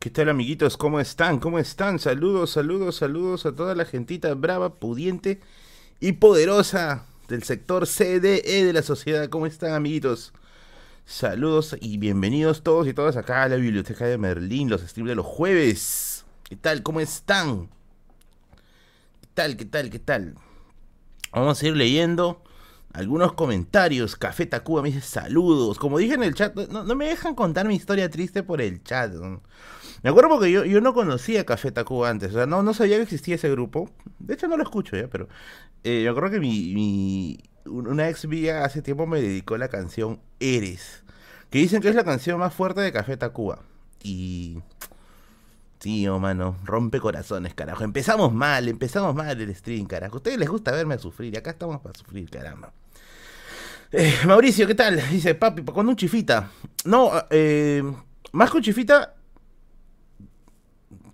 ¿Qué tal amiguitos? ¿Cómo están? ¿Cómo están? Saludos, saludos, saludos a toda la gentita brava, pudiente y poderosa del sector CDE de la sociedad. ¿Cómo están amiguitos? Saludos y bienvenidos todos y todas acá a la biblioteca de Merlín, los streams de los jueves. ¿Qué tal? ¿Cómo están? ¿Qué tal? ¿Qué tal? ¿Qué tal? Vamos a ir leyendo algunos comentarios. Café Tacuba me dice saludos. Como dije en el chat, no, me dejan contar mi historia triste por el chat. Me acuerdo porque yo, yo no conocía Café Tacuba antes, o sea, no, no sabía que existía ese grupo. De hecho, no lo escucho ya, pero eh, me acuerdo que mi, mi, una ex vía hace tiempo me dedicó la canción Eres, que dicen que es la canción más fuerte de Café Tacuba. Y. Tío, mano, rompe corazones, carajo. Empezamos mal, empezamos mal el stream, carajo. A ustedes les gusta verme sufrir, acá estamos para sufrir, caramba. Eh, Mauricio, ¿qué tal? Dice, papi, con un chifita. No, eh, más con chifita,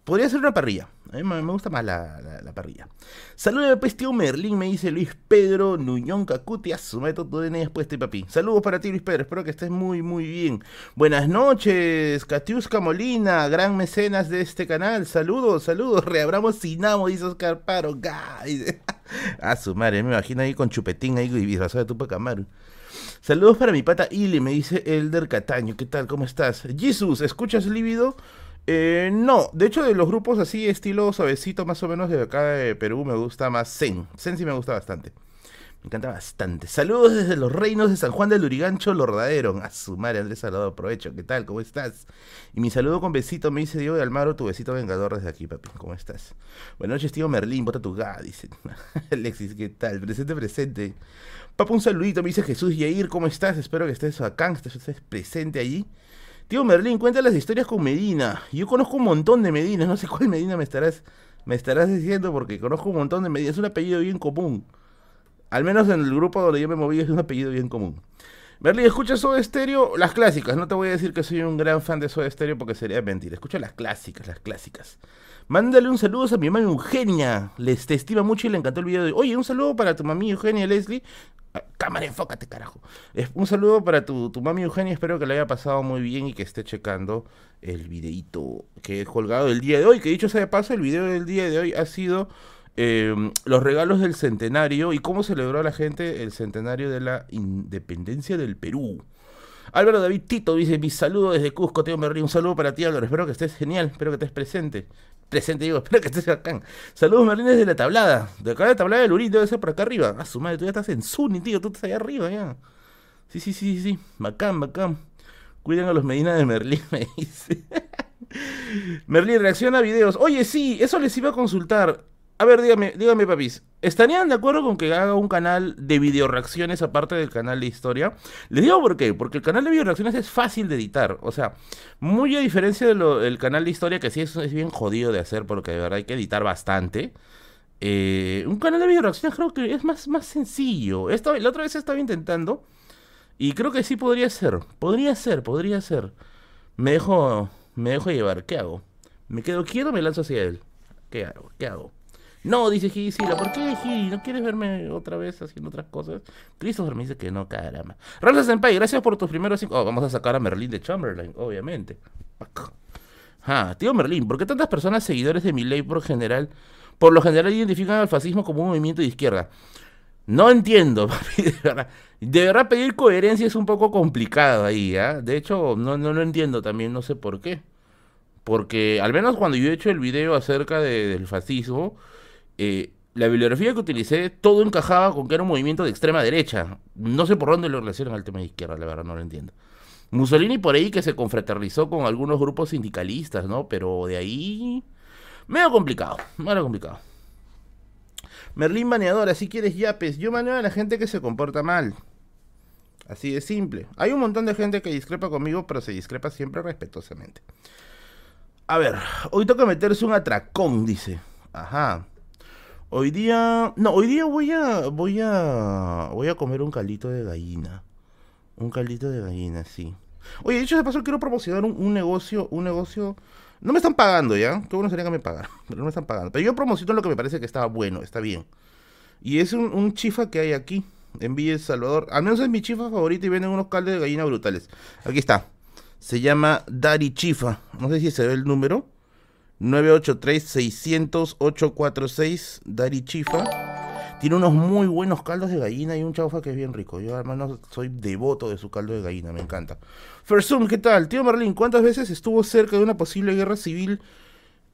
Podría ser una parrilla. A mí me gusta más la, parrilla. Saludos pues tío Merlín, me dice Luis Pedro Nuñón Cacuti. A su método tu DNI después de papi. Saludos para ti Luis Pedro, espero que estés muy muy bien. Buenas noches, Katiuska Molina, gran mecenas de este canal. Saludos, saludos. Reabramos Sinamo, dice Oscar Paro. A su madre, me imagino ahí con chupetín ahí y disfrazado de Tupac Amaru. Saludos para mi pata Ili, me dice Elder Cataño. ¿Qué tal? ¿Cómo estás? Jesus, ¿escuchas lívido? Eh, no, de hecho de los grupos así estilo suavecito más o menos de acá de Perú me gusta más Zen. Zen sí me gusta bastante. Me encanta bastante. Saludos desde los reinos de San Juan del Lurigancho, Lordaderon. A su madre, Andrés Salvador, aprovecho. ¿Qué tal? ¿Cómo estás? Y mi saludo con besito me dice Diego de Almaro, tu besito vengador desde aquí, papi. ¿Cómo estás? Buenas noches, tío Merlín, bota tu ga, dice. Alexis, ¿qué tal? Presente, presente. Papu, un saludito, me dice Jesús Yair, ¿cómo estás? Espero que estés acá, que estés presente allí. Tío Merlín, cuenta las historias con Medina. Yo conozco un montón de Medinas, no sé cuál Medina me estarás, me estarás diciendo porque conozco un montón de Medinas. Es un apellido bien común. Al menos en el grupo donde yo me moví es un apellido bien común. Merlín, escucha Soda Stereo, las clásicas. No te voy a decir que soy un gran fan de Soda Stereo porque sería mentira. Escucha las clásicas, las clásicas. Mándale un saludo a mi mamá Eugenia. Les te estima mucho y le encantó el video de Oye, un saludo para tu mami Eugenia Leslie. Cámara, enfócate, carajo. Un saludo para tu, tu mami Eugenia, espero que le haya pasado muy bien y que esté checando el videito que he colgado el día de hoy. Que dicho sea de paso, el video del día de hoy ha sido em, los regalos del centenario y cómo celebró la gente el centenario de la independencia del Perú. Álvaro David Tito dice, mi saludo desde Cusco, Tío Merri, un saludo para ti Álvaro, espero que estés genial, espero que estés presente. Presente, digo, espero que estés acá. Saludos Merlín desde la tablada, de acá de la tablada de Lurín, debe ser por acá arriba. Ah, su madre, tú ya estás en Zuni, tío, tú estás allá arriba ya. Sí, sí, sí, sí, bacán, bacán. Cuiden a los Medina de Merlín, me dice. Merlín reacciona a videos. Oye, sí, eso les iba a consultar. A ver, dígame, dígame, papis. ¿Estarían de acuerdo con que haga un canal de video reacciones aparte del canal de historia? Les digo por qué. Porque el canal de video reacciones es fácil de editar. O sea, muy a diferencia del canal de historia, que sí es, bien jodido de hacer porque de verdad hay que editar bastante. Eh, un canal de video reacciones creo que es más, más sencillo. Esto, la otra vez estaba intentando. Y creo que sí podría ser. Podría ser, podría ser. Me dejo, me dejo llevar. ¿Qué hago? ¿Me quedo quieto o me lanzo hacia él? ¿Qué hago? ¿Qué hago? No, dice Gisila, ¿por qué Gil? ¿No quieres verme otra vez haciendo otras cosas? Christopher me dice que no, caramba. Rosa Senpai, gracias por tus primeros cinco. Oh, vamos a sacar a Merlin de Chamberlain, obviamente. Ah, tío Merlin, ¿por qué tantas personas seguidores de mi ley por general, por lo general identifican al fascismo como un movimiento de izquierda? No entiendo, papi, de verdad. De verdad pedir coherencia es un poco complicado ahí, ¿ah? De hecho, no, no lo entiendo también, no sé por qué. Porque al menos cuando yo he hecho el video acerca del fascismo, eh, la bibliografía que utilicé, todo encajaba con que era un movimiento de extrema derecha. No sé por dónde lo relacionan al tema de izquierda, la verdad no lo entiendo. Mussolini por ahí que se confraternizó con algunos grupos sindicalistas, ¿no? Pero de ahí... Medio complicado, medio complicado. Merlín baneadora, si quieres yapes, yo maneo a la gente que se comporta mal. Así de simple. Hay un montón de gente que discrepa conmigo, pero se discrepa siempre respetuosamente. A ver, hoy toca meterse un atracón, dice. Ajá. Hoy día, no, hoy día voy a, voy a, voy a comer un caldito de gallina. Un caldito de gallina, sí. Oye, dicho de paso, quiero promocionar un, negocio, un negocio. No me están pagando ya, qué bueno sería que me pagaran, pero no me están pagando. Pero yo promociono lo que me parece que estaba bueno, está bien. Y es un, chifa que hay aquí, en Villa Salvador. Al menos es mi chifa favorita y venden unos caldos de gallina brutales. Aquí está. Se llama Dari Chifa. No sé si se ve el número. 983-600-846. Dari Chifa. Tiene unos muy buenos caldos de gallina y un chaufa que es bien rico. Yo además soy devoto de su caldo de gallina, me encanta. Fersum, ¿qué tal? Tío Merlin, ¿cuántas veces estuvo cerca de una posible guerra civil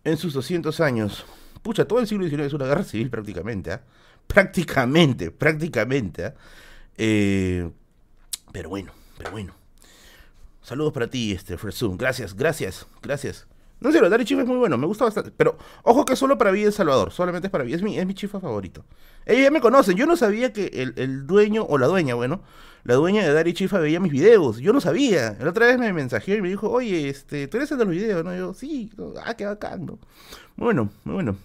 en sus 200 años? Pucha, todo el siglo XIX es una guerra civil prácticamente, ¿ah? Prácticamente, prácticamente, ¿ah? Eh, pero bueno, pero bueno. Saludos para ti, este, Fersum. Gracias, gracias, gracias. No sé, Dari Chifa es muy bueno, me gusta bastante. Pero ojo que solo para Villa El Salvador, solamente es para mí, es mi, es mi chifa favorito. Ellos ya me conocen, yo no sabía que el, dueño, o la dueña, bueno, la dueña de Dari Chifa veía mis videos, yo no sabía. La otra vez me mensajeó y me dijo, oye, este, tú eres el de los videos, ¿no? yo, sí, ah, qué bacán. Muy bueno, muy bueno.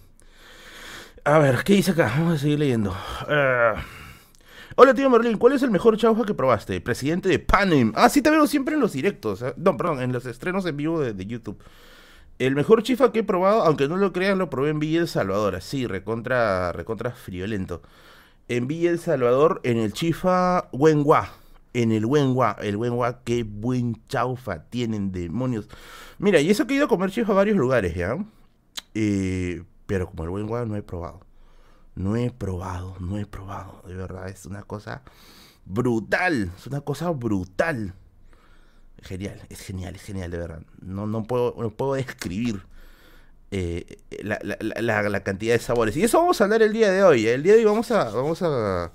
A ver, ¿qué dice acá? Vamos a seguir leyendo. Uh... Hola, tío Merlin, ¿cuál es el mejor chaufa que probaste? Presidente de Panem. Ah, sí, te veo siempre en los directos. ¿eh? No, perdón, en los estrenos en vivo de, YouTube. El mejor chifa que he probado, aunque no lo crean, lo probé en Villa El Salvador. Sí, recontra, recontra friolento. En Villa El Salvador, en el chifa Wenhua. En el Wenhua, el Wenhua, qué buen chaufa tienen, demonios. Mira, y eso que he ido a comer chifa a varios lugares, ¿ya? Eh, pero como el Wenhua no he probado. No he probado, no he probado, de verdad, es una cosa brutal, es una cosa brutal. Genial, es genial, es genial, de verdad. No, no, puedo, no puedo describir eh, la, la, la, cantidad de sabores. Y eso vamos a hablar el día de hoy. ¿eh? El día de hoy vamos a, vamos a,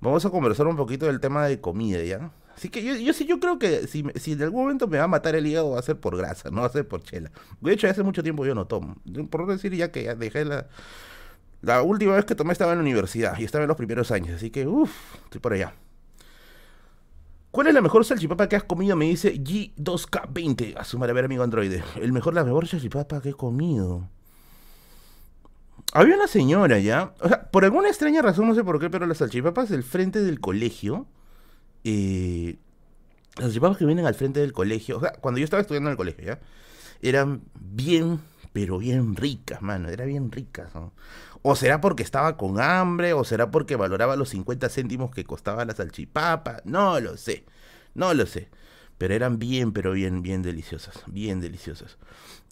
vamos a conversar un poquito del tema de comida, ¿ya? Así que yo, yo sí, yo creo que si, si en algún momento me va a matar el hígado va a ser por grasa, no va a ser por chela. De hecho, hace mucho tiempo yo no tomo. Por decir ya que ya dejé la, la última vez que tomé estaba en la universidad y estaba en los primeros años, así que, uff, estoy por allá. ¿Cuál es la mejor salchipapa que has comido? Me dice G2K20. A sumar a ver, amigo androide. El mejor, la mejor salchipapa que he comido. Había una señora ya. O sea, por alguna extraña razón, no sé por qué, pero las salchipapas del frente del colegio. Eh, las salchipapas que vienen al frente del colegio. O sea, cuando yo estaba estudiando en el colegio, ya. Eran bien, pero bien ricas, mano. Eran bien ricas. ¿no? O será porque estaba con hambre, o será porque valoraba los 50 céntimos que costaba la salchipapa. No lo sé, no lo sé. Pero eran bien, pero bien, bien deliciosas, bien deliciosas.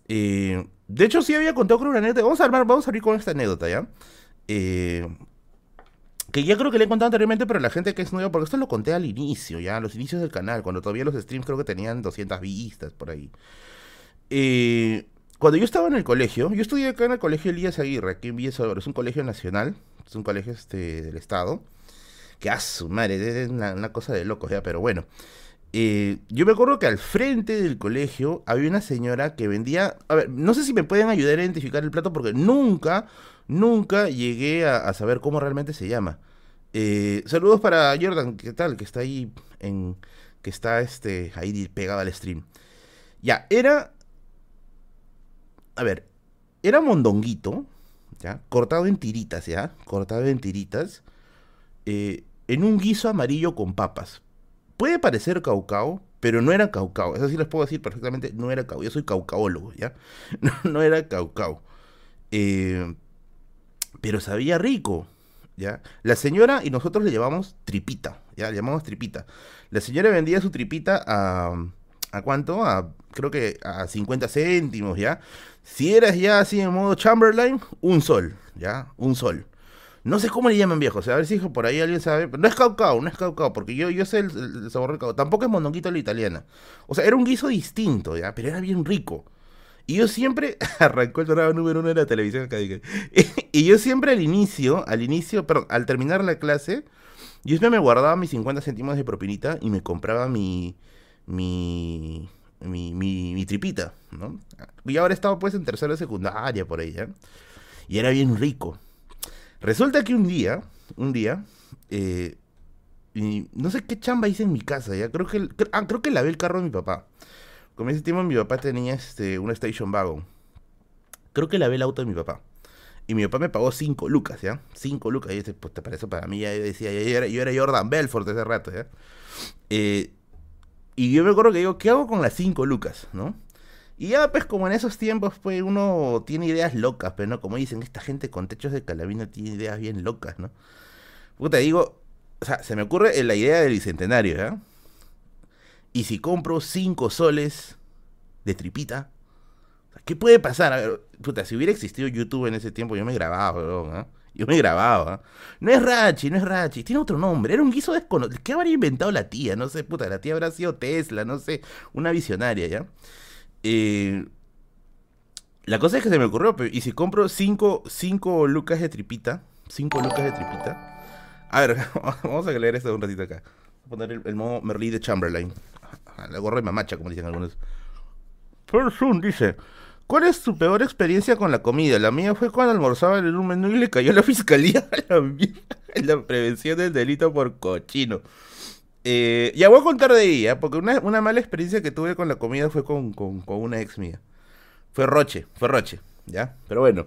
Eh, de hecho, sí había contado con una anécdota. Vamos a armar, vamos a abrir con esta anécdota, ¿ya? Eh, que ya creo que le he contado anteriormente, pero la gente que es nueva, porque esto lo conté al inicio, ya, los inicios del canal, cuando todavía los streams creo que tenían 200 vistas por ahí. Eh, cuando yo estaba en el colegio, yo estudié acá en el colegio Elías Aguirre, aquí en Villa Salvador, es un colegio nacional, es un colegio este, del Estado, que a su madre, es una, cosa de locos ya, pero bueno. Eh, yo me acuerdo que al frente del colegio había una señora que vendía, a ver, no sé si me pueden ayudar a identificar el plato porque nunca, nunca llegué a, saber cómo realmente se llama. Eh, saludos para Jordan, ¿qué tal? Que está ahí en, que está este, ahí pegado al stream. Ya, era a ver, era mondonguito, ¿ya? Cortado en tiritas, ¿ya? Cortado en tiritas, eh, en un guiso amarillo con papas. Puede parecer caucao, pero no era caucao. Eso sí les puedo decir perfectamente, no era caucao. Yo soy caucaólogo, ¿ya? No, era caucao. Eh, pero sabía rico, ¿ya? La señora y nosotros le llamamos tripita, ¿ya? Le llamamos tripita. La señora vendía su tripita a... ¿A cuánto? A, creo que a 50 céntimos, ¿ya? Si eras ya así en modo Chamberlain, un sol, ¿ya? Un sol. No sé cómo le llaman viejos, a ver si por ahí alguien sabe. No es caucao, no es caucao, porque yo, yo sé el, sabor del caucao. Tampoco es mondonguito la italiana. O sea, era un guiso distinto, ¿ya? Pero era bien rico. Y yo siempre, arrancó el programa número uno de la televisión acá, y yo siempre al inicio, al inicio, perdón, al terminar la clase, yo siempre me guardaba mis 50 céntimos de propinita y me compraba mi, mi, mi, mi, tripita, ¿no? Y ahora estaba pues en tercera secundaria por ahí, ¿eh? Y era bien rico. Resulta que un día, un día, eh, y no sé qué chamba hice en mi casa, ya creo que, ah, creo que lavé el carro de mi papá. Como ese tiempo mi papá tenía este, una station wagon. Creo que lavé el auto de mi papá. Y mi papá me pagó 5 lucas, ¿ya? 5 lucas. Y yo pues te parece para mí, ya decía, yo era, yo era Jordan Belfort ese rato, ¿ya? Eh, y yo me acuerdo que digo, ¿qué hago con las 5 lucas? ¿No? Y ya, pues, como en esos tiempos, pues, uno tiene ideas locas, pero no, como dicen, esta gente con techos de calabina tiene ideas bien locas, ¿no? Puta, digo, o sea, se me ocurre la idea del bicentenario, ¿ya? ¿y si compro 5 soles de tripita? ¿Qué puede pasar? A ver, puta, si hubiera existido YouTube en ese tiempo, yo me grababa, weón, ¿ah? Yo me grababa. No es Rachi, no es Rachi, tiene otro nombre. Era un guiso desconocido. ¿Qué habría inventado la tía? No sé, puta, la tía habrá sido Tesla, no sé, una visionaria, ¿ya? Eh, la cosa es que se me ocurrió, ¿y si compro 5 lucas de tripita? 5 lucas de tripita. A ver, vamos a leer esto un ratito acá. Voy a poner el, modo Merlí de Chamberlain. La gorra de mamacha, como dicen algunos. Persun dice, ¿cuál es tu peor experiencia con la comida? La mía fue cuando almorzaba en un menú y le cayó la fiscalía a la, prevención del delito por cochino. Eh, ya voy a contar de ella, ¿eh? porque una, mala experiencia que tuve con la comida fue con, una ex mía. Fue Roche, fue Roche, ¿ya? Pero bueno.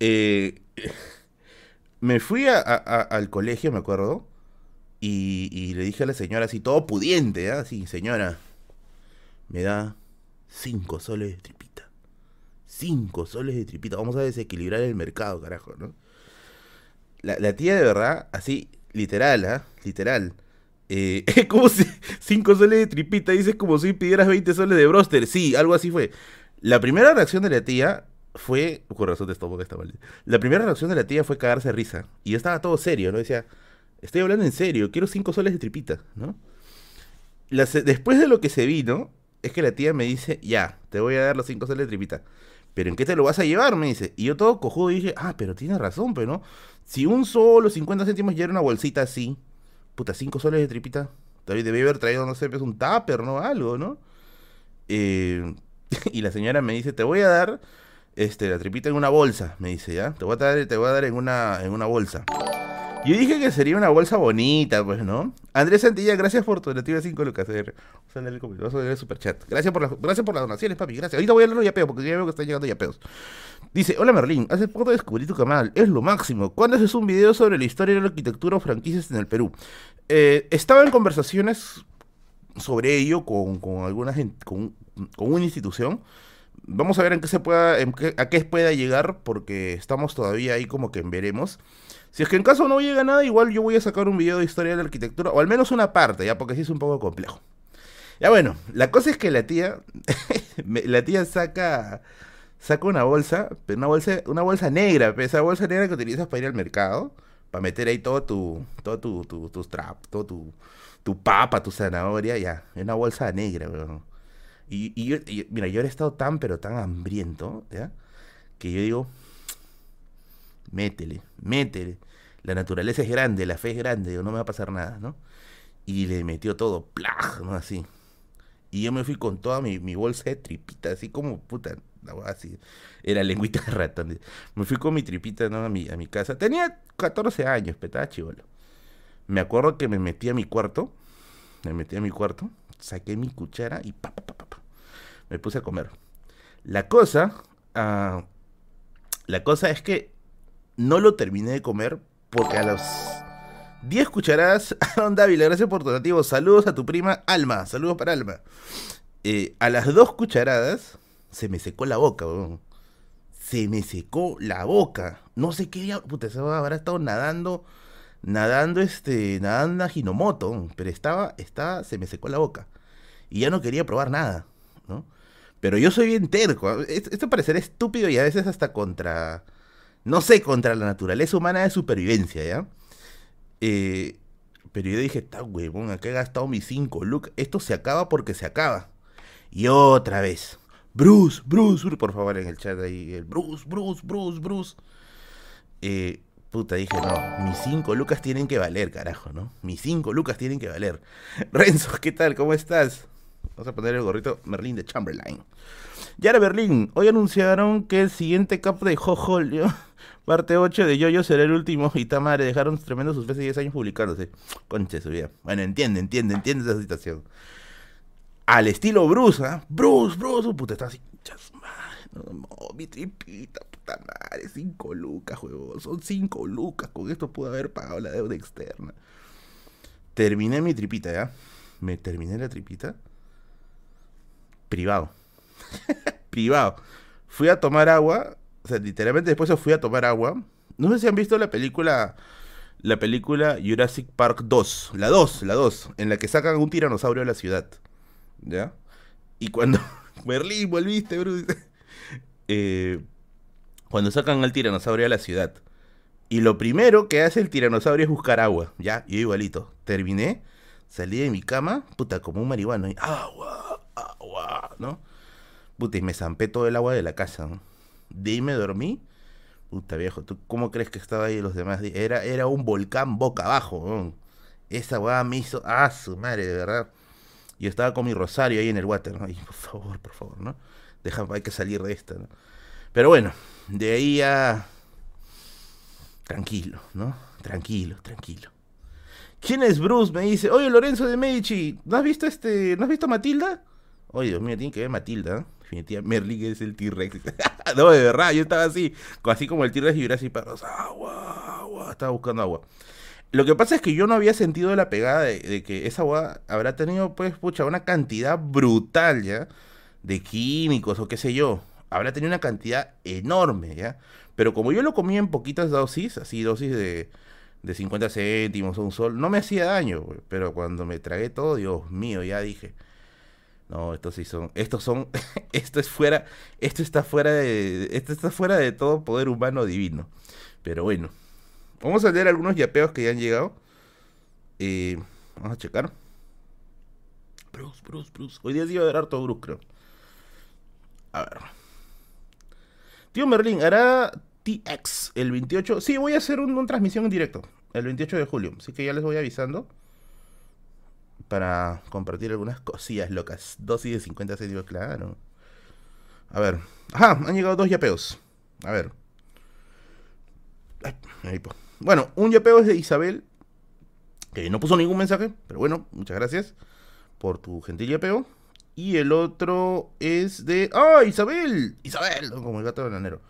Eh, me fui al colegio, me acuerdo, y, le dije a la señora así, todo pudiente, ¿ya? Así, señora, me da cinco soles de tripita. Cinco soles de tripita. Vamos a desequilibrar el mercado, carajo, ¿no? La, la tía de verdad, así, literal, ¿ah? Literal eh, como si 5 soles de tripita, dices como si pidieras 20 soles de broster. Sí, algo así fue. La primera reacción de la tía fue. Corazón de estómago está mal. La primera reacción de la tía fue cagarse risa. Y yo estaba todo serio, ¿no? Decía, estoy hablando en serio, quiero 5 soles de tripita, ¿no? después de lo que se vino, es que la tía me dice, ya, te voy a dar los 5 soles de tripita. ¿Pero en qué te lo vas a llevar? Me dice. Y yo todo cojudo dije, ah, pero tiene razón, pero no. Si un solo 50 céntimos ya era una bolsita así, puta, 5 soles de tripita. David debe haber traído, no sé, pues un tupper, ¿no? Algo, ¿no? Eh, y la señora me dice, te voy a dar este, la tripita en una bolsa, me dice, ¿ya? Te voy a dar, te voy a dar en, una, en una bolsa. Yo dije que sería una bolsa bonita, pues, ¿no? Andrés Santilla, gracias por tu donativa de 5 lucas. Vamos a leer el, el superchat. Gracias por, gracias por las donaciones, papi, gracias. Ahorita voy a leer los yapeos, porque ya veo que están llegando yapeos. Dice, hola Merlín, hace poco descubrí tu canal, es lo máximo. ¿Cuándo haces un video sobre la historia de la arquitectura o franquicias en el Perú? Eh, estaba en conversaciones sobre ello con, con alguna gente, con, con, una institución. Vamos a ver en qué se pueda, a qué pueda llegar, porque estamos todavía ahí como que en veremos. Si es que en caso no llega nada, igual yo voy a sacar un video de historia de la arquitectura, o al menos una parte, ya, porque sí es un poco complejo. Ya bueno, la cosa es que la tía, la tía saca saca una bolsa, una bolsa, una bolsa negra, esa bolsa negra que utilizas para ir al mercado, para meter ahí todo tu, todo tu, tu, tus trap, todo tu, tu papa, tu zanahoria, ya, una bolsa negra, weón. Y, y, yo, mira, yo he estado tan, pero tan hambriento, ¿ya? Que yo digo, métele, métele. La naturaleza es grande, la fe es grande, no me va a pasar nada, ¿no? Y le metió todo, plaj, ¿no? Así. Y yo me fui con toda mi, mi bolsa de tripita, así como, puta, así. Era lengüita de ratón. Me fui con mi tripita ¿no? a, mi, a mi casa. Tenía 14 años, petaba chivolo. Me acuerdo que me metí a mi cuarto. Me metí a mi cuarto. Saqué mi cuchara y pa, pa, pa, pa, me puse a comer. La cosa. Uh, la cosa es que no lo terminé de comer porque a los 10 cucharadas. Aaron Dávila, gracias por tu donativo. Saludos a tu prima Alma. Saludos para Alma. Eh, a las dos cucharadas se me secó la boca, weón. Se me secó la boca. No sé qué día, puta, se habrá estado nadando, nadando, este, nadando a Hinomoto, pero estaba, estaba, se me secó la boca. Y ya no quería probar nada, ¿no? Pero yo soy bien terco. Esto parecerá estúpido y a veces hasta contra, no sé, contra la naturaleza humana de supervivencia, ¿ya? Eh, pero yo dije, está huevón, acá he gastado mis 5 look. Esto se acaba porque se acaba. Y otra vez. Bruce, Bruce, por favor en el chat ahí, el Bruce, Bruce, Bruce, Bruce. Eh, puta, dije, no, mis cinco lucas tienen que valer, carajo, ¿no? Mis cinco lucas tienen que valer. Renzo, ¿qué tal? ¿Cómo estás? Vamos a poner el gorrito Merlin de Chamberlain. Yara Berlín, hoy anunciaron que el siguiente cap de Jojo, parte 8 de Yoyo será el último y Tamare dejaron tremendo sus veces 10 años publicándose. Conche su vida. Bueno, entiende, entiende, entiende esa situación al estilo Bruce, ¿ah? Bruce, Bruce, puta, está así, no, mi tripita, puta madre, cinco lucas, juego, son cinco lucas, con esto pude haber pagado la deuda externa. Terminé mi tripita, ¿ya? Me terminé la tripita. Privado. Privado. Fui a tomar agua, o sea, literalmente después fui a tomar agua. No sé si han visto la película la película Jurassic Park 2, la 2, la 2, en la que sacan un tiranosaurio a la ciudad. ¿Ya? Y cuando... Berlín, volviste, Bruce. Eh, cuando sacan al tiranosaurio a la ciudad. Y lo primero que hace el tiranosaurio es buscar agua. Ya, yo igualito. Terminé, salí de mi cama, puta, como un marihuano. Agua, agua, ¿no? Puta, y me zampé todo el agua de la casa. ¿no? De ahí me dormí. Puta viejo, ¿tú cómo crees que estaba ahí los demás? Era, era un volcán boca abajo. Esa agua me hizo. Ah, su madre, de verdad. Yo estaba con mi rosario ahí en el water. ¿no? Y, por favor, por favor, ¿no? Deja, hay que salir de esta, ¿no? Pero bueno, de ahí ya Tranquilo, ¿no? Tranquilo, tranquilo. ¿Quién es Bruce? Me dice, oye, Lorenzo de Medici, ¿no has visto este, ¿no has visto Matilda? Oye, Dios mío, tiene que ver Matilda, ¿eh? Definitivamente, Merlin es el T-Rex. no, de verdad, yo estaba así, así como el T-Rex y hubiera así perros, agua, agua, estaba buscando agua. Lo que pasa es que yo no había sentido la pegada de, de, que esa agua habrá tenido, pues, pucha, una cantidad brutal, ¿ya? De químicos o qué sé yo. Habrá tenido una cantidad enorme, ¿ya? Pero como yo lo comía en poquitas dosis, así dosis de, de 50 céntimos o un sol, no me hacía daño, Pero cuando me tragué todo, Dios mío, ya dije. No, estos sí son, estos son, esto es fuera, esto está fuera de, esto está fuera de todo poder humano divino. Pero bueno, vamos a leer algunos yapeos que ya han llegado. Eh, vamos a checar. Bruce, Bruce, Bruce. Hoy día sí va a haber harto Bruce, creo. A ver. Tío Merlín, ¿hará TX el 28. Sí, voy a hacer una transmisión en directo el 28 de julio. Así que ya les voy avisando para compartir algunas cosillas locas. Dosis de 50 céntimos, claro. A ver. Ajá, han llegado dos yapeos. A ver. Bueno, un yapeo es de Isabel, que no puso ningún mensaje, pero bueno, muchas gracias por tu gentil yapeo. Y el otro es de. ¡Ah, Isabel! Isabel, como el gato bananero.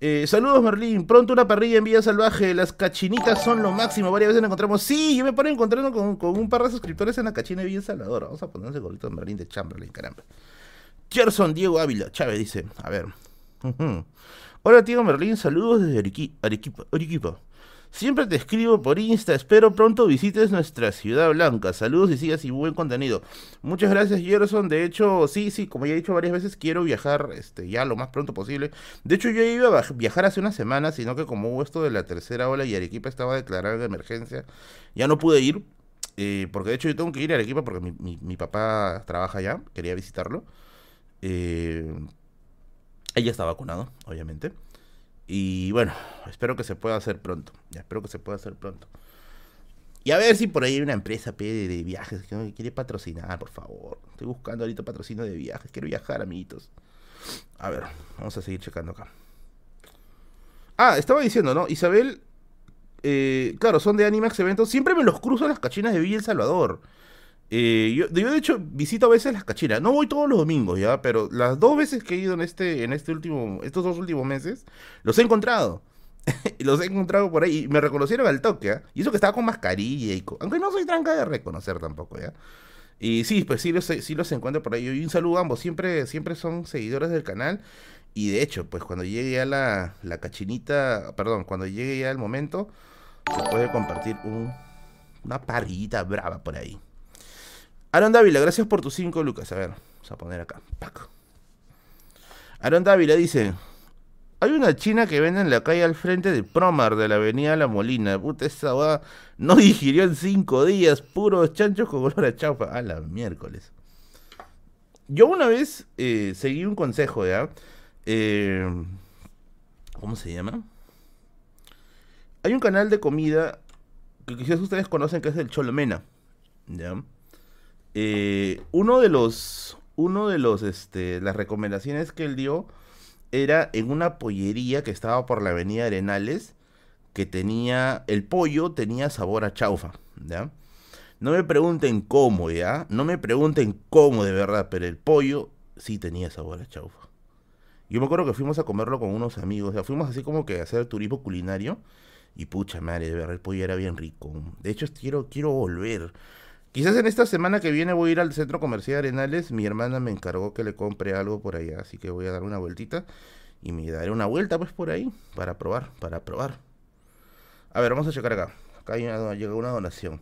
Eh, saludos Merlín, pronto una parrilla en Villa Salvaje, las cachinitas son lo máximo, varias veces nos encontramos, sí, yo me paro encontrando con, con, un par de suscriptores en la cachina de Villa Salvador, vamos a ponerse gorrito de Merlín de Chamberlain, caramba. Gerson Diego Ávila, Chávez dice, a ver. Hola tío Merlín, saludos desde Arequipa, Arequipa. Siempre te escribo por Insta, espero pronto visites nuestra ciudad blanca. Saludos y sigas y buen contenido. Muchas gracias, Gerson. De hecho, sí, sí, como ya he dicho varias veces, quiero viajar este, ya lo más pronto posible. De hecho, yo iba a viajar hace una semana, sino que como hubo esto de la tercera ola y Arequipa estaba declarada en emergencia, ya no pude ir. Eh, porque de hecho yo tengo que ir a Arequipa porque mi, mi, papá trabaja allá, quería visitarlo. Eh, ella está vacunado, obviamente. Y bueno, espero que se pueda hacer pronto. Ya espero que se pueda hacer pronto. Y a ver si por ahí hay una empresa de viajes que quiere patrocinar, por favor. Estoy buscando ahorita patrocinio de viajes. Quiero viajar, amiguitos. A ver, vamos a seguir checando acá. Ah, estaba diciendo, ¿no? Isabel, eh, claro, son de Animax eventos. Siempre me los cruzo a las cachinas de Villa El Salvador. Eh, yo, de hecho visito a veces las cachinas. No voy todos los domingos, ya, pero las dos veces que he ido en este, en este último, estos dos últimos meses, los he encontrado. los he encontrado por ahí y me reconocieron al toque, ¿ya? Y eso que estaba con mascarilla y aunque no soy tranca de reconocer tampoco, ¿ya? Y sí, pues sí los, sí los encuentro por ahí. Y un saludo a ambos, siempre, siempre son seguidores del canal. Y de hecho, pues cuando llegue ya la, la cachinita, perdón, cuando llegue ya el momento, se puede compartir un, una parrillita brava por ahí. Aaron Dávila, gracias por tus 5 lucas. A ver, vamos a poner acá. Paco. Aaron Dávila dice: Hay una china que vende en la calle al frente del Promar de la avenida La Molina. Puta, esa va no digirió en 5 días. Puros chanchos con olor a chaufa. A la miércoles. Yo una vez eh, seguí un consejo, ¿ya? Eh, ¿Cómo se llama? Hay un canal de comida que quizás ustedes conocen que es el Cholomena. ¿Ya? Eh, uno de los, uno de los, este, las recomendaciones que él dio era en una pollería que estaba por la avenida Arenales, que tenía, el pollo tenía sabor a chaufa, ¿ya? No me pregunten cómo, ¿ya? No me pregunten cómo de verdad, pero el pollo sí tenía sabor a chaufa. Yo me acuerdo que fuimos a comerlo con unos amigos, o sea, fuimos así como que a hacer turismo culinario, y pucha madre, de verdad el pollo era bien rico. De hecho, quiero, quiero volver. Quizás en esta semana que viene voy a ir al centro comercial Arenales. Mi hermana me encargó que le compre algo por allá, así que voy a dar una vueltita y me daré una vuelta pues por ahí para probar, para probar. A ver, vamos a checar acá. Acá una, llega una donación.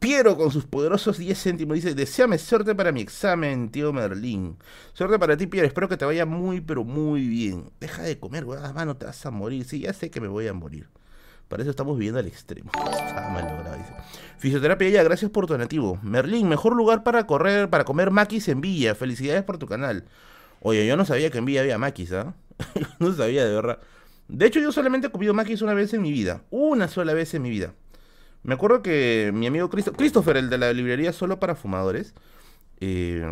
Piero con sus poderosos 10 céntimos dice, deseame suerte para mi examen, tío Merlín. Suerte para ti, Piero, espero que te vaya muy, pero muy bien. Deja de comer, weón, mano, te vas a morir. Sí, ya sé que me voy a morir. Para eso estamos viviendo al extremo. Está mal logrado, dice. Fisioterapia ya, gracias por tu donativo. Merlín, mejor lugar para correr, para comer maquis en Villa. Felicidades por tu canal. Oye, yo no sabía que en Villa había maquis, ¿ah? no sabía, de verdad. De hecho, yo solamente he comido maquis una vez en mi vida. Una sola vez en mi vida. Me acuerdo que mi amigo Christopher, el de la librería solo para fumadores, eh,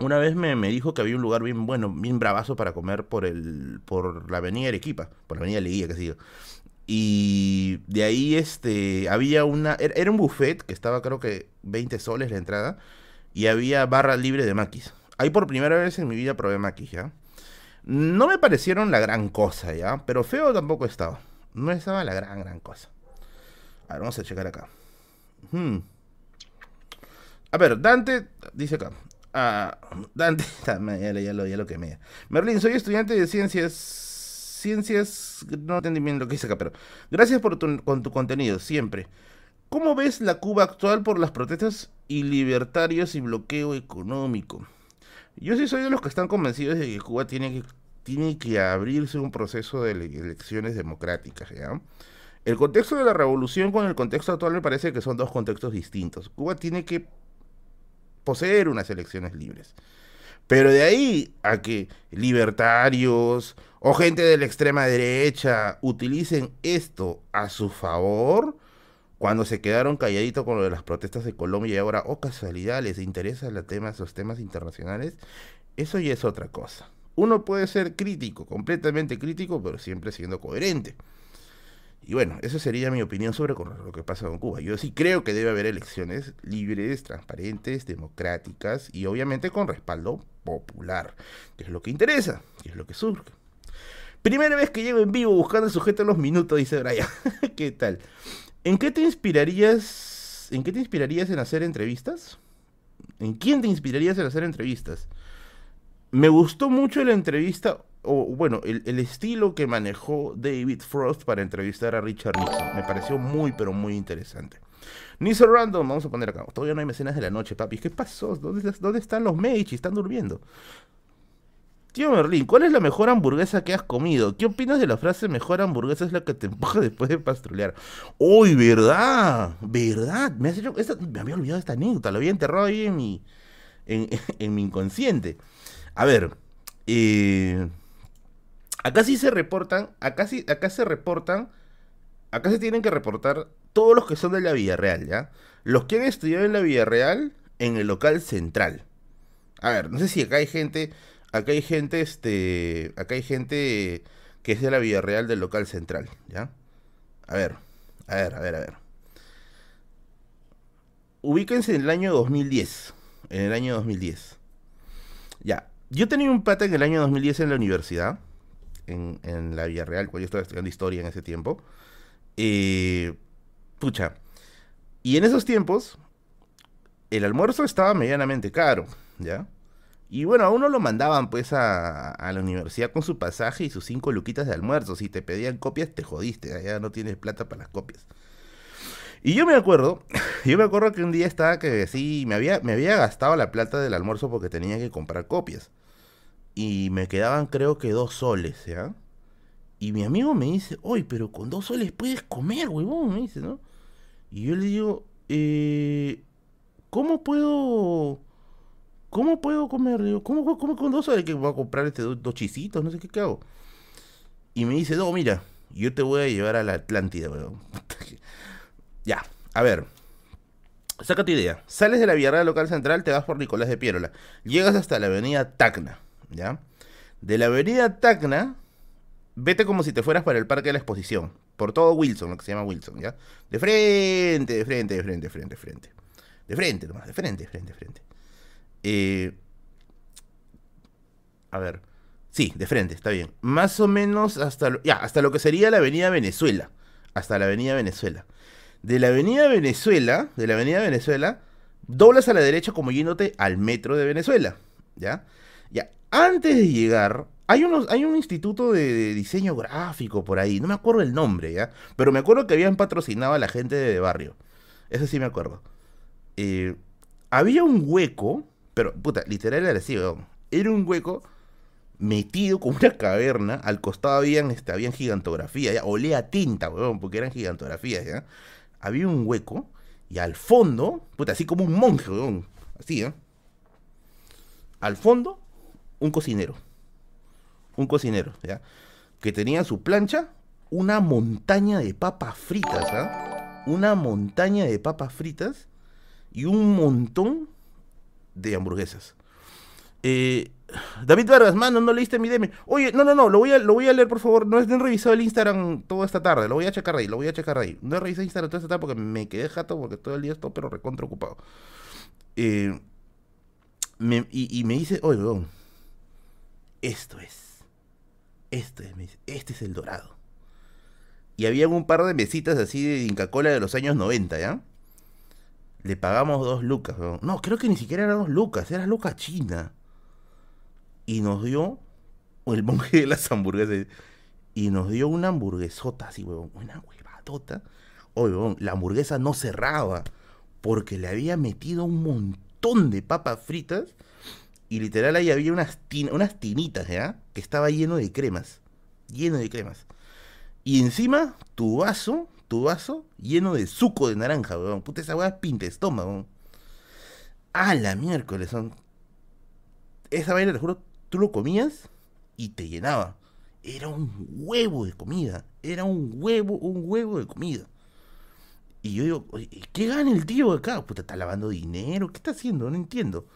una vez me, dijo que había un lugar bien bueno, bien bravazo para comer por el por la avenida Arequipa, por la avenida Leguía, que sé yo. Y de ahí este había una era un buffet que estaba creo que 20 soles la entrada y había barra libre de maquis. Ahí por primera vez en mi vida probé maquis, ¿ya? No me parecieron la gran cosa, ¿ya? Pero feo tampoco estaba. No estaba la gran, gran cosa. A ver, vamos a checar acá. Hmm. A ver, Dante dice acá. Ah, Dante, ya, ya, lo, ya lo quemé. Merlin, soy estudiante de ciencias. Ciencias. No entendí bien lo que dice acá, pero. Gracias por tu, con tu contenido, siempre. ¿Cómo ves la Cuba actual por las protestas y libertarios y bloqueo económico? Yo sí soy de los que están convencidos de que Cuba tiene que, tiene que abrirse un proceso de elecciones democráticas, ¿ya? El contexto de la revolución con el contexto actual me parece que son dos contextos distintos. Cuba tiene que poseer unas elecciones libres. Pero de ahí a que libertarios o gente de la extrema derecha utilicen esto a su favor, cuando se quedaron calladitos con lo de las protestas de Colombia y ahora, oh casualidad, les interesan los los temas internacionales, eso ya es otra cosa. Uno puede ser crítico, completamente crítico, pero siempre siendo coherente. Y bueno, esa sería mi opinión sobre lo que pasa con Cuba. Yo sí creo que debe haber elecciones libres, transparentes, democráticas y obviamente con respaldo popular, que es lo que interesa, que es lo que surge. Primera vez que llego en vivo buscando el sujeto en los minutos, dice Brian. ¿Qué tal? ¿En qué te inspirarías? ¿En qué te inspirarías en hacer entrevistas? ¿En quién te inspirarías en hacer entrevistas? Me gustó mucho la entrevista o bueno, el, estilo que manejó David Frost para entrevistar a Richard Nixon. Me pareció muy, pero muy interesante. Niso Random, vamos a poner acá. Todavía no hay mecenas de la noche, papi. ¿Qué pasó? ¿Dónde, están los Meiji? Están durmiendo. Tío Merlin, ¿cuál es la mejor hamburguesa que has comido? ¿Qué opinas de la frase mejor hamburguesa es la que te empuja después de pastrulear? ¡Uy, verdad! ¿Verdad? Me, has hecho, me había olvidado esta anécdota, lo había enterrado ahí en mi, en, en mi inconsciente. A ver, eh, Acá sí se reportan, acá sí, acá se reportan, acá se tienen que reportar todos los que son de la Villarreal, ¿ya? Los que han estudiado en la Villarreal en el local central. A ver, no sé si acá hay gente, acá hay gente, este, acá hay gente que es de la Villarreal del local central, ¿ya? A ver, a ver, a ver, a ver. Ubíquense en el año 2010, en el año 2010. Ya, yo tenía un pata en el año 2010 en la universidad en, en la Villarreal, cuando yo estaba estudiando historia en ese tiempo. Eh, pucha. Y en esos tiempos, el almuerzo estaba medianamente caro, ¿ya? Y bueno, a uno lo mandaban pues a, la universidad con su pasaje y sus cinco luquitas de almuerzo. Si te pedían copias, te jodiste, allá no tienes plata para las copias. Y yo me acuerdo, yo me acuerdo que un día estaba que sí, me había, me había gastado la plata del almuerzo porque tenía que comprar copias y me quedaban creo que dos soles, ¿ya? Y mi amigo me dice, oye, pero con dos soles puedes comer, huevón, me dice, ¿no? Y yo le digo, eh, ¿cómo puedo... ¿Cómo puedo comer? Digo, ¿cómo, cómo con dos soles que voy a comprar este dos, chisitos? No sé qué, qué hago. Y me dice, no, mira, yo te voy a llevar a la Atlántida, weón. ya, a ver. Saca tu idea. Sales de la Villarreal local central, te vas por Nicolás de Piérola. Llegas hasta la avenida Tacna. ¿ya? De la avenida Tacna, vete como si te fueras para el Parque de la Exposición, por todo Wilson, lo que se llama Wilson, ¿ya? De frente, de frente, de frente, de frente, de frente. De frente nomás, de frente, de frente, de frente. Eh, a ver. Sí, de frente, está bien. Más o menos hasta lo, ya, hasta lo que sería la Avenida Venezuela. Hasta la Avenida Venezuela. De la Avenida Venezuela, de la Avenida Venezuela, doblas a la derecha como yéndote al metro de Venezuela. ¿Ya? Ya, antes de llegar, hay, unos, hay un instituto de, diseño gráfico por ahí, no me acuerdo el nombre, ¿ya? Pero me acuerdo que habían patrocinado a la gente de barrio. Eso sí me acuerdo. Eh, había un hueco, pero puta, literal era así, weón. Era un hueco metido como una caverna. Al costado habían, este, gigantografía, ya, olía tinta, weón, porque eran gigantografías, ya. Había un hueco y al fondo, puta, así como un monje, weón. Así, ¿eh? Al fondo, un cocinero. Un cocinero, ¿ya? Que tenía su plancha una montaña de papas fritas, ¿ah? Una montaña de papas fritas y un montón de hamburguesas. Eh, David Vargas, mano, no leíste mi DM. Oye, no, no, no, lo voy a, lo voy a leer, por favor. No, he revisado el Instagram toda esta tarde. Lo voy a checar ahí, lo voy a checar ahí. No he revisado Instagram toda esta tarde porque me quedé jato porque todo el día estoy pero recontra ocupado. Eh, y, me dice, oye, weón, esto es. Esto es, este es el dorado. Y había un par de mesitas así de Inca Cola de los años 90, ¿ya? Le pagamos dos lucas. No, creo que ni siquiera eran dos lucas, era lucas china. Y nos dio el monje de las hamburguesas. Y nos dio una hamburguesota así, weón. Una huevadota. Oye, la hamburguesa no cerraba. Porque le había metido un montón de papas fritas. Y literal ahí había unas, unas tinitas. Que estaba lleno de cremas. Lleno de cremas. Y encima, tu vaso, tu vaso lleno de suco de naranja, weón. Puta, esa weá pinta estómago. Ah, la miércoles, son. Esa vaina, te juro, tú lo comías y te llenaba. Era un huevo de comida. Era un huevo, un huevo de comida. Y yo digo, ¿qué gana el tío acá? Puta, está lavando dinero. ¿Qué está haciendo? No entiendo.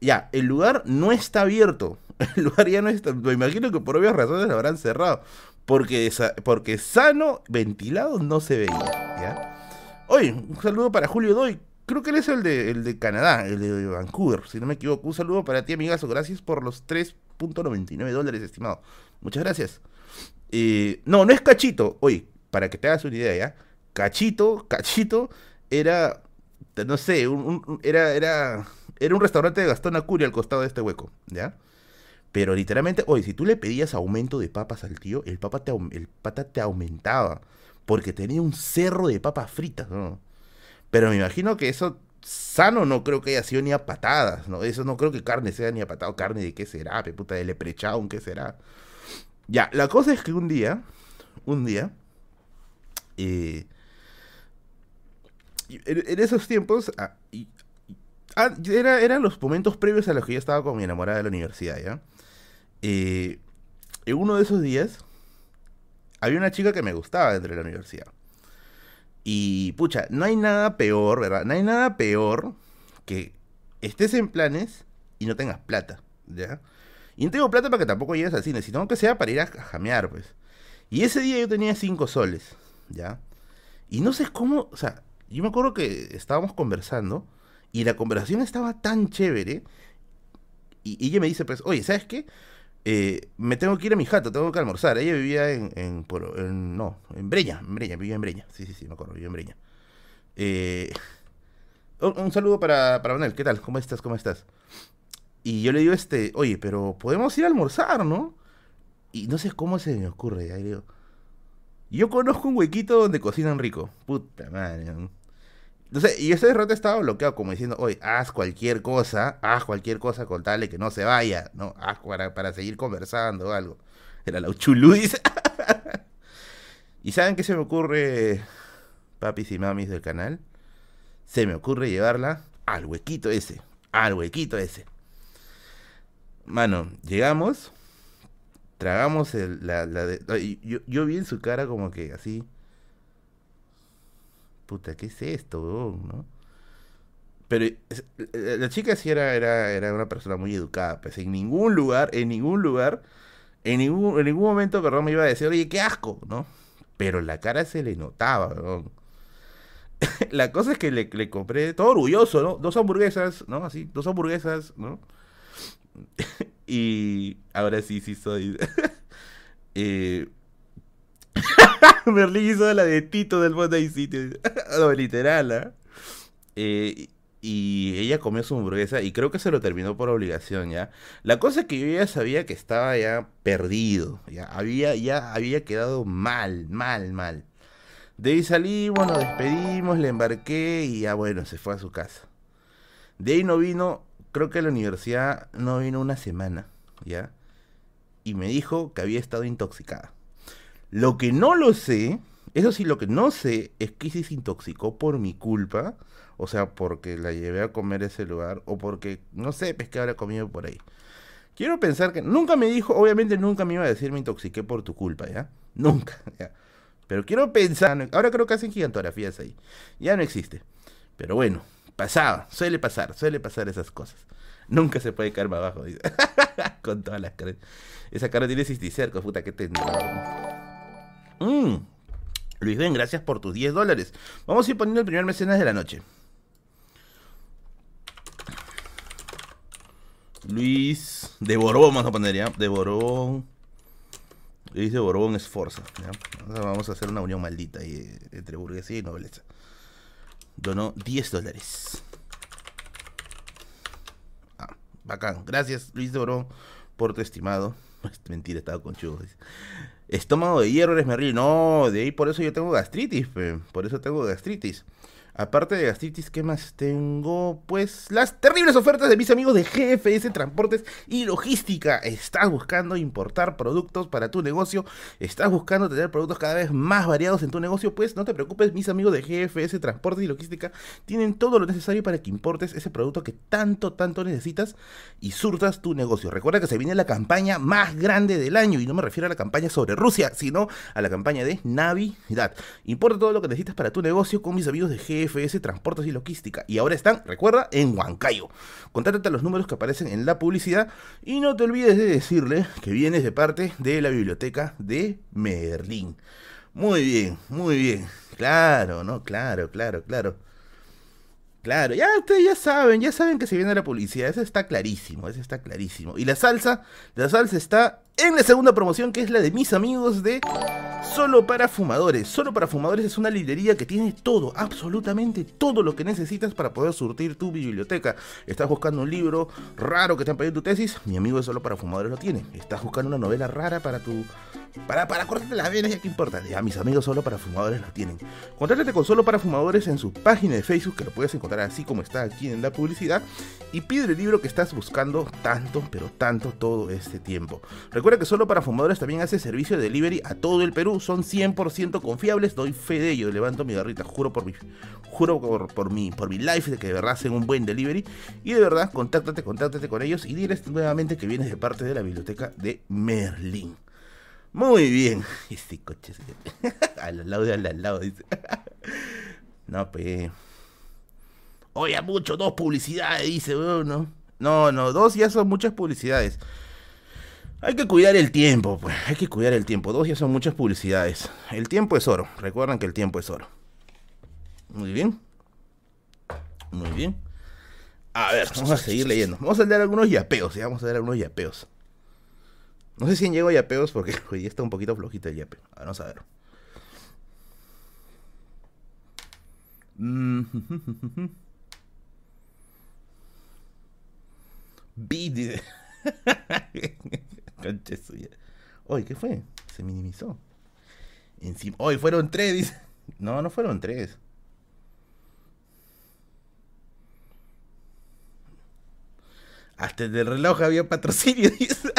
Ya, el lugar no está abierto. El lugar ya no está. Me imagino que por obvias razones lo habrán cerrado. Porque, porque sano, ventilado, no se veía. ¿ya? Oye, un saludo para Julio Doy. Creo que él es el de, el de Canadá, el de Vancouver, si no me equivoco. Un saludo para ti, amigazo. Gracias por los 3.99 dólares, estimado. Muchas gracias. Eh, no, no es Cachito. Oye, para que te hagas una idea, ¿ya? Cachito, Cachito era, no sé, era, era, era un restaurante de Gastón Acuria al costado de este hueco, ¿ya? Pero literalmente, oye, si tú le pedías aumento de papas al tío, el papa te, el pata te aumentaba. Porque tenía un cerro de papas fritas, ¿no? Pero me imagino que eso sano no creo que haya sido ni a patadas, ¿no? Eso no creo que carne sea ni a patado. Carne de qué será, pe puta de leprechado, qué será. Ya, la cosa es que un día, un día, eh, en, esos tiempos, ah, ah, era, eran los momentos previos a los que yo estaba con mi enamorada de la universidad, ¿ya? Eh, en uno de esos días, había una chica que me gustaba dentro de la universidad. Y pucha, no hay nada peor, ¿verdad? No hay nada peor que estés en planes y no tengas plata, ¿ya? Y no tengo plata para que tampoco llegues al cine, sino que sea para ir a jamear, pues. Y ese día yo tenía cinco soles, ¿ya? Y no sé cómo, o sea, yo me acuerdo que estábamos conversando y la conversación estaba tan chévere. Y, y ella me dice, pues, oye, ¿sabes qué? Eh, me tengo que ir a mi jato, tengo que almorzar. Ella vivía en, no, en Breña, en Breña, vivía en Breña. Sí, sí, sí, me acuerdo, vivía en Breña. Eh, un, saludo para, para Manuel, ¿qué tal? ¿Cómo estás? ¿Cómo estás? Y yo le digo, este, oye, pero podemos ir a almorzar, ¿no? Y no sé cómo se me ocurre, yo conozco un huequito donde cocinan rico. Puta madre. Entonces, y ese rato estaba bloqueado, como diciendo, oye, haz cualquier cosa, haz cualquier cosa con que no se vaya, ¿no? Haz para, para seguir conversando o algo. Era la uchulú. ¿Y saben qué se me ocurre, papis y mamis del canal? Se me ocurre llevarla al huequito ese, al huequito ese. Mano, llegamos, tragamos el, la, la yo, yo vi en su cara como que así puta, ¿qué es esto, ¿no? Pero eh, la chica sí era, era, era una persona muy educada, pues en ningún lugar, en ningún lugar, en ningún, en ningún momento, perdón, me iba a decir, oye, qué asco, ¿no? Pero la cara se le notaba, ¿no? la cosa es que le, le, compré, todo orgulloso, ¿no? Dos hamburguesas, ¿no? Así, dos hamburguesas, ¿no? y ahora sí, sí soy. eh, Merlín hizo la de Tito del Monday City. literal, ¿ah? ¿eh? y ella comió su hamburguesa y creo que se lo terminó por obligación, ¿ya? La cosa es que yo ya sabía que estaba ya perdido, ya había, ya había quedado mal, mal, mal. De ahí salimos, nos despedimos, le embarqué y ya bueno, se fue a su casa. De ahí no vino, creo que a la universidad no vino una semana, ¿ya? Y me dijo que había estado intoxicada. Lo que no lo sé, eso sí, lo que no sé es que se intoxicó por mi culpa, o sea, porque la llevé a comer ese lugar, o porque, no sé, pues que habrá comido por ahí. Quiero pensar que nunca me dijo, obviamente nunca me iba a decir me intoxiqué por tu culpa, ¿ya? Nunca, ¿ya? Pero quiero pensar, ahora creo que hacen gigantografías ahí. Ya no existe. Pero bueno, pasaba, suele pasar, suele pasar esas cosas. Nunca se puede caer más abajo, dice. Con todas las caras. Esa cara tiene cisticerco, puta, que tendrá. Mm. Luis Ben, gracias por tus 10 dólares. Vamos a ir poniendo el primer mecenas de la noche. Luis de Borbón, vamos a poner ya. De Borbón. Luis de Borbón es Forza. Vamos a hacer una unión maldita eh, entre burguesía y nobleza. Donó 10 dólares. Ah, bacán. Gracias, Luis de Borbón, por tu estimado. Mentira, estaba con chugos. Estómago de hierro eres Merlin. No, de ahí por eso yo tengo gastritis. Por eso tengo gastritis. Aparte de gastritis, ¿qué más tengo? Pues las terribles ofertas de mis amigos de GFS Transportes y Logística. Estás buscando importar productos para tu negocio, estás buscando tener productos cada vez más variados en tu negocio, pues no te preocupes, mis amigos de GFS Transportes y Logística tienen todo lo necesario para que importes ese producto que tanto, tanto necesitas y surtas tu negocio. Recuerda que se viene la campaña más grande del año y no me refiero a la campaña sobre Rusia, sino a la campaña de Navidad. Importa todo lo que necesitas para tu negocio con mis amigos de GFS FS Transportes y Logística. Y ahora están, recuerda, en Huancayo. Contáctate a los números que aparecen en la publicidad y no te olvides de decirle que vienes de parte de la biblioteca de Merlín. Muy bien, muy bien. Claro, ¿no? Claro, claro, claro. Claro, ya ustedes ya saben, ya saben que se viene la publicidad, eso está clarísimo, eso está clarísimo. Y la salsa, la salsa está en la segunda promoción que es la de mis amigos de Solo para Fumadores. Solo para Fumadores es una librería que tiene todo, absolutamente todo lo que necesitas para poder surtir tu biblioteca. ¿Estás buscando un libro raro que te han pedido tu tesis? Mi amigo de Solo para Fumadores lo tiene. ¿Estás buscando una novela rara para tu... Para, para cortarte las venas, ya que importa. Ya mis amigos Solo para Fumadores lo tienen. Contrátate con Solo para Fumadores en su página de Facebook, que lo puedes encontrar así como está aquí en la publicidad. Y pide el libro que estás buscando tanto, pero tanto todo este tiempo. Recuerda que Solo para Fumadores también hace servicio de delivery a todo el Perú son 100% confiables, doy fe de ello, levanto mi garrita, juro por mi, juro por, por, mi, por mi life de que de verdad hacen un buen delivery y de verdad contáctate, contáctate con ellos y diles nuevamente que vienes de parte de la biblioteca de Merlin. Muy bien. Este coche al lado de al lado dice. no, pues. Oye, mucho, dos publicidades, dice uno. No, no, dos ya son muchas publicidades. Hay que cuidar el tiempo, pues. Hay que cuidar el tiempo. Dos ya son muchas publicidades. El tiempo es oro. Recuerden que el tiempo es oro. Muy bien. Muy bien. A ver, vamos a seguir leyendo. Vamos a leer algunos yapeos. Vamos a leer algunos yapeos. No sé si llego a yapeos porque hoy está un poquito flojito el yape. vamos a ver. Bid. Conche suya. Oye, ¿qué fue? Se minimizó. Encima. Hoy fueron tres, dice. No, no fueron tres. Hasta el reloj había patrocinio, dice.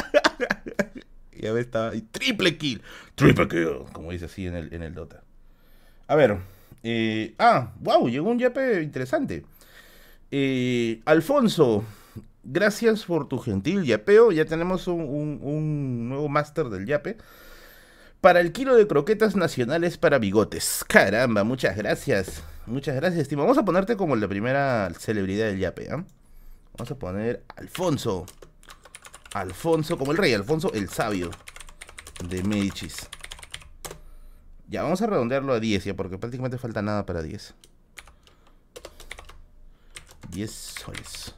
ya ves, estaba. Y triple kill. Triple kill. Como dice así en el, en el Dota. A ver. Eh, ah, wow, llegó un yape interesante. Eh, Alfonso gracias por tu gentil yapeo. Ya tenemos un, nuevo máster del yape. Para el kilo de croquetas nacionales para bigotes. Caramba, muchas gracias. Muchas gracias, Timo. Vamos a ponerte como la primera celebridad del yape. ¿ah? Vamos a poner Alfonso. Alfonso, como el rey, Alfonso el sabio de Medicis. Ya, vamos a redondearlo a 10 ya, porque prácticamente falta nada para 10. 10 soles.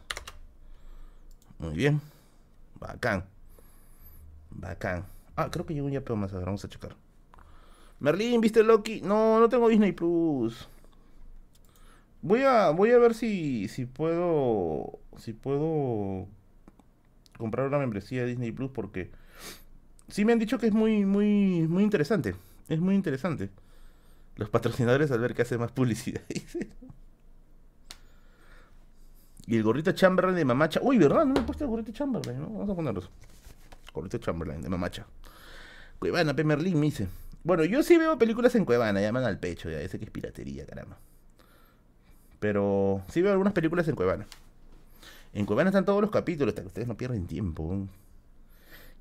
Muy bien. Bacán. Bacán. Ah, creo que llegó un yapeo más. A ver, vamos a checar. Merlin, ¿viste Loki? No, no tengo Disney Plus. Voy a, voy a ver si, si puedo, si puedo comprar una membresía de Disney Plus porque sí me han dicho que es muy, muy, muy interesante. Es muy interesante. Los patrocinadores al ver que hace más publicidad. y el gorrito Chamberlain de Mamacha. Uy, ¿verdad? No me he puesto el gorrito Chamberlain, ¿no? Vamos a ponerlo. Gorrito Chamberlain de Mamacha. Cuevana, P. Merlin, me dice. Bueno, yo sí veo películas en Cuevana, llaman al pecho, ya ese que es piratería, caramba. Pero sí veo algunas películas en Cuevana. En Cuevana están todos los capítulos, hasta que ustedes no pierden tiempo.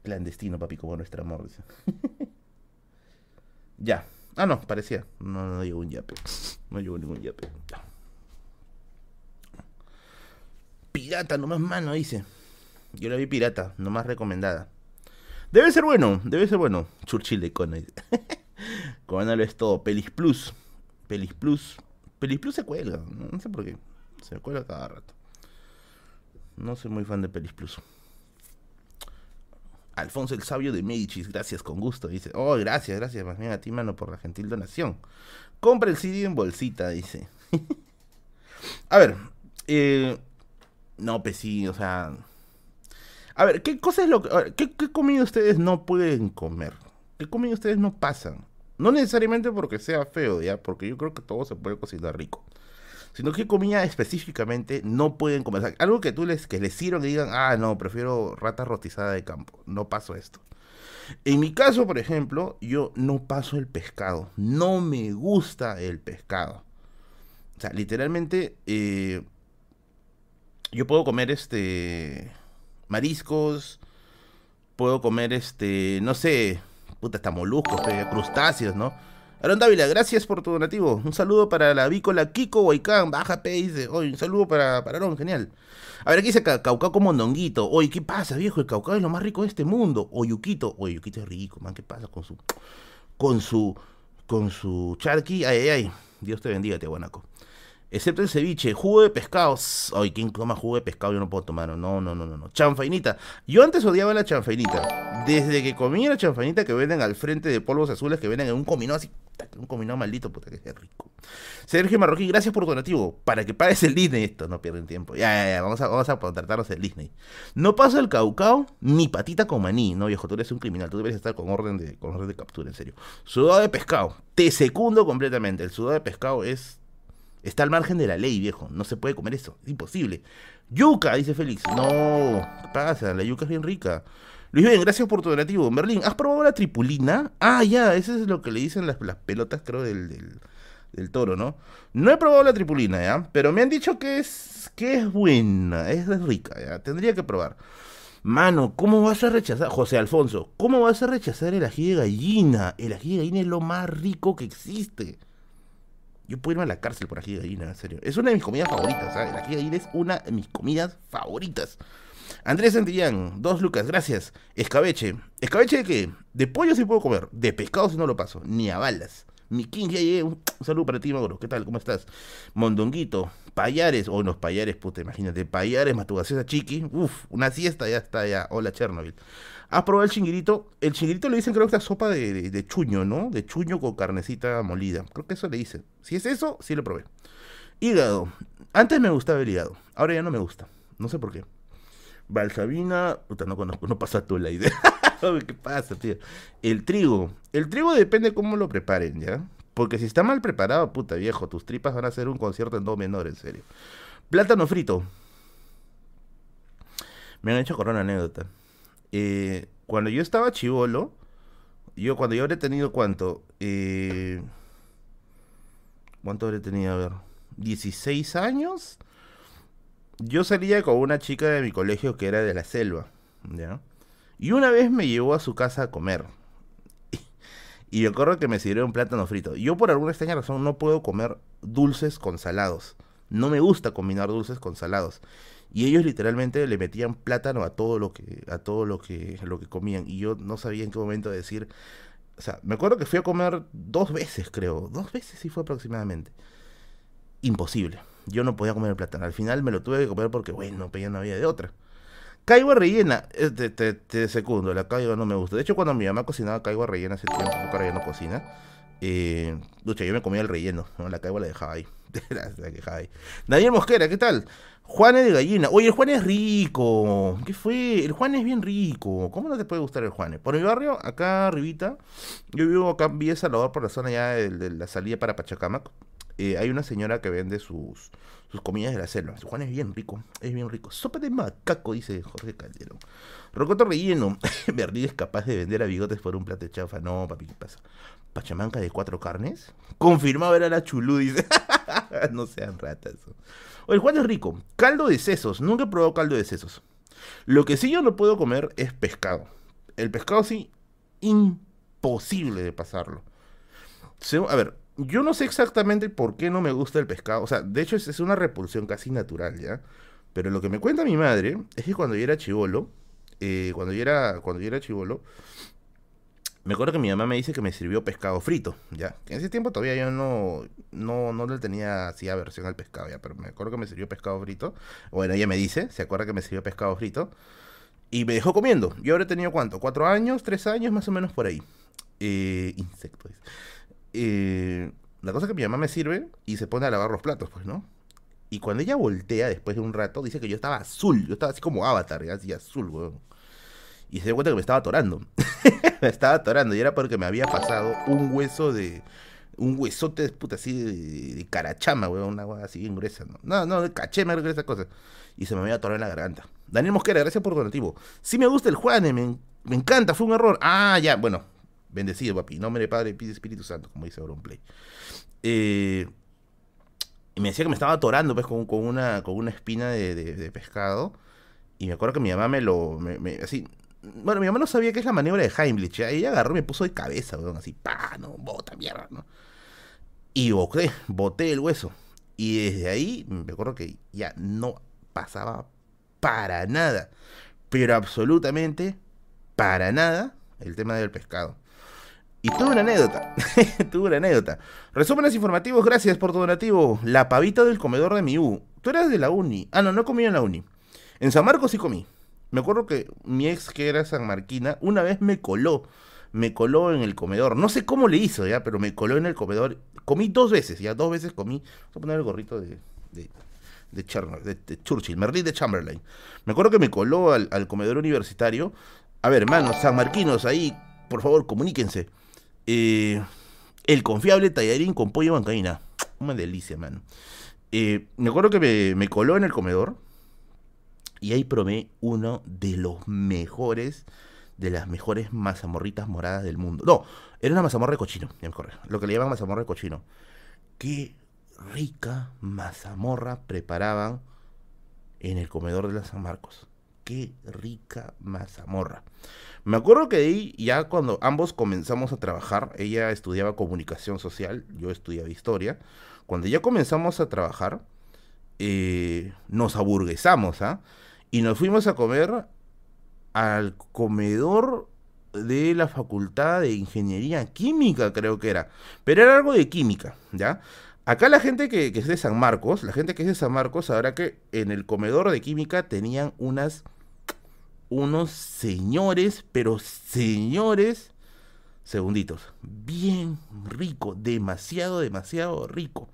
Clandestino, papi, como nuestro amor. ya. Ah, no, parecía. No, no llegó un yape. No llegó ningún yape. Pirata, nomás mano, dice. Yo la vi pirata, nomás recomendada. Debe ser bueno, debe ser bueno. Churchill de Cona. Cuevana lo es todo. Pelis Plus. Pelis Plus. Pelis Plus se cuelga. No sé por qué. Se cuelga cada rato. No soy muy fan de Pelis Plus. Alfonso el Sabio de Medicis, gracias, con gusto. Dice, oh, gracias, gracias, más bien a ti, mano, por la gentil donación. Compra el CD en bolsita, dice. a ver, eh, no, pues o sea... A ver, ¿qué cosa es lo. ¿qué, ¿Qué comida ustedes no pueden comer? ¿Qué comida ustedes no pasan? No necesariamente porque sea feo, ya, porque yo creo que todo se puede cocinar rico sino que comida específicamente no pueden comer. algo que tú les, que les y digan, ah, no, prefiero rata rotizada de campo, no paso esto. En mi caso, por ejemplo, yo no paso el pescado, no me gusta el pescado. O sea, literalmente, eh, yo puedo comer este mariscos, puedo comer este, no sé, puta, hasta moluscos, crustáceos, ¿no? Aaron Dávila, gracias por tu donativo. Un saludo para la vícola Kiko Huaycán, baja. Hoy un saludo para, para Aaron, genial. A ver, aquí dice Caucao como mondonguito. Oye, ¿qué pasa, viejo? El caucao es lo más rico de este mundo. O Yuquito. Oye, Yuquito es rico, man. ¿Qué pasa con su. con su. con su charqui? Ay, ay, ay. Dios te bendiga, Tiahuanaco. Excepto el ceviche, jugo de pescado. Ay, ¿quién toma jugo de pescado? Yo no puedo tomar. No, no, no, no, no. Chanfainita. Yo antes odiaba la chanfainita. Desde que comí la chanfainita que venden al frente de polvos azules, que venden en un cominó así. Un cominó maldito, puta, que es rico. Sergio Marroquín, gracias por tu donativo. Para que pagues el Disney. Esto, no pierden tiempo. Ya, ya, ya. Vamos a, vamos a el Disney. No pasa el caucao ni patita con maní. No, viejo, tú eres un criminal. Tú debes estar con orden de, con orden de captura, en serio. Sudado de pescado. Te secundo completamente. El sudado de pescado es Está al margen de la ley, viejo. No se puede comer eso. Es imposible. Yuca, dice Félix. No, ¿qué pasa? La yuca es bien rica. Luis bien, gracias por tu donativo. Merlín, ¿has probado la tripulina? Ah, ya, eso es lo que le dicen las, pelotas, creo, del, del, toro, ¿no? No he probado la tripulina, ¿ya? Pero me han dicho que es, que es buena, es rica, ¿ya? Tendría que probar. Mano, ¿cómo vas a rechazar, José Alfonso, cómo vas a rechazar el ají de gallina? El ají de gallina es lo más rico que existe. Yo puedo irme a la cárcel por ají de gallina, en serio. Es una de mis comidas favoritas, ¿sabes? El ají es una de mis comidas favoritas. Andrés Santillán, dos lucas, gracias. Escabeche. ¿Escabeche de qué? De pollo sí puedo comer. De pescado sí no lo paso. Ni a balas. Mi King ya. Un saludo para ti, Mauro. ¿Qué tal? ¿Cómo estás? Mondonguito. Payares. O oh, unos payares, puta, imagínate. Payares, a chiqui. Uf, una siesta, ya está, ya. Hola, Chernobyl. ¿Has probado el chinguirito? El chinguirito le dicen creo que es sopa de, chuño, ¿no? De chuño con carnecita molida. Creo que eso le dicen. Si es eso, sí lo probé. Hígado. Antes me gustaba el hígado. Ahora ya no me gusta. No sé por qué. Balsabina. Puta, no conozco. No pasa tú la idea. ¿Qué pasa, tío? El trigo. El trigo depende cómo lo preparen, ¿ya? Porque si está mal preparado, puta viejo, tus tripas van a hacer un concierto en do menor, en serio. Plátano frito. Me han hecho correr una anécdota. Eh, cuando yo estaba chivolo, yo cuando yo habré tenido cuánto, eh, ¿cuánto habré tenido? A ver, 16 años. Yo salía con una chica de mi colegio que era de la selva, ¿ya? Y una vez me llevó a su casa a comer. Y yo acuerdo que me sirvieron plátano frito. Yo por alguna extraña razón no puedo comer dulces con salados. No me gusta combinar dulces con salados y ellos literalmente le metían plátano a todo lo que a todo lo que lo que comían y yo no sabía en qué momento decir o sea me acuerdo que fui a comer dos veces creo dos veces sí fue aproximadamente imposible yo no podía comer el plátano al final me lo tuve que comer porque bueno pues ya no había de otra Caigua rellena, eh, te, te, te, secundo, la caigua no me gusta. De hecho, cuando mi mamá cocinaba caigua rellena hace tiempo, ahora ya no cocina, Eh, ducha, yo me comía el relleno, ¿no? la caigo la dejaba ahí. Daniel Mosquera, ¿qué tal? Juanes de gallina. Oye, el Juan es rico. ¿Qué fue? El Juan es bien rico. ¿Cómo no te puede gustar el Juanes? Por mi barrio, acá arribita, yo vivo acá en Villa Salvador, por la zona ya de, de la salida para Pachacamac. Eh, hay una señora que vende sus, sus comidas de la selva. Su Juan es bien rico, es bien rico. Sopa de macaco, dice Jorge Calderón. Rocoto relleno. Berlín es capaz de vender a bigotes por un plato de chafa. No, papi, ¿qué pasa? Pachamanca de cuatro carnes. Confirmado era la chulú, dice. no sean ratas. O el Juan es rico. Caldo de sesos. Nunca he probado caldo de sesos. Lo que sí yo no puedo comer es pescado. El pescado sí, imposible de pasarlo. A ver, yo no sé exactamente por qué no me gusta el pescado. O sea, de hecho es, una repulsión casi natural, ¿ya? Pero lo que me cuenta mi madre es que cuando yo era chivolo, eh, cuando yo era, cuando yo era chivolo, me acuerdo que mi mamá me dice que me sirvió pescado frito, ya. En ese tiempo todavía yo no, no, no le tenía así aversión al pescado, ya, pero me acuerdo que me sirvió pescado frito. Bueno, ella me dice, se acuerda que me sirvió pescado frito. Y me dejó comiendo. Yo habré tenido cuánto, cuatro años, tres años, más o menos por ahí. Eh, insectos. Eh, la cosa es que mi mamá me sirve y se pone a lavar los platos, pues, ¿no? Y cuando ella voltea después de un rato, dice que yo estaba azul. Yo estaba así como avatar, así azul, weón. Y se dio cuenta que me estaba atorando. me estaba atorando. Y era porque me había pasado un hueso de. Un huesote, puta, así de, carachama, weón. Una agua así bien gruesa, ¿no? No, no, de caché me esa cosa. Y se me había atorado en la garganta. Daniel Mosquera, gracias por tu donativo. Sí me gusta el Juane, me, me encanta, fue un error. Ah, ya, bueno, Bendecido, papi. Nombre de Padre, Pide Espíritu Santo, como dice Auronplay. Eh, y me decía que me estaba atorando pues, con, una, con una espina de, pescado. Y me acuerdo que mi mamá me lo. así. Bueno, mi mamá no sabía qué es la maniobra de Heimlich. ¿ya? Ella agarró y me puso de cabeza, weón, así, pa, no, bota mierda, ¿no? Y boté, boté el hueso. Y desde ahí, me acuerdo que ya no pasaba para nada. Pero absolutamente para nada el tema del pescado. Y tuve una anécdota. tuve una anécdota. Resúmenes informativos, gracias por tu donativo. La pavita del comedor de mi U. Tú eras de la uni. Ah, no, no comí en la uni. En San Marcos sí comí. Me acuerdo que mi ex, que era San Marquina, una vez me coló. Me coló en el comedor. No sé cómo le hizo, ya, pero me coló en el comedor. Comí dos veces, ya dos veces comí. Voy a poner el gorrito de, de, de, Churchill, Merlin de Chamberlain. Me acuerdo que me coló al, al comedor universitario. A ver, hermanos, sanmarquinos, ahí, por favor, comuníquense. Eh, el confiable tallarín con pollo bancaína. Una delicia, man. Eh, me acuerdo que me, coló en el comedor y ahí probé uno de los mejores, de las mejores mazamorritas moradas del mundo. No, era una mazamorra de cochino, ya me Lo que le llaman mazamorra de cochino. Qué rica mazamorra preparaban en el comedor de la San Marcos. Qué rica mazamorra. Me acuerdo que ahí, ya cuando ambos comenzamos a trabajar, ella estudiaba comunicación social, yo estudiaba historia. Cuando ya comenzamos a trabajar, eh, nos aburguesamos, ¿ah? Y nos fuimos a comer al comedor de la Facultad de Ingeniería Química, creo que era. Pero era algo de química, ¿ya? Acá la gente que, que es de San Marcos, la gente que es de San Marcos, sabrá que en el comedor de química tenían unas unos señores, pero señores, segunditos, bien rico, demasiado, demasiado rico,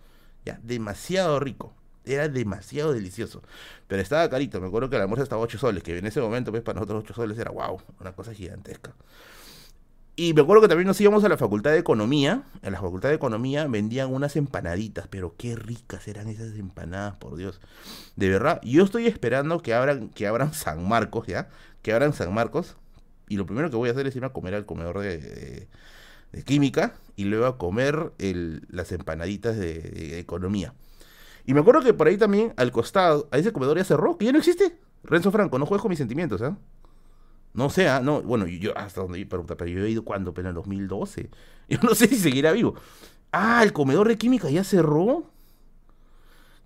ya, demasiado rico, era demasiado delicioso, pero estaba carito, me acuerdo que el almuerzo estaba 8 soles, que en ese momento, pues para nosotros 8 soles era wow, una cosa gigantesca. Y me acuerdo que también nos íbamos a la facultad de economía. En la facultad de economía vendían unas empanaditas, pero qué ricas eran esas empanadas, por Dios. De verdad, yo estoy esperando que abran, que abran San Marcos, ¿ya? Que abran San Marcos. Y lo primero que voy a hacer es irme a comer al comedor de, química y luego a comer las empanaditas de, economía. Y me acuerdo que por ahí también, al costado, a ese comedor ya cerró, que ya no existe. Renzo Franco, no juegues con mis sentimientos, ¿ah? No sé, ah, no, bueno, yo hasta donde pregunta, pero yo he ido cuando, pero en el 2012. Yo no sé si seguirá vivo. Ah, el comedor de química ya cerró.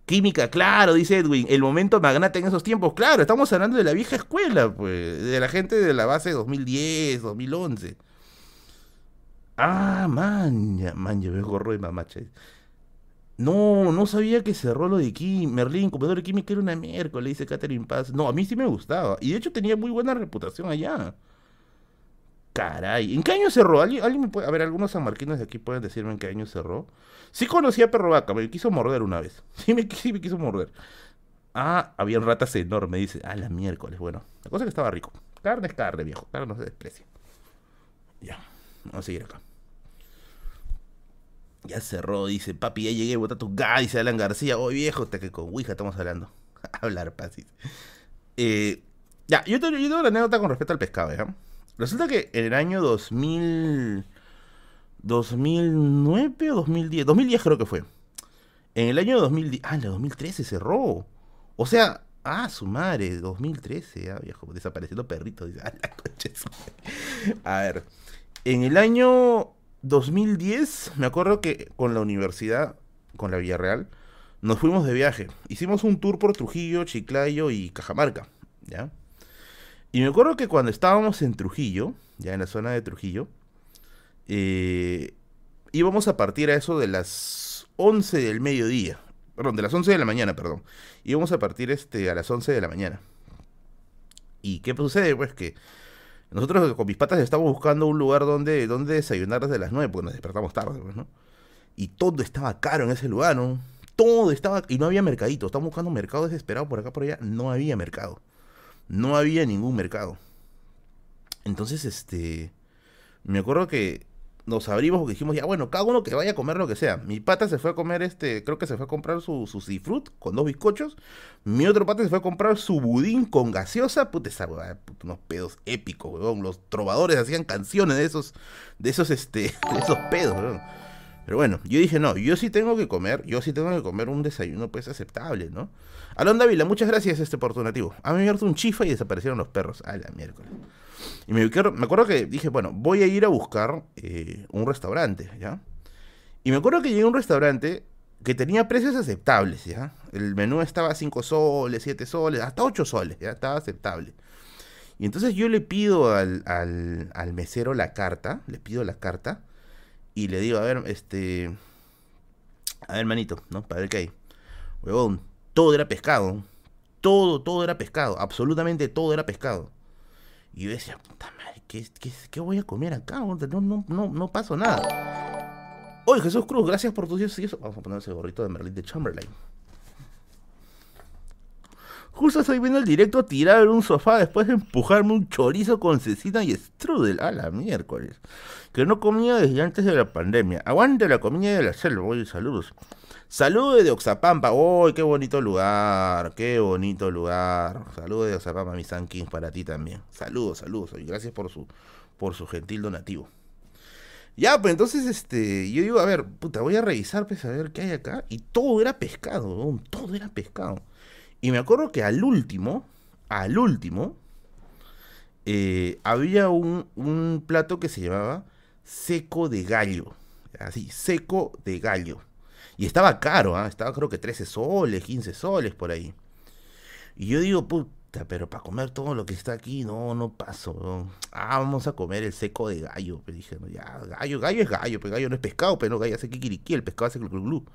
Química, claro, dice Edwin, el momento magnate en esos tiempos, claro, estamos hablando de la vieja escuela, pues, de la gente de la base 2010, 2011. Ah, man, man, yo gorro de mamacha. No, no sabía que cerró lo de Kim, Merlín, comedor de química era una miércoles, dice Catherine Paz. No, a mí sí me gustaba. Y de hecho tenía muy buena reputación allá. Caray, ¿en qué año cerró? ¿Alguien, alguien me puede, a ver, algunos sanmarquinos de aquí pueden decirme en qué año cerró? Sí conocí a Perro Vaca, me quiso morder una vez. Sí me, quiso morder. Ah, habían ratas enormes, dice. Ah, la miércoles. Bueno, la cosa es que estaba rico. Carne es carne, viejo. Carne no se desprecia. Ya, vamos a seguir acá. Ya cerró, dice. Papi, ya llegué, bota tu gas, dice Alan García. Oh, viejo, hasta que con Ouija estamos hablando. Hablar, paz. Eh, ya, yo tengo, yo tengo una anécdota con respecto al pescado, ¿ya? Resulta que en el año 2000... 2009 o 2010. 2010 creo que fue. En el año 2010. Ah, en el 2013 cerró. O sea, ah, su madre, 2013, ah, viejo, desapareciendo perrito. Dice, ah, a ver, en el año 2010, me acuerdo que con la universidad, con la Villarreal, nos fuimos de viaje. Hicimos un tour por Trujillo, Chiclayo y Cajamarca, ¿ya? Y me acuerdo que cuando estábamos en Trujillo, ya en la zona de Trujillo, eh, íbamos a partir a eso de las 11 del mediodía, perdón, de las 11 de la mañana, perdón. Íbamos a partir este, a las 11 de la mañana. ¿Y qué sucede? Pues que nosotros con mis patas estábamos buscando un lugar donde, donde desayunar desde las 9, porque nos despertamos tarde, pues, ¿no? Y todo estaba caro en ese lugar, ¿no? Todo estaba... Y no había mercadito. Estábamos buscando mercado desesperado por acá, por allá. No había mercado. No había ningún mercado. Entonces, este... Me acuerdo que nos abrimos porque dijimos, ya bueno, cada uno que vaya a comer lo que sea. Mi pata se fue a comer este, creo que se fue a comprar su, su seafood con dos bizcochos. Mi otro pata se fue a comprar su budín con gaseosa. Puta, esa unos pedos épicos. Los trovadores hacían canciones de esos, de esos, este, de esos pedos. Pero bueno, yo dije, no, yo sí tengo que comer, yo sí tengo que comer un desayuno pues aceptable, ¿no? Alon Dávila, muchas gracias este por nativo. Ha abierto un chifa y desaparecieron los perros. A la miércoles. Y me, acuerdo que dije, bueno, voy a ir a buscar eh, un restaurante, ¿ya? Y me acuerdo que llegué a un restaurante que tenía precios aceptables, ¿ya? El menú estaba 5 soles, 7 soles, hasta 8 soles, ¿ya? Estaba aceptable. Y entonces yo le pido al, al, al mesero la carta, le pido la carta, y le digo, a ver, este... A ver, manito, ¿no? Para ver qué hay. Huevón, todo era pescado. Todo, todo era pescado. Absolutamente todo era pescado. Y yo decía, puta madre, ¿qué, qué, voy a comer acá? No, no, no, no paso nada. Oye, Jesús Cruz, gracias por tus eso. Vamos a poner ese gorrito de Merlin de Chamberlain. Justo estoy viendo el directo tirar un sofá después de empujarme un chorizo con cecina y strudel. A la miércoles. Que no comía desde antes de la pandemia. Aguante la comida de la selva. Oye, saludos. Saludos de Oxapampa. ¡Uy, qué bonito lugar! ¡Qué bonito lugar! Saludos de Oxapampa, mis Kings, para ti también. Saludos, saludos. Gracias por su, por su gentil donativo. Ya, pues entonces, este, yo digo, a ver, puta, voy a revisar, pues, a ver qué hay acá. Y todo era pescado, todo era pescado. Y me acuerdo que al último, al último, eh, había un plato que se llamaba seco de gallo. Así, seco de gallo. Y estaba caro, ¿ah? estaba creo que 13 soles, 15 soles por ahí. Y yo digo, puta, pero para comer todo lo que está aquí, no, no paso. Ah, vamos a comer el seco de gallo. Pero dije, ya, gallo, gallo es gallo, pero gallo no es pescado, pero no, gallo hace kikiriki, el pescado hace glu, glu,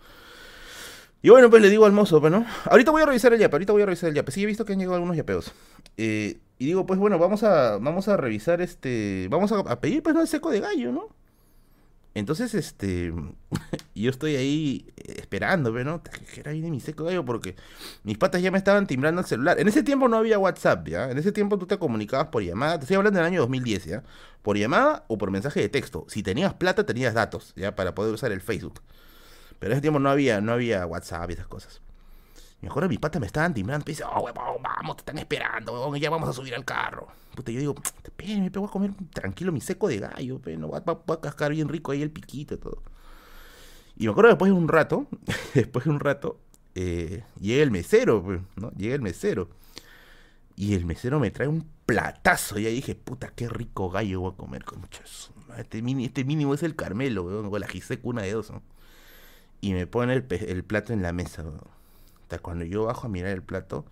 Y bueno, pues le digo al mozo, pues, ¿no? Ahorita voy a revisar el yape, ahorita voy a revisar el yape. Sí, he visto que han llegado algunos yapeos. Eh, y digo, pues bueno, vamos a, vamos a revisar este, vamos a, a pedir, pues, ¿no? El seco de gallo, ¿no? Entonces, este, yo estoy ahí esperando, ¿no? Que era de mi seco gallo porque mis patas ya me estaban timbrando el celular. En ese tiempo no había WhatsApp, ¿ya? En ese tiempo tú te comunicabas por llamada, te estoy hablando del año 2010, ¿ya? Por llamada o por mensaje de texto. Si tenías plata, tenías datos, ¿ya? Para poder usar el Facebook. Pero en ese tiempo no había, no había WhatsApp y esas cosas. Me acuerdo mis patas me estaban timbrando y dice, oh, huevón, vamos, te están esperando, huevón, ya vamos a subir al carro. Puta, yo digo, espérenme, me voy a comer tranquilo mi seco de gallo, pe, no, voy, a, cascar bien rico ahí el piquito y todo. Y me acuerdo después de un rato, después de un rato, eh, llega el mesero, ¿no? Llega el mesero. Y el mesero me trae un platazo. Y ahí dije, puta, qué rico gallo voy a comer con muchos. Este, este mínimo es el Carmelo, weón, con la giseca una de dos, ¿no? Y me pone el, el plato en la mesa, Cuando yo bajo a mirar el plato,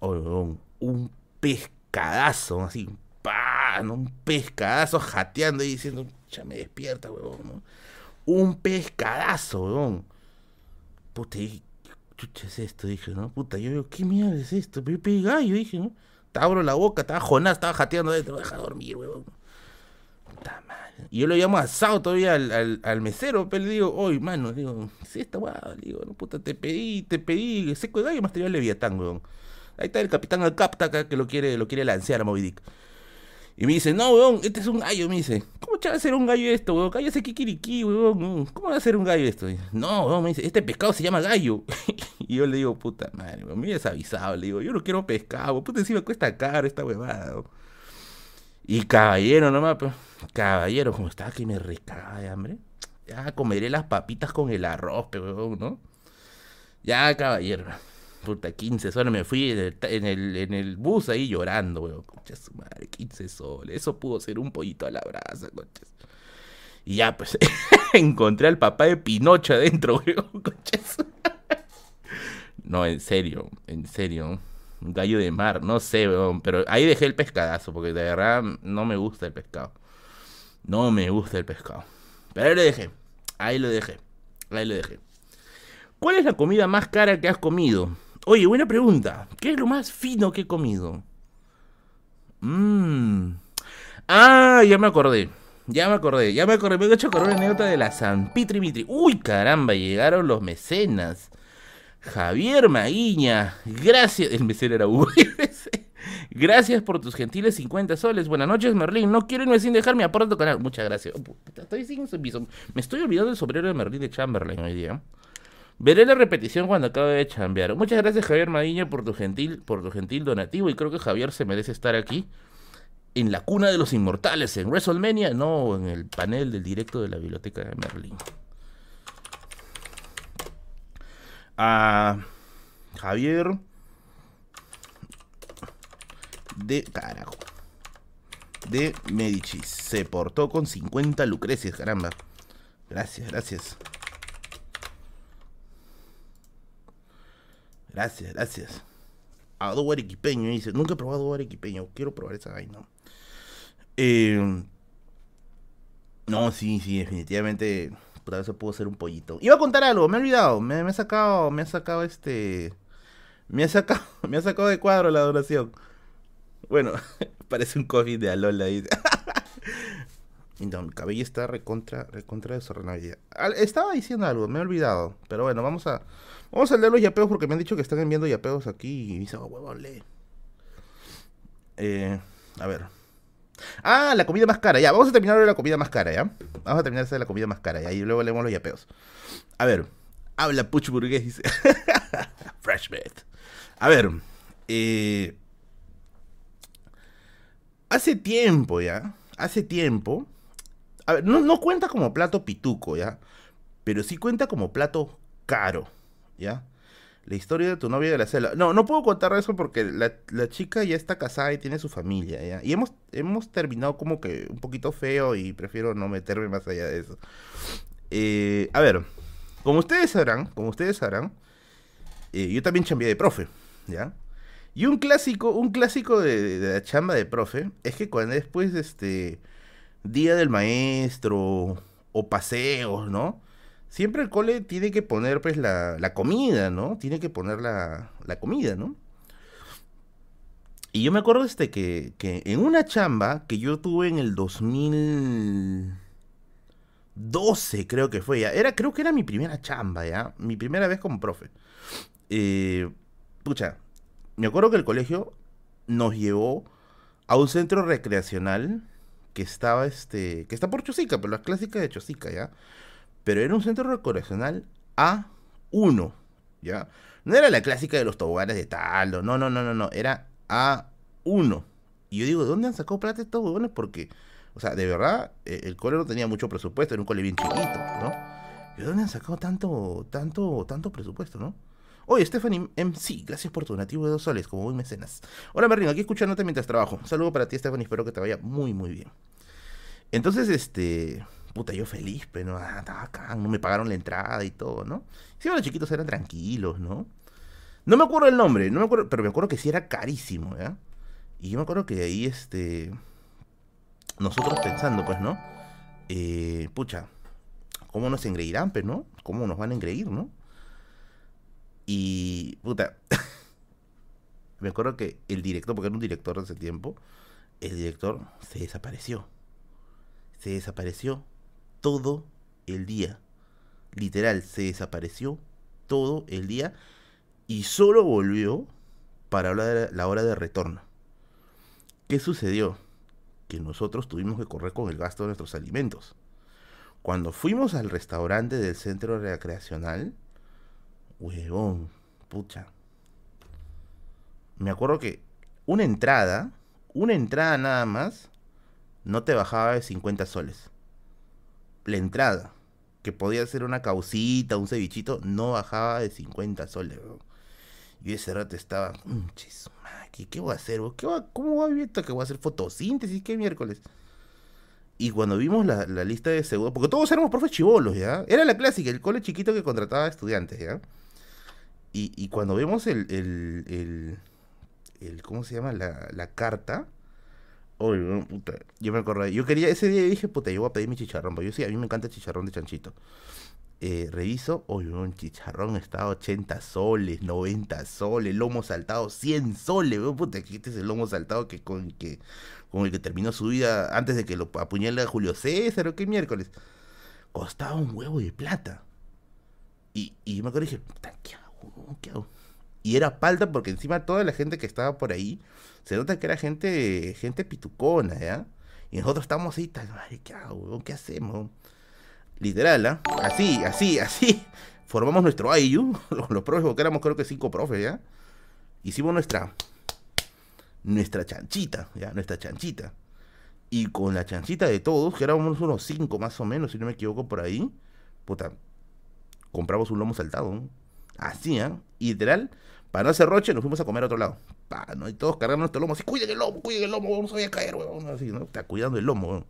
un pescadazo, así, pa, un pescadazo jateando y diciendo, ya me despierta, ¿no? un pescadazo, weón. Puta, chucha es esto? Dije, ¿no? Puta, yo digo, ¿qué mierda es esto? Pepe gallo, dije, ¿no? Te abro la boca, estaba jonás, estaba jateando adentro, deja dormir, weón. Puta madre. Y yo lo llamo asado todavía al, al, mesero, pero le digo, oye, mano, digo, sí, esta guada, digo, no puta, te pedí, te pedí seco de gallo más te Leviatán, weón. Ahí está el capitán Alcapta acá que lo quiere, lo quiere lancear a Moby Dick. Y me dice, no, weón, este es un gallo, me dice. ¿Cómo va a ser un gallo esto, weón? Cállate kikiriki, weón. ¿Cómo va a ser un gallo esto? no, weón, me dice, este pescado se llama gallo. y yo le digo, puta madre, weón, me avisado, le digo, yo no quiero pescado, weón. puta, encima cuesta caro esta huevada, weón. Y caballero nomás, pues, caballero, como estaba que me recaba de hambre. Ya comeré las papitas con el arroz, weón, ¿no? Ya, caballero. Puta, 15 soles. Me fui en el, en el, bus ahí llorando, weón. Concha su madre, 15 soles. Eso pudo ser un pollito a la brasa, conchas. Y ya, pues, encontré al papá de Pinocho adentro, weón. Conchas. No, en serio, en serio. Gallo de mar, no sé. Pero ahí dejé el pescadazo, porque de verdad no me gusta el pescado. No me gusta el pescado. Pero ahí lo dejé. Ahí lo dejé. Ahí lo dejé. ¿Cuál es la comida más cara que has comido? Oye, buena pregunta. ¿Qué es lo más fino que he comido? Mmm. Ah, ya me acordé. Ya me acordé, ya me acordé. Me he hecho con una anécdota de la San Pitri Uy, caramba, llegaron los mecenas. Javier Maguiña, gracias. El mesero era Hugo. gracias por tus gentiles 50 soles. Buenas noches, Merlín. No quiero irme sin dejar mi aporte canal. Muchas gracias. Oh, estoy Me estoy olvidando del sombrero de Merlín de Chamberlain hoy día. Veré la repetición cuando acabe de chambear. Muchas gracias Javier Madiña por tu gentil, por tu gentil donativo y creo que Javier se merece estar aquí en la cuna de los inmortales, en WrestleMania, no en el panel del directo de la biblioteca de Merlin. A Javier de carajo. De Medici. Se portó con 50 lucrecias, caramba. Gracias, gracias. Gracias, gracias. Adobo arequipeño, dice. Nunca he probado adobo arequipeño. Quiero probar esa vaina. Eh, no, sí, sí, definitivamente. Por eso puedo ser un pollito. Iba a contar algo, me he olvidado. Me, me, he sacado, me ha sacado este. Me ha sacado, me ha sacado de cuadro la donación. Bueno, parece un coffee de Alola. Dice. No, mi cabello está recontra, recontra desordenado. Estaba diciendo algo, me he olvidado. Pero bueno, vamos a, vamos a leer los yapeos porque me han dicho que están enviando yapeos aquí. Y dice, oh, huevón, lee. Eh, a ver. Ah, la comida más cara. Ya, vamos a terminar la comida más cara, ¿ya? Vamos a terminar de la comida más cara, ¿ya? Y luego leemos los yapeos. A ver. Habla Puch Burgués, dice. Fresh A ver. Eh, hace tiempo, ¿ya? Hace tiempo a ver, no, cuenta como plato pituco, ¿ya? Pero sí cuenta como plato caro, ¿ya? La historia de tu novia de la celda. No, no puedo contar eso porque la, chica ya está casada y tiene su familia, ¿ya? Y hemos, hemos terminado como que un poquito feo y prefiero no meterme más allá de eso. Eh, a ver, como ustedes sabrán, como ustedes sabrán, eh, yo también chambeé de profe, ¿ya? Y un clásico, un clásico de, de, la chamba de profe es que cuando después, este día del maestro o paseos, ¿no? Siempre el cole tiene que poner pues la, la comida, ¿no? Tiene que poner la, la, comida, ¿no? Y yo me acuerdo este que, que en una chamba que yo tuve en el 2012, creo que fue ya. Era, creo que era mi primera chamba, ¿ya? Mi primera vez como profe. Eh, pucha, me acuerdo que el colegio nos llevó a un centro recreacional que estaba este, que está por Chosica, pero la clásica de Chosica, ¿ya? Pero era un centro recreacional A1, ¿ya? No era la clásica de los toboganes de Taldo, no, no, no, no, no, era A1. Y yo digo, ¿de dónde han sacado plata estos huevones? Porque, o sea, de verdad, eh, el cole no tenía mucho presupuesto, era un cole bien chiquito, ¿no? ¿Y de dónde han sacado tanto, tanto, tanto presupuesto, no? Oye, Stephanie MC, gracias por tu nativo de dos soles, como buen mecenas. Hola, Merlin, aquí escuchándote mientras trabajo. Un saludo para ti, Stephanie, espero que te vaya muy, muy bien. Entonces, este. Puta, yo feliz, pero ah, estaba acá, no me pagaron la entrada y todo, ¿no? Sí, los chiquitos eran tranquilos, ¿no? No me acuerdo el nombre, no me acuerdo, pero me acuerdo que sí era carísimo, ¿ya? Y yo me acuerdo que ahí, este. Nosotros pensando, pues, ¿no? Eh, pucha, ¿cómo nos engreirán, pues, no? ¿Cómo nos van a engreír, no? Y, puta, me acuerdo que el director, porque era un director de ese tiempo, el director se desapareció. se desapareció todo el día. Literal, se desapareció todo el día y solo volvió para la hora de retorno. ¿Qué sucedió? Que nosotros tuvimos que correr con el gasto de nuestros alimentos. Cuando fuimos al restaurante del centro recreacional, huevón, pucha. Me acuerdo que una entrada, una entrada nada más, no te bajaba de 50 soles. La entrada, que podía ser una causita, un cevichito, no bajaba de 50 soles. Y ese rato estaba, mm, ¿qué, voy a hacer? ¿Qué ¿Cómo voy a esto? ¿Que voy a hacer fotosíntesis? ¿Qué miércoles? Y cuando vimos la, lista de seguro, porque todos éramos profes chivolos, ¿ya? Era la clásica, el cole chiquito que contrataba estudiantes, ¿ya? Y, cuando vemos el, el, el, ¿cómo se llama? La, la carta, Uy, puta, yo me acordé. Yo quería, ese día dije, puta, yo voy a pedir mi chicharrón. Porque yo sí, a mí me encanta el chicharrón de chanchito. Eh, reviso, uy, un chicharrón está a 80 soles, 90 soles, lomo saltado 100 soles. Puta, este es el lomo saltado que con, que con el que terminó su vida antes de que lo apuñale a Julio César o qué miércoles. Costaba un huevo de plata. Y, y me acuerdo y dije, puta, ¿qué hago? ¿Qué hago? Y era palta porque encima toda la gente que estaba por ahí se nota que era gente, gente pitucona, ¿ya? Y nosotros estamos ahí, tal, madre, ¿qué hago, ¿Qué hacemos? Literal, ¿ah? Así, así, así. Formamos nuestro IU, los profes, porque éramos creo que cinco profes, ¿ya? Hicimos nuestra, nuestra chanchita, ¿ya? Nuestra chanchita. Y con la chanchita de todos, que éramos unos cinco más o menos, si no me equivoco por ahí, puta, compramos un lomo saltado, Así, ¿eh? Literal, para no hacer roche, nos fuimos a comer a otro lado. ¿no? Y todos cargando nuestro lomo, así, cuiden el lomo, cuiden el lomo, vamos a caer, weón. Así, ¿no? Está cuidando el lomo,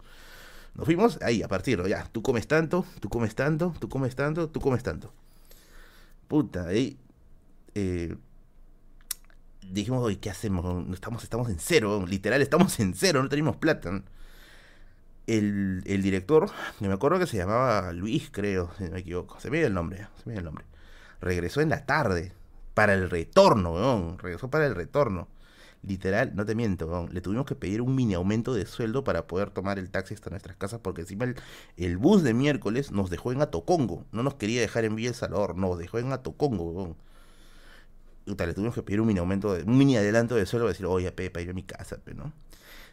Nos fuimos ahí, a partir, ya, tú comes tanto, tú comes tanto, tú comes tanto, tú comes tanto. Puta, ahí. Eh, dijimos, oye, ¿qué hacemos? Estamos, estamos en cero, literal, estamos en cero, no tenemos plata. El, director, me acuerdo que se llamaba Luis, creo, si no me equivoco, se me dio el nombre, se me dio el nombre. Regresó en la tarde, para el retorno, weón. Regresó para el retorno. Literal, no te miento, weón. Le tuvimos que pedir un mini aumento de sueldo para poder tomar el taxi hasta nuestras casas porque encima el, bus de miércoles nos dejó en Atocongo. No nos quería dejar en Villa El Salvador, nos dejó en Atocongo, weón. le tuvimos que pedir un mini aumento, de, un mini adelanto de sueldo para decir, oye, Pepe, ir a mi casa, ¿no?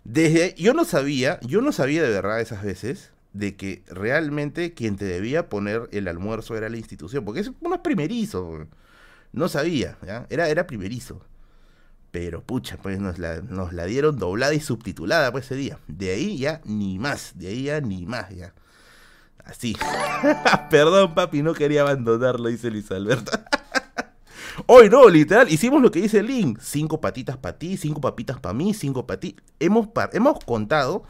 Desde, yo no sabía, yo no sabía de verdad esas veces de que realmente quien te debía poner el almuerzo era la institución, porque es uno primerizo. No sabía, ¿ya? Era, era primerizo. Pero pucha, pues nos la, nos la dieron doblada y subtitulada pues ese día. De ahí ya ni más, de ahí ya ni más, ya. Así. Perdón, papi, no quería abandonarlo, dice Luis Alberto. Hoy no, literal, hicimos lo que dice link. Cinco patitas para ti, cinco papitas para mí, cinco para ti. Hemos, hemos contado,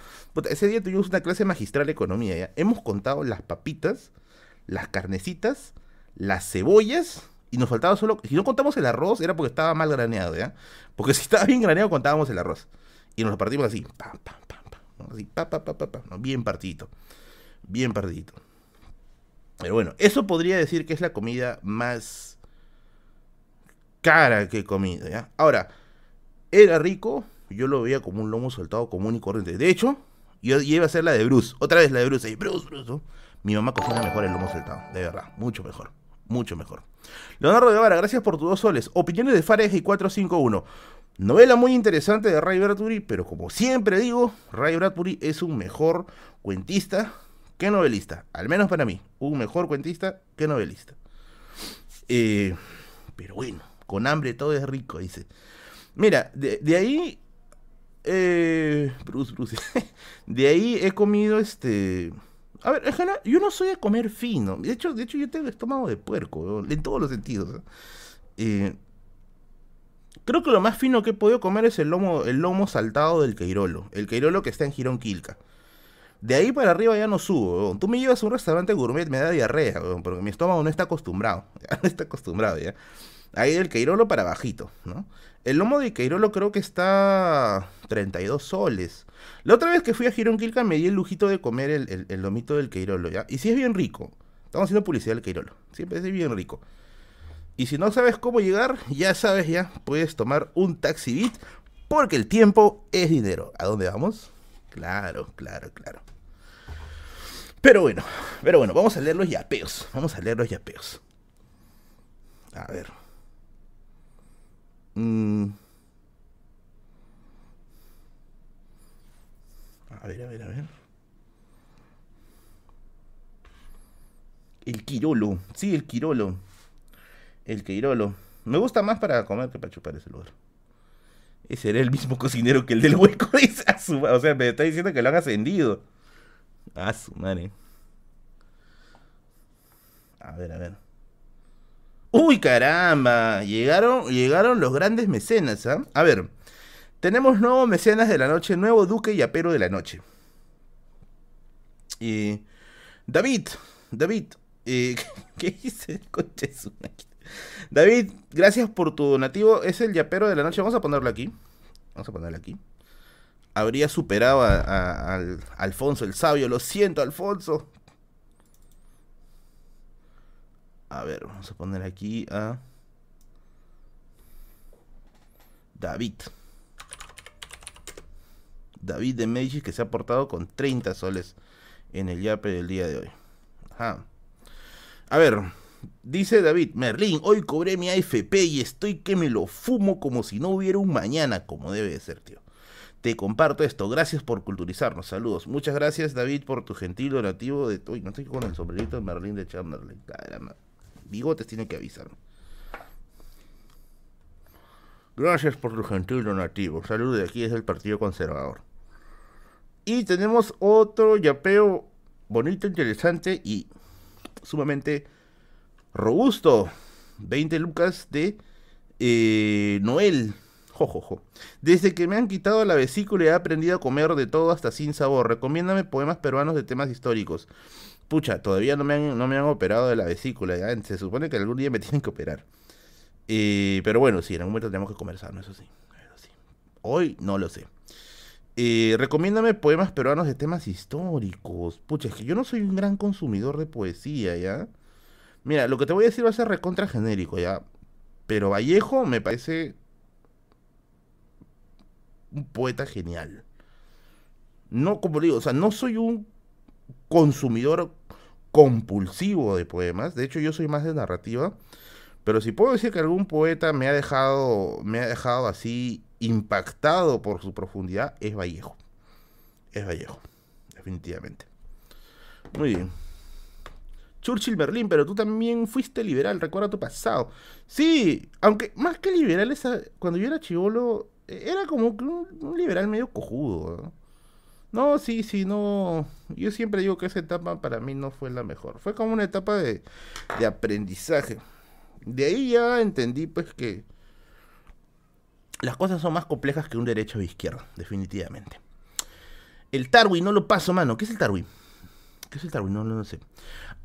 ese día tuvimos una clase magistral de economía. Hemos contado las papitas, las carnecitas, las cebollas y nos faltaba solo, si no contamos el arroz, era porque estaba mal graneado, ¿ya? Porque si estaba bien graneado, contábamos el arroz. Y nos lo partimos así, pam, pam, pam, pam, así, pa, pa, pa, pa, bien partidito, bien partidito. Pero bueno, eso podría decir que es la comida más cara que he comido. Ahora, era rico, yo lo veía como un lomo soltado común y corriente. De hecho, yo iba a hacer la de Bruce, otra vez la de Bruce, y Bruce, Bruce. Mi mamá cocina mejor el lomo soltado, de verdad, mucho mejor mucho mejor. Leonardo Guevara, gracias por tus dos soles. Opiniones de Fahrenheit 451. Novela muy interesante de Ray Bradbury, pero como siempre digo, Ray Bradbury es un mejor cuentista que novelista. Al menos para mí, un mejor cuentista que novelista. Eh, pero bueno, con hambre todo es rico, dice. Mira, de, ahí... Eh, Bruce, Bruce. de ahí he comido este... A ver, yo no soy a comer fino. De hecho, de hecho yo tengo estómago de puerco, en todos los sentidos. Eh, creo que lo más fino que he podido comer es el lomo, el lomo saltado del Queirolo. El Queirolo que está en Girón Quilca. De ahí para arriba ya no subo. Tú me llevas a un restaurante gourmet, me da diarrea, porque mi estómago no está acostumbrado. No está acostumbrado ya. Ahí el Queirolo para bajito, ¿no? El lomo de Queirolo creo que está 32 soles. La otra vez que fui a Girón Quilca me di el lujito de comer el, lomito del Queirolo, ¿ya? Y si es bien rico. Estamos haciendo publicidad del Queirolo. Siempre es bien rico. Y si no sabes cómo llegar, ya sabes ya, puedes tomar un taxi beat porque el tiempo es dinero. ¿A dónde vamos? Claro, claro, claro. Pero bueno, pero bueno, vamos a leer los yapeos. Vamos a leer los yapeos. A ver. Mm. A ver, a ver, a ver. El Quirolo. Sí, el Quirolo. El Quirolo. Me gusta más para comer que para chupar ese lugar. Ese era el mismo cocinero que el del hueco. o sea, me está diciendo que lo han ascendido. A su madre. A ver, a ver. Uy, caramba. Llegaron, llegaron los grandes mecenas, ¿ah? A ver. Tenemos nuevos mecenas de la noche, nuevo duque y apero de la noche. Y David, David, eh, ¿qué dice? David, gracias por tu donativo. Es el yapero de la noche. Vamos a ponerlo aquí. Vamos a ponerlo aquí. Habría superado a, Alfonso el sabio. Lo siento, Alfonso. A ver, vamos a poner aquí a David. David de Medici que se ha portado con 30 soles en el yape del día de hoy. Ajá. A ver, dice David, Merlín, hoy cobré mi AFP y estoy que me lo fumo como si no hubiera un mañana, como debe de ser, tío. Te comparto esto, gracias por culturizarnos, saludos. Muchas gracias, David, por tu gentil donativo de... Uy, no estoy con el sombrerito de Merlín de Chamberlain. Caramba. Bigotes tiene que avisar. Gracias por tu gentil donativo. Saludos de aquí desde el Partido Conservador. Y tenemos otro yapeo bonito, interesante y sumamente robusto. 20 lucas de eh, Noel. Jojojo. Desde que me han quitado la vesícula he aprendido a comer de todo hasta sin sabor. Recomiéndame poemas peruanos de temas históricos. Pucha, todavía no me han, no me han operado de la vesícula. Se supone que algún día me tienen que operar. Eh, pero bueno, sí, en algún momento tenemos que conversar, eso sí. Hoy no lo sé. Eh, recomiéndame poemas peruanos de temas históricos. Pucha, es que yo no soy un gran consumidor de poesía, ¿ya? Mira, lo que te voy a decir va a ser recontra genérico, ¿ya? Pero Vallejo me parece un poeta genial. No, como digo, o sea, no soy un consumidor compulsivo de poemas. De hecho, yo soy más de narrativa. Pero si puedo decir que algún poeta me ha dejado, me ha dejado así impactado por su profundidad es Vallejo. Es Vallejo, definitivamente. Muy bien. Churchill Berlín, pero tú también fuiste liberal, recuerda tu pasado. Sí, aunque más que liberal, esa, cuando yo era chivolo, era como un, liberal medio cojudo. ¿no? Sí, sí, no. Yo siempre digo que esa etapa para mí no fue la mejor. Fue como una etapa de, de aprendizaje. De ahí ya entendí, pues, que las cosas son más complejas que un derecho de izquierda, definitivamente. El Tarwi, no lo paso, mano. ¿Qué es el Tarwi? ¿Qué es el Tarwi? No, no, sé.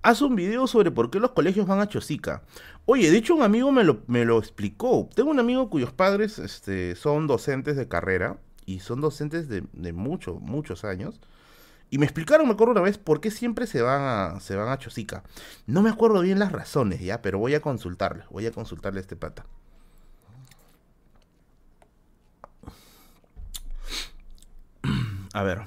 Haz un video sobre por qué los colegios van a Chosica. Oye, de hecho un amigo me lo, me lo explicó. Tengo un amigo cuyos padres este, son docentes de carrera y son docentes de, de muchos, muchos años. Y me explicaron, me acuerdo una vez, por qué siempre se van a, se van a Chosica. No me acuerdo bien las razones, ya, pero voy a consultarle. Voy a consultarle a este pata. A ver.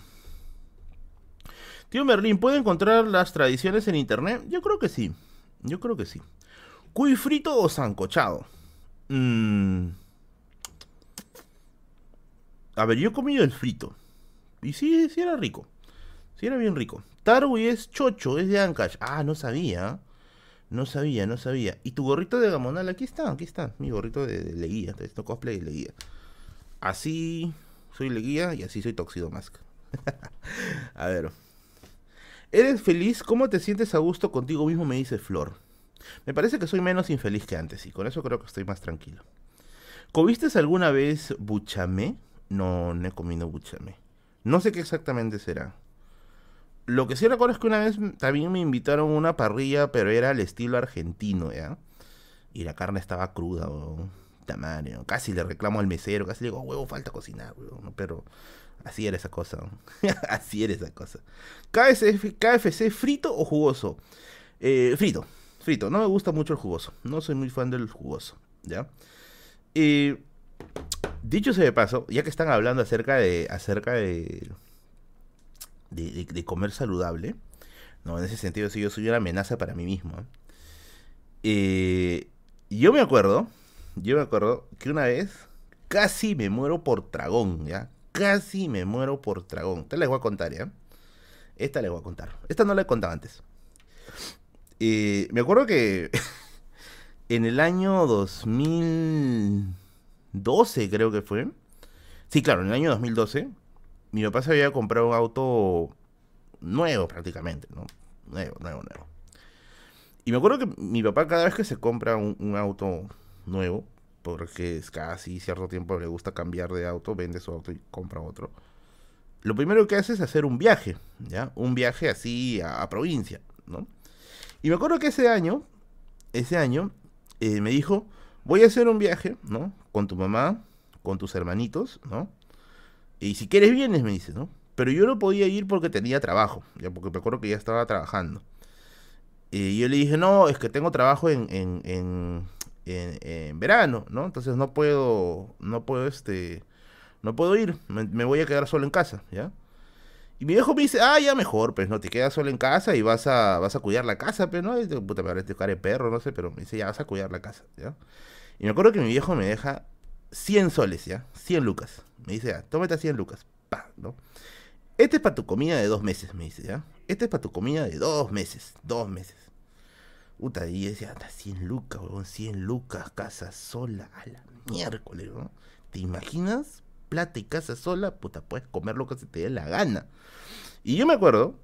Tío Merlín, ¿puede encontrar las tradiciones en internet? Yo creo que sí. Yo creo que sí. ¿Cuy frito o sancochado? Mm. A ver, yo he comido el frito. Y sí, sí era rico. Sí era bien rico. Tarwi es chocho, es de Ancash. Ah, no sabía. No sabía, no sabía. ¿Y tu gorrito de gamonal? Aquí está, aquí está. Mi gorrito de, Leguía. Esto cosplay de Leguía. Así soy Leguía y así soy Toxido Mask. a ver. ¿Eres feliz? ¿Cómo te sientes a gusto contigo mismo? Me dice Flor. Me parece que soy menos infeliz que antes y con eso creo que estoy más tranquilo. ¿Comiste alguna vez buchamé? No, he comido buchamé. No sé qué exactamente será. Lo que sí recuerdo es que una vez también me invitaron a una parrilla, pero era al estilo argentino, ¿ya? Y la carne estaba cruda, tamaño. Casi le reclamo al mesero, casi le digo, huevo, falta cocinar, weón. Pero así era esa cosa. así era esa cosa. KFC, KFC frito o jugoso? Eh, frito, frito. No me gusta mucho el jugoso. No soy muy fan del jugoso, ¿ya? Eh, dicho sea de paso, ya que están hablando acerca de, acerca de, de, comer saludable, No, en ese sentido sí, yo soy una amenaza para mí mismo. Eh, yo me acuerdo, yo me acuerdo que una vez casi me muero por tragón, ¿ya? Casi me muero por tragón. Esta les voy a contar, ¿ya? Esta les voy a contar. Esta no la he contado antes. Eh, me acuerdo que en el año 2012, creo que fue. Sí, claro, en el año 2012, mi papá se había comprado un auto nuevo prácticamente, ¿no? Nuevo, nuevo, nuevo. Y me acuerdo que mi papá cada vez que se compra un, auto nuevo, porque es casi cierto tiempo le gusta cambiar de auto, vende su auto y compra otro. Lo primero que hace es hacer un viaje, ¿ya? Un viaje así a, provincia, ¿no? Y me acuerdo que ese año, ese año, eh, me dijo, voy a hacer un viaje, ¿no? Con tu mamá, con tus hermanitos, ¿no? Y si quieres vienes, me dice, ¿no? Pero yo no podía ir porque tenía trabajo, ya porque me acuerdo que ya estaba trabajando. Y yo le dije, no, es que tengo trabajo en, en, en, en, verano, ¿no? Entonces no puedo, no puedo, este, no puedo ir, me, voy a quedar solo en casa, ¿ya? Y mi viejo me dice, ah, ya mejor, pues no te quedas solo en casa y vas a, vas a cuidar la casa, pues, no, puta, me parece cara de perro, no sé, pero me dice, ya vas a cuidar la casa, ¿ya? Y me acuerdo que mi viejo me deja 100 soles, ¿ya? 100 lucas. Me dice, ya, tómate 100 lucas, pa, ¿no? Este es para tu comida de dos meses, me dice, ¿ya? Este es para tu comida de dos meses, dos meses. Puta, y decía, anda, 100 lucas, weón, 100 lucas, casa sola, a la miércoles, ¿no? ¿Te imaginas? Plata y casa sola, puta, puedes comer lo que se te dé la gana. Y yo me acuerdo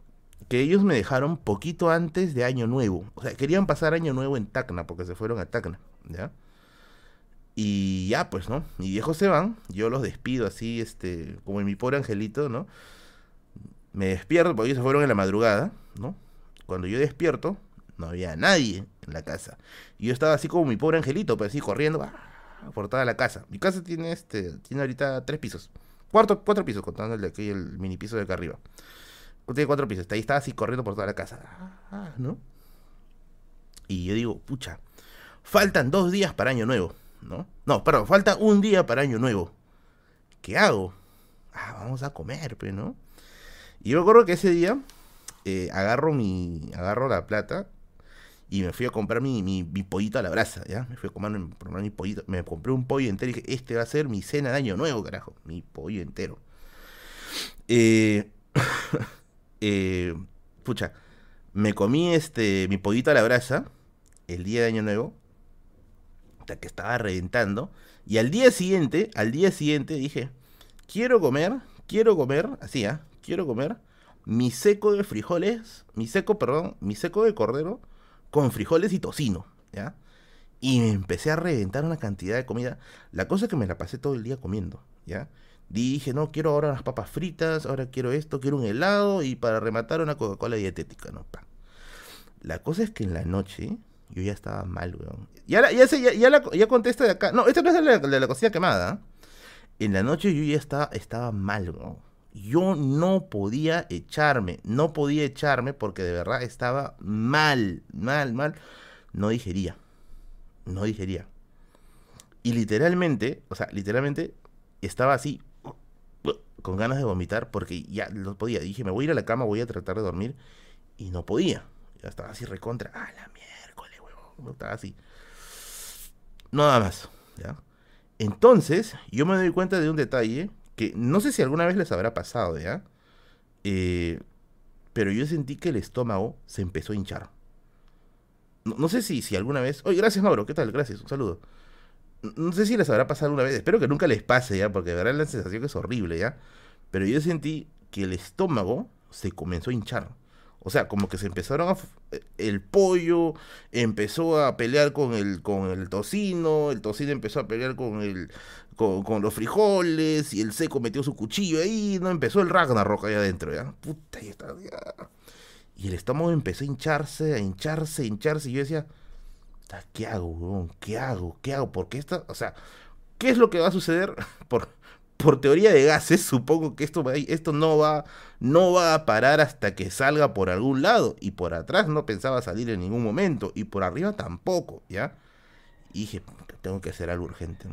que ellos me dejaron poquito antes de Año Nuevo. O sea, querían pasar Año Nuevo en Tacna, porque se fueron a Tacna, ¿ya? Y ya, pues, ¿no? Mi viejos se van, yo los despido así, este, como mi pobre angelito, ¿no? Me despierto, porque ellos se fueron en la madrugada, ¿no? Cuando yo despierto, no había nadie en la casa. Y yo estaba así como mi pobre angelito, pues así corriendo ¡ah! por toda la casa. Mi casa tiene este, tiene ahorita tres pisos. Cuatro, cuatro pisos, contando el de aquí, el mini piso de acá arriba. Tiene cuatro pisos. Ahí estaba así corriendo por toda la casa. ¡ah! ¿No? Y yo digo, pucha, faltan dos días para Año Nuevo, ¿no? No, perdón, falta un día para Año Nuevo. ¿Qué hago? Ah, vamos a comer, pues, ¿no? Y yo me acuerdo que ese día eh, agarro mi agarro la plata y me fui a comprar mi, mi, pollito a la brasa, ¿ya? Me fui a comer mi pollito, me compré un pollo entero y dije, este va a ser mi cena de año nuevo, carajo, mi pollo entero. Eh, eh, pucha, me comí este mi pollito a la brasa el día de año nuevo, que estaba reventando, y al día siguiente, al día siguiente dije, quiero comer, quiero comer, así, ¿ah? quiero comer mi seco de frijoles, mi seco, perdón, mi seco de cordero con frijoles y tocino, ¿ya? Y me empecé a reventar una cantidad de comida. La cosa es que me la pasé todo el día comiendo, ¿ya? Dije, no, quiero ahora unas papas fritas, ahora quiero esto, quiero un helado y para rematar una Coca-Cola dietética, ¿no? La cosa es que en la noche yo ya estaba mal, weón. Ya, ya, ya, ya, la, contesta de acá. No, esta no es la, la cocina quemada. En la noche yo ya estaba, estaba mal, weón yo no podía echarme, no podía echarme porque de verdad estaba mal, mal, mal. No digería, no digería. Y literalmente, o sea, literalmente estaba así, con ganas de vomitar porque ya no podía. Dije, me voy a ir a la cama, voy a tratar de dormir. Y no podía. Ya estaba así recontra. Ah, la huevón. Estaba así. Nada más, ¿ya? Entonces, yo me doy cuenta de un detalle no sé si alguna vez les habrá pasado, ¿ya? Eh, pero yo sentí que el estómago se empezó a hinchar. No, sé si, si alguna vez... Oye, gracias Mauro, ¿qué tal? Gracias, un saludo. No, sé si les habrá pasado alguna vez, espero que nunca les pase, ¿ya? Porque de la sensación es horrible, ¿ya? Pero yo sentí que el estómago se comenzó a hinchar. O sea, como que se empezaron a... El pollo empezó a pelear con el, con el tocino, el tocino empezó a pelear con el, con, los frijoles y el seco metió su cuchillo ahí, no empezó el Ragnarok ahí adentro, ¿ya? Puta, y, está, y el estómago empezó a hincharse, a hincharse, a hincharse, y yo decía, ¿qué hago, ¿Qué hago? ¿Qué hago? Porque esta, o sea, ¿qué es lo que va a suceder? Por, por teoría de gases, supongo que esto, esto no, va, no va a parar hasta que salga por algún lado. Y por atrás no pensaba salir en ningún momento. Y por arriba tampoco, ¿ya? Y dije, tengo que hacer algo urgente.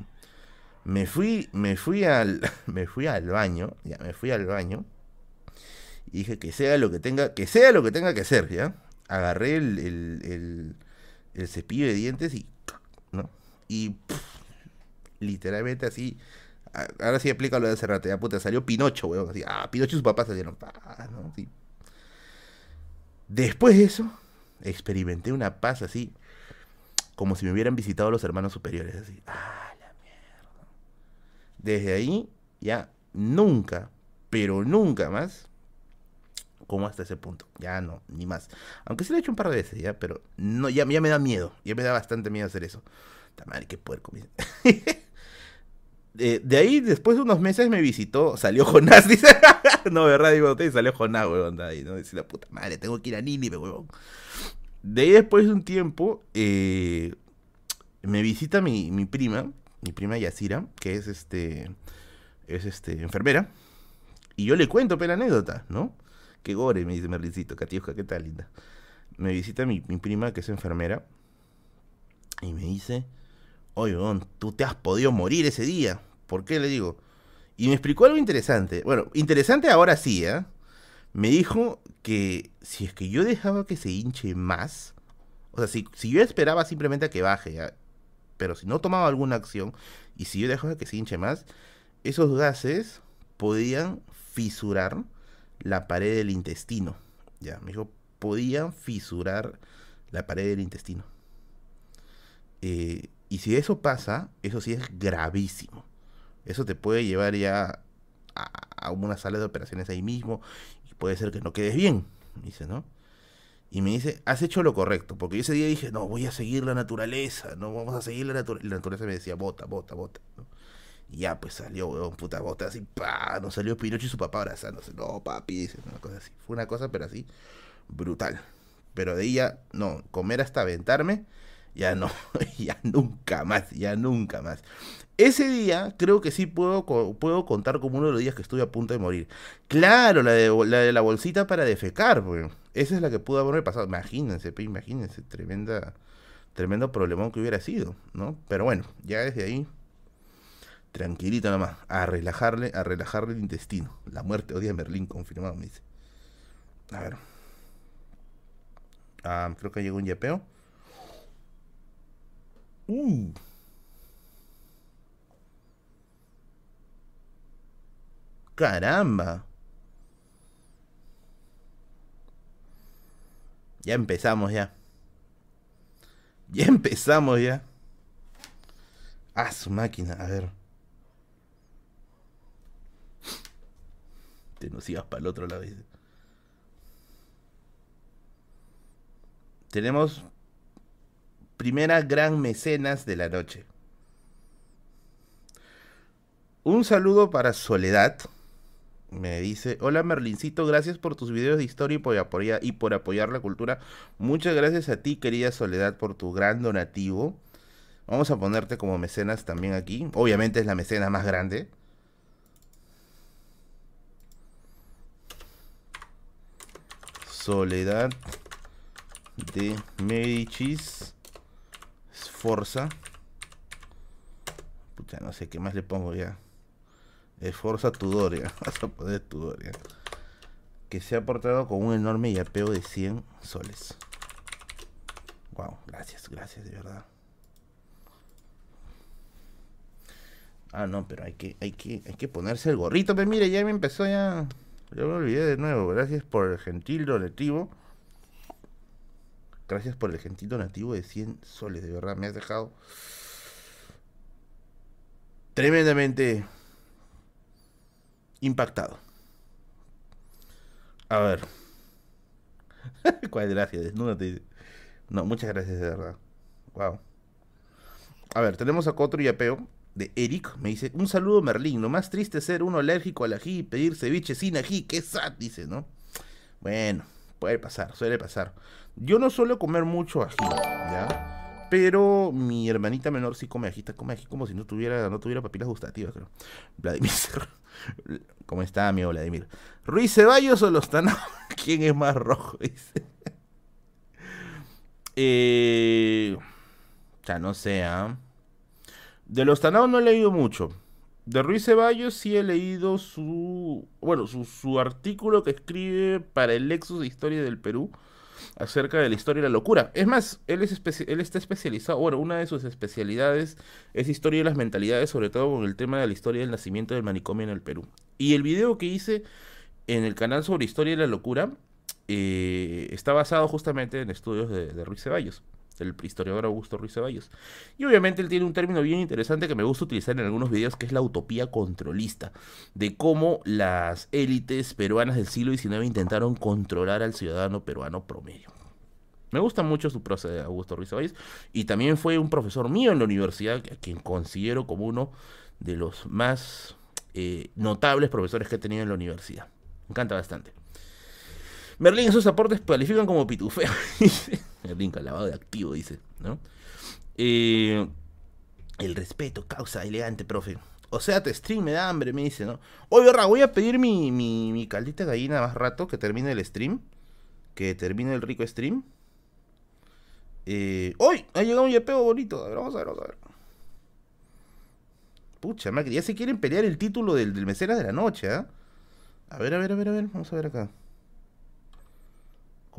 Me fui, me fui al, me fui al baño, ya me fui al baño. Y dije que sea lo que tenga, que sea lo que tenga que ser, ¿ya? Agarré el, el, el, cepillo de dientes y, ¿no? Y literalmente así, ahora sí aplica lo de hace rato, ya puta, salió Pinocho, weón, así, ah, Pinocho y su papá salieron, ¿no? Después de eso, experimenté una paz así, como si me hubieran visitado los hermanos superiores, así, ah, la mierda. Desde ahí, ya nunca, pero nunca más, como hasta ese punto, ya no, ni más. Aunque sí lo he hecho un par de veces, ya, pero no, ya, ya me da miedo, ya me da bastante miedo hacer eso. Madre, qué puerco. de, ahí, después de unos meses, me visitó, salió Jonás, dice. no, verdad, digo, salió Jonás, weón, ahí, ¿no? Dice la puta madre, tengo que ir a Nínive, weón. De ahí, después de un tiempo, eh, me visita mi, mi prima, mi prima Yasira, que es este, es este, enfermera. Y yo le cuento la anécdota, ¿no? Que gore, me dice Merlincito, Catiusca, ¿qué tal, linda? Me visita mi, mi prima, que es enfermera, y me dice, oye, tú te has podido morir ese día. ¿Por qué le digo? Y me explicó algo interesante. Bueno, interesante ahora sí, ¿eh? Me dijo que si es que yo dejaba que se hinche más, o sea, si, si yo esperaba simplemente a que baje, pero si no tomaba alguna acción, y si yo dejaba que se hinche más, esos gases podían fisurar la pared del intestino. Ya, me dijo, podían fisurar la pared del intestino. Eh, y si eso pasa, eso sí es gravísimo. Eso te puede llevar ya a, una sala de operaciones ahí mismo y puede ser que no quedes bien, dice, ¿no? Y me dice, has hecho lo correcto, porque yo ese día dije, no, voy a seguir la naturaleza, no, vamos a seguir la naturaleza. Y la naturaleza me decía, bota, bota, bota. Y ya, pues salió, weón, puta bota, así, pa, nos salió Pinocho y su papá abrazándose. No, papi, dice, una cosa así. Fue una cosa, pero así, brutal. Pero de ella, no, comer hasta aventarme ya no, ya nunca más, ya nunca más. Ese día creo que sí puedo, puedo contar como uno de los días que estuve a punto de morir. Claro, la de la, bolsita para defecar, pues. Esa es la que pudo haberme pasado. Imagínense, imagínense, tremenda, tremendo problemón que hubiera sido, ¿no? Pero bueno, ya desde ahí, tranquilito nomás, a relajarle, a relajarle el intestino. La muerte odia a Merlín, confirmado, me dice. A ver. Ah, creo que llegó un yapeo. Uh. Caramba. Ya empezamos ya. Ya empezamos ya. Ah, su máquina, a ver. Te nos ibas para el otro lado. Tenemos primera gran mecenas de la noche. Un saludo para Soledad. Me dice, hola Merlincito, gracias por tus videos de historia y por, apoyar, la cultura. Muchas gracias a ti, querida Soledad, por tu gran donativo. Vamos a ponerte como mecenas también aquí. Obviamente es la mecena más grande. Soledad de Medicis. Forza. Pucha, no sé qué más le pongo ya. Es Forza Tudoria. Vas a poner Tudoria. Que se ha aportado con un enorme yapeo de 100 soles. Wow, gracias, gracias, de verdad. Ah, no, pero hay que, hay que, hay que ponerse el gorrito. Pero mire, ya me empezó ya. Ya me olvidé de nuevo. Gracias por el gentil donativo. Gracias por el gentil donativo de 100 soles, de verdad, me has dejado tremendamente impactado. A ver. ¿Cuál gracias? Desnúdate. No, muchas gracias, de verdad. Wow. A ver, tenemos a Cotro y Apeo de Eric. Me dice, un saludo Merlín. Lo más triste es ser uno alérgico al ají y pedir ceviche sin ají. Qué sad, dice, ¿no? Bueno, puede pasar, suele pasar. Yo no suelo comer mucho ají, ¿ya? Pero mi hermanita menor sí come ají, come ají como si no tuviera, no tuviera papilas gustativas, creo. Vladimir ¿Cómo está, amigo Vladimir? ¿Ruiz Ceballos o los Tanaos? ¿Quién es más rojo? Dice. eh, ya no sé, ¿ah? De los Tanaos no he leído mucho. De Ruiz Ceballos sí he leído su. Bueno, su, su artículo que escribe para el Lexus de Historia del Perú acerca de la historia y la locura. Es más, él, es él está especializado, bueno, una de sus especialidades es historia de las mentalidades, sobre todo con el tema de la historia del nacimiento del manicomio en el Perú. Y el video que hice en el canal sobre historia y la locura eh, está basado justamente en estudios de, de Ruiz Ceballos el historiador Augusto Ruiz Ceballos. Y obviamente él tiene un término bien interesante que me gusta utilizar en algunos videos, que es la utopía controlista, de cómo las élites peruanas del siglo XIX intentaron controlar al ciudadano peruano promedio. Me gusta mucho su proceso de Augusto Ruiz Ceballos y también fue un profesor mío en la universidad, a quien considero como uno de los más eh, notables profesores que he tenido en la universidad. Me encanta bastante. Merlín, esos aportes califican como pitufeo. Merlín lavado de activo, dice, ¿no? Eh, el respeto, causa elegante, profe. O sea, te stream me da hambre, me dice, ¿no? Oye, Ra, voy a pedir mi, mi, mi caldita gallina más rato que termine el stream. Que termine el rico stream. Eh, ¡Uy! Ha llegado un yepeo bonito. A ver, vamos a ver, vamos a ver. Pucha, Macri, ya se quieren pelear el título del, del mesera de la noche, ¿ah? A ver, a ver, a ver, a ver. Vamos a ver acá.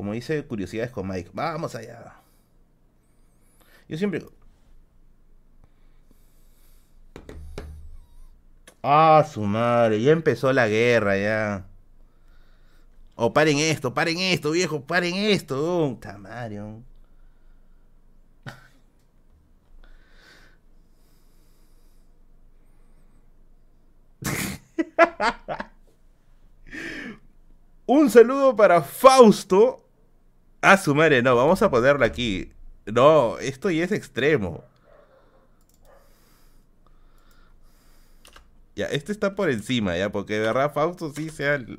Como dice Curiosidades con Mike. Vamos allá. Yo siempre... Ah, su madre, ya empezó la guerra, ya. O oh, paren esto, paren esto, viejo, paren esto. Oh, tamario. Un saludo para Fausto, a su madre, no, vamos a ponerla aquí. No, esto ya es extremo. Ya, este está por encima, ya, porque de verdad Fausto sí sea el...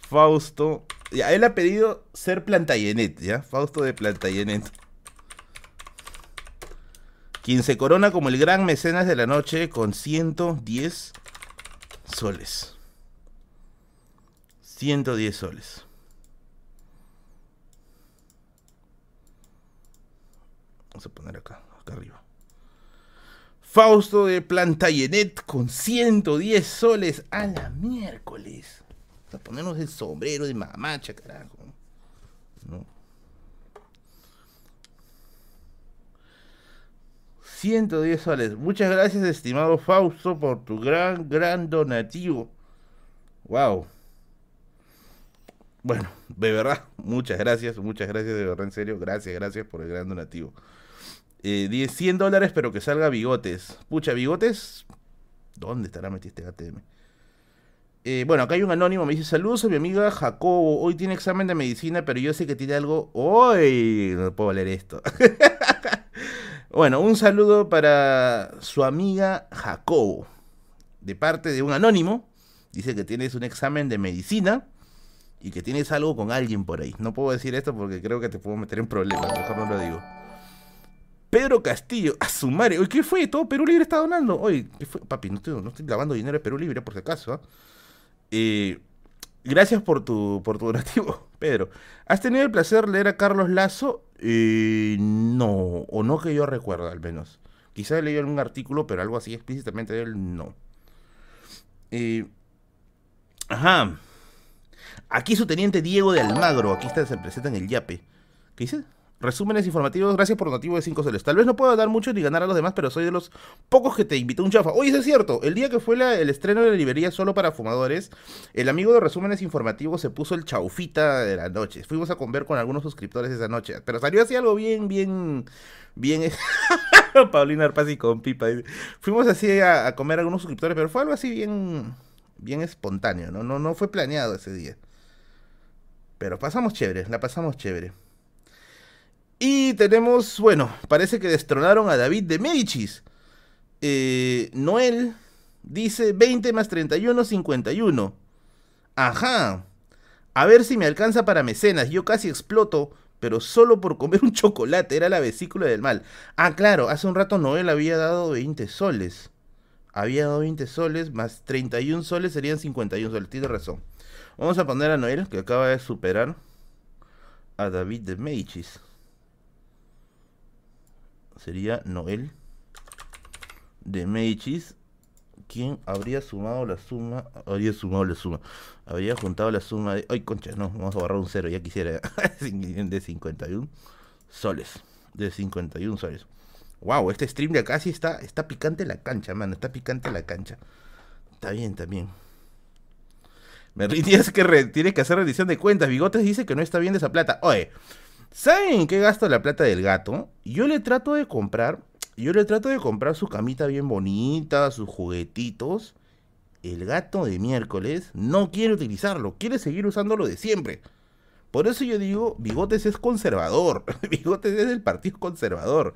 Fausto. Ya, él ha pedido ser Plantayenet, ya. Fausto de Plantayenet. Quien se corona como el gran mecenas de la noche con 110 soles. 110 soles. Vamos a poner acá, acá arriba. Fausto de Plantayenet con 110 soles a la miércoles. Vamos a ponernos el sombrero de mamacha, carajo. ¿No? 110 soles. Muchas gracias, estimado Fausto, por tu gran, gran donativo. Wow. Bueno, de verdad, muchas gracias, muchas gracias, de verdad, en serio. Gracias, gracias por el gran donativo. Eh, 100 dólares, pero que salga bigotes. Pucha, bigotes. ¿Dónde estará metido este ATM? Eh, bueno, acá hay un anónimo, me dice, saludos a mi amiga Jacobo, hoy tiene examen de medicina, pero yo sé que tiene algo... ¡Uy! No puedo leer esto. bueno, un saludo para su amiga Jacobo, de parte de un anónimo. Dice que tienes un examen de medicina y que tienes algo con alguien por ahí. No puedo decir esto porque creo que te puedo meter en problemas, mejor no lo digo. Pedro Castillo, a su madre. Oye, ¿qué fue? Todo Perú Libre está donando. Oye, ¿qué fue? Papi, no estoy, no estoy lavando dinero de Perú Libre, por si acaso. ¿ah? Eh, gracias por tu, por tu donativo, Pedro. ¿Has tenido el placer de leer a Carlos Lazo? Eh, no, o no que yo recuerdo, al menos. Quizás he leído algún artículo, pero algo así explícitamente de él, no. Eh, ajá. Aquí su teniente Diego de Almagro. Aquí está, se presenta en el yape. ¿Qué dice? Resúmenes informativos, gracias por nativo de 5 soles. Tal vez no pueda dar mucho ni ganar a los demás, pero soy de los pocos que te invitó un chafa. Oye, es cierto. El día que fue el estreno de la librería solo para fumadores, el amigo de resúmenes informativos se puso el chaufita de la noche. Fuimos a comer con algunos suscriptores esa noche. Pero salió así algo bien, bien, bien. Paulina Arpaz y con Pipa. Fuimos así a, a, comer algunos suscriptores, pero fue algo así bien, bien espontáneo, ¿no? No, no fue planeado ese día. Pero pasamos chévere, la pasamos chévere. Y tenemos, bueno, parece que destronaron a David de Medicis. Eh, Noel dice 20 más 31, 51. Ajá. A ver si me alcanza para mecenas. Yo casi exploto, pero solo por comer un chocolate. Era la vesícula del mal. Ah, claro, hace un rato Noel había dado 20 soles. Había dado 20 soles, más 31 soles serían 51 soles. Tiene razón. Vamos a poner a Noel, que acaba de superar a David de Medicis sería Noel de Medicis ¿Quién habría sumado la suma? Habría sumado la suma. Habría juntado la suma de. Ay, concha, no, vamos a borrar un cero, ya quisiera. de 51 soles. De 51 soles. Wow, este stream de acá sí está, está picante la cancha, mano. Está picante la cancha. Está bien, está bien. Me tienes que, tienes que hacer rendición de cuentas. Bigotes dice que no está bien esa plata. Oye, ¿saben en qué gasto la plata del gato? Yo le trato de comprar yo le trato de comprar su camita bien bonita, sus juguetitos. El gato de miércoles no quiere utilizarlo, quiere seguir usándolo de siempre. Por eso yo digo, Bigotes es conservador. Bigotes es del partido conservador.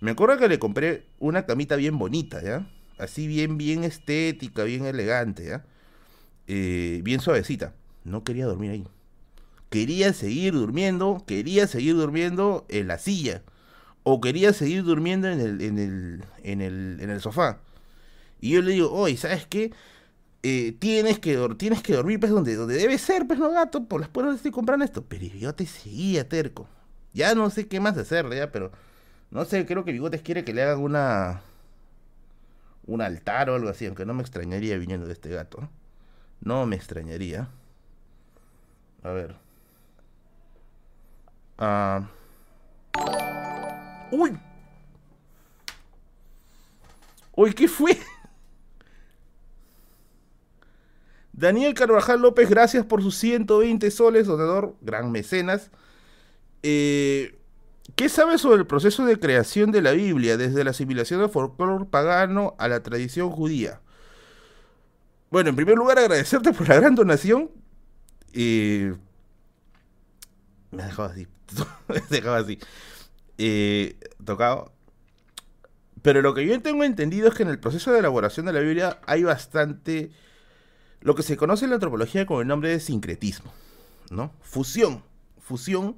Me acuerdo que le compré una camita bien bonita, ¿ya? Así bien, bien estética, bien elegante, ¿ya? Eh, bien suavecita. No quería dormir ahí. Quería seguir durmiendo, quería seguir durmiendo en la silla o quería seguir durmiendo en el, en el, en el, sofá. Y yo le digo, oye, ¿sabes qué? Eh, tienes, que, tienes que dormir pues donde, donde debe ser, pues no gato, por las puertas estoy comprando esto. Pero yo te seguía terco. Ya no sé qué más hacerle, ya, pero no sé, creo que Bigotes quiere que le hagan una un altar o algo así, aunque no me extrañaría viniendo de este gato. No me extrañaría. A ver. Ah. ¡Uy! ¡Uy, qué fue! Daniel Carvajal López, gracias por sus 120 soles, donador, gran mecenas. Eh, ¿Qué sabes sobre el proceso de creación de la Biblia, desde la asimilación del folclore pagano a la tradición judía? Bueno, en primer lugar, agradecerte por la gran donación. Eh, me dejado así. me dejado así. Eh, tocado. Pero lo que yo tengo entendido es que en el proceso de elaboración de la Biblia hay bastante lo que se conoce en la antropología con el nombre de sincretismo, ¿no? Fusión, fusión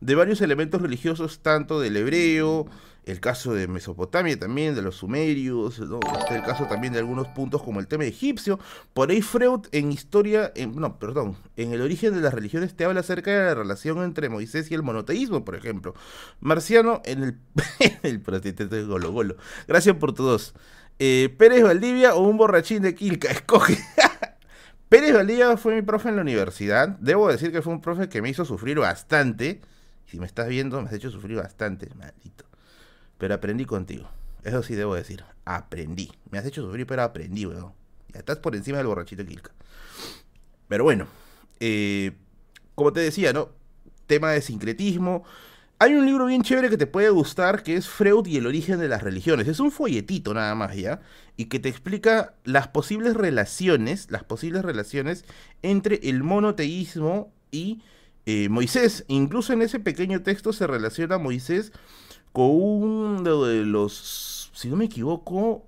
de varios elementos religiosos, tanto del hebreo, el caso de Mesopotamia también, de los sumerios, este, el caso también de algunos puntos como el tema egipcio. Por ahí Freud en historia, no, perdón, en el origen de las religiones te habla acerca de la relación entre Moisés y el monoteísmo, por ejemplo. Marciano en el, el de Golo Golo. Gracias por todos. Eh, Pérez Valdivia o un borrachín de Quilca, escoge. Pérez Valdivia fue mi profe en la universidad. Debo decir que fue un profe que me hizo sufrir bastante. Si me estás viendo, me has hecho sufrir bastante, maldito pero aprendí contigo. Eso sí debo decir, aprendí. Me has hecho sufrir, pero aprendí, weón. Ya estás por encima del borrachito Kilka. Pero bueno, eh, como te decía, ¿no? Tema de sincretismo. Hay un libro bien chévere que te puede gustar, que es Freud y el origen de las religiones. Es un folletito nada más, ¿ya? Y que te explica las posibles relaciones, las posibles relaciones entre el monoteísmo y eh, Moisés. Incluso en ese pequeño texto se relaciona Moisés con uno de los, si no me equivoco,